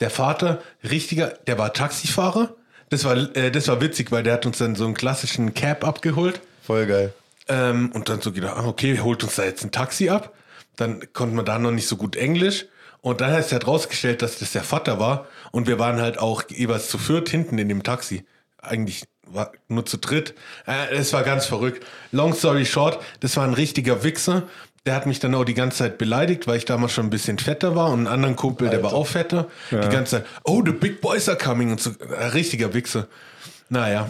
Der Vater, richtiger, der war Taxifahrer. Das war, äh, das war witzig, weil der hat uns dann so einen klassischen Cab abgeholt. Voll geil. Ähm, und dann so gedacht, ah, okay, holt uns da jetzt ein Taxi ab. Dann konnten wir da noch nicht so gut Englisch. Und dann hat sich halt rausgestellt, dass das der Vater war. Und wir waren halt auch jeweils zu viert hinten in dem Taxi. Eigentlich war nur zu dritt. Äh, es war ganz verrückt. Long story short, das war ein richtiger Wichser. Der hat mich dann auch die ganze Zeit beleidigt, weil ich damals schon ein bisschen fetter war. Und einen anderen Kumpel, der war auch fetter. Die ganze Zeit, oh, the big boys are coming. Und so, äh, richtiger Wichser. Naja,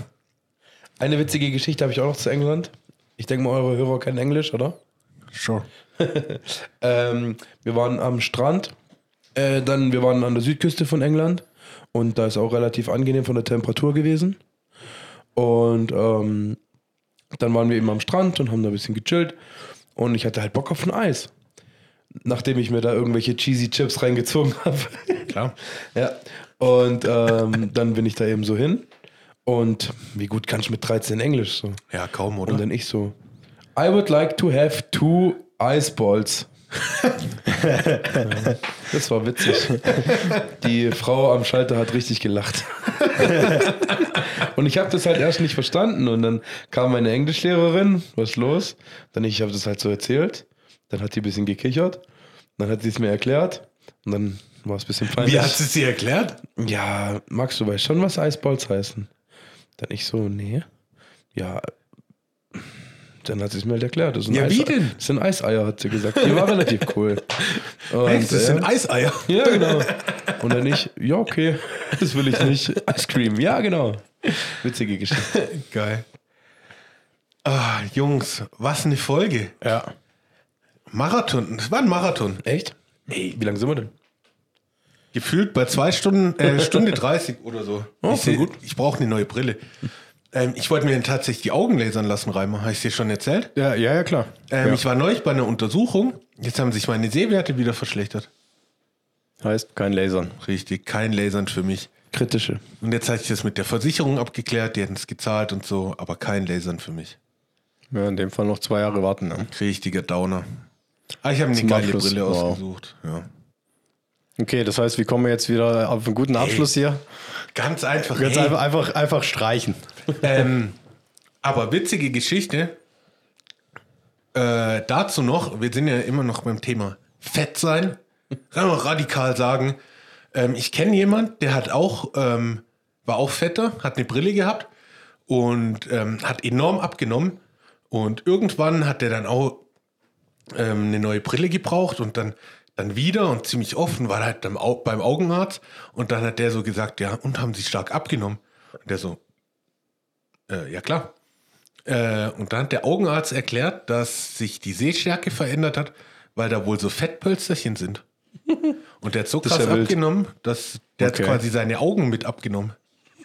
Eine witzige Geschichte habe ich auch noch zu England. Ich denke mal, eure Hörer kennen Englisch, oder? sure. (laughs) Ähm, wir waren am Strand, äh, dann wir waren an der Südküste von England und da ist auch relativ angenehm von der Temperatur gewesen. Und ähm, dann waren wir eben am Strand und haben da ein bisschen gechillt und ich hatte halt Bock auf ein Eis. Nachdem ich mir da irgendwelche cheesy Chips reingezogen habe. (laughs) Klar. ja. Und ähm, dann bin ich da eben so hin. Und wie gut kann ich mit 13 Englisch so? Ja, kaum, oder? Und dann ich so, I would like to have two ice balls. (laughs) das war witzig. Die Frau am Schalter hat richtig gelacht. und ich habe das halt erst nicht verstanden. Und dann kam meine Englischlehrerin, was ist los? Dann ich habe das halt so erzählt. Dann hat sie ein bisschen gekichert. Dann hat sie es mir erklärt. Und dann war es ein bisschen peinlich. Wie hat sie es dir erklärt? Ja, Max, du weißt schon, was Eisballs heißen. Dann ich so, nee. Ja, dann hat sie es mir halt erklärt. Das sind Ja, Eis wie denn? Das sind Eiseier, hat sie gesagt. Die war relativ cool. (laughs) Und, Echt? Das äh, sind Eiseier. (laughs) ja, genau. Und dann ich, ja, okay, (laughs) das will ich nicht. Ice Cream, ja, genau. Witzige Geschichte. Geil. Ah, Jungs, was eine Folge. Ja. Marathon. Das war ein Marathon. Echt? Ey, wie lange sind wir denn? Gefühlt bei zwei Stunden, äh, Stunde 30 oder so. Oh, ich seh- gut. ich brauche eine neue Brille. Ähm, ich wollte mir tatsächlich die Augen lasern lassen, Reimer. Habe ich dir schon erzählt? Ja, ja, ja, klar. Ähm, ja. Ich war neulich bei einer Untersuchung. Jetzt haben sich meine Sehwerte wieder verschlechtert. Heißt kein Lasern. Richtig, kein Lasern für mich. Kritische. Und jetzt hatte ich das mit der Versicherung abgeklärt, die hätten es gezahlt und so, aber kein Lasern für mich. Ja, in dem Fall noch zwei Jahre warten. Ne? Richtiger Downer. Ah, ich habe eine geile Abschluss, Brille wow. ausgesucht. Ja. Okay, das heißt, wir kommen jetzt wieder auf einen guten Abschluss hier. Ganz einfach. Jetzt hey. einfach, einfach, einfach streichen. Ähm, aber witzige Geschichte. Äh, dazu noch, wir sind ja immer noch beim Thema Fett sein. Kann man radikal sagen. Ähm, ich kenne jemand, der hat auch, ähm, war auch fetter, hat eine Brille gehabt und ähm, hat enorm abgenommen. Und irgendwann hat er dann auch ähm, eine neue Brille gebraucht und dann, dann wieder und ziemlich offen war halt beim Augenarzt und dann hat der so gesagt, ja, und haben sie stark abgenommen? Und der so, äh, ja klar. Äh, und dann hat der Augenarzt erklärt, dass sich die Sehstärke verändert hat, weil da wohl so Fettpölsterchen sind. (laughs) Und der hat so krass ja abgenommen, dass der Okay. hat quasi seine Augen mit abgenommen.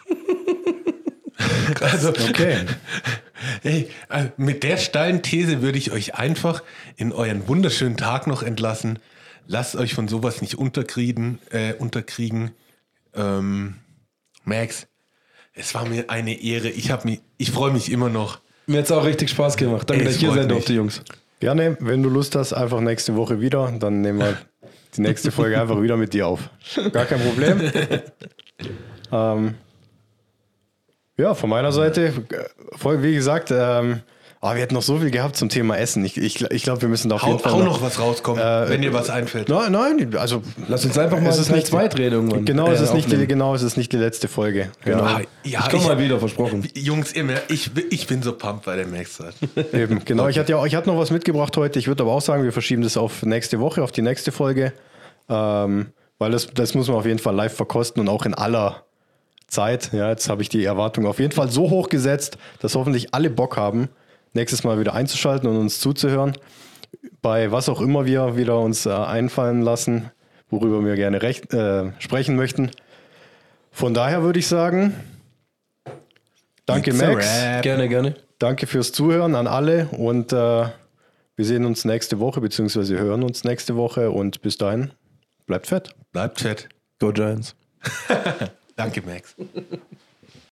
(laughs) also, Okay. (laughs) Hey, äh, mit der steilen These würde ich euch einfach in euren wunderschönen Tag noch entlassen. Lasst euch von sowas nicht unterkriegen. Äh, unterkriegen. Ähm, Max, es war mir eine Ehre. Ich, mich, ich freue mich immer noch. Mir hat es auch richtig Spaß gemacht. Danke, dass ich hier sein durfte, Jungs. Gerne, wenn du Lust hast, einfach nächste Woche wieder. Dann nehmen wir die nächste Folge (laughs) einfach wieder mit dir auf. Gar kein Problem. (laughs) ähm, ja, von meiner Seite, äh, wie gesagt, ähm, ah, wir hätten noch so viel gehabt zum Thema Essen. Ich, ich, ich glaube, wir müssen da auf Hau, jeden Fall hau noch was rauskommen, Äh, wenn dir was einfällt. Nein, nein, also Lass uns einfach mal Es ist nicht- 2 drehen irgendwann. genau, es Äh, ist nicht die, genau, es ist nicht die letzte Folge. Genau. Ah, ja, ich komme mal wieder, versprochen. (laughs) Jungs, immer, ich, ich bin so pumped, weil der Max hat. (laughs) Eben, genau. Ich hatte ja, ich hatte noch was mitgebracht heute. Ich würde aber auch sagen, wir verschieben das auf nächste Woche, auf die nächste Folge. Ähm, weil das, das muss man auf jeden Fall live verkosten und auch in aller Zeit. Ja, jetzt habe ich die Erwartung auf jeden Fall so hoch gesetzt, dass hoffentlich alle Bock haben, nächstes Mal wieder einzuschalten und uns zuzuhören. Bei was auch immer wir wieder uns äh, einfallen lassen, worüber wir gerne recht, äh, sprechen möchten. Von daher würde ich sagen, danke It's Max. Gerne, gerne. Danke fürs Zuhören an alle und äh, wir sehen uns nächste Woche, beziehungsweise hören uns nächste Woche und bis dahin, bleibt fett. Bleibt fett. Go Giants. (laughs) Danke, Max.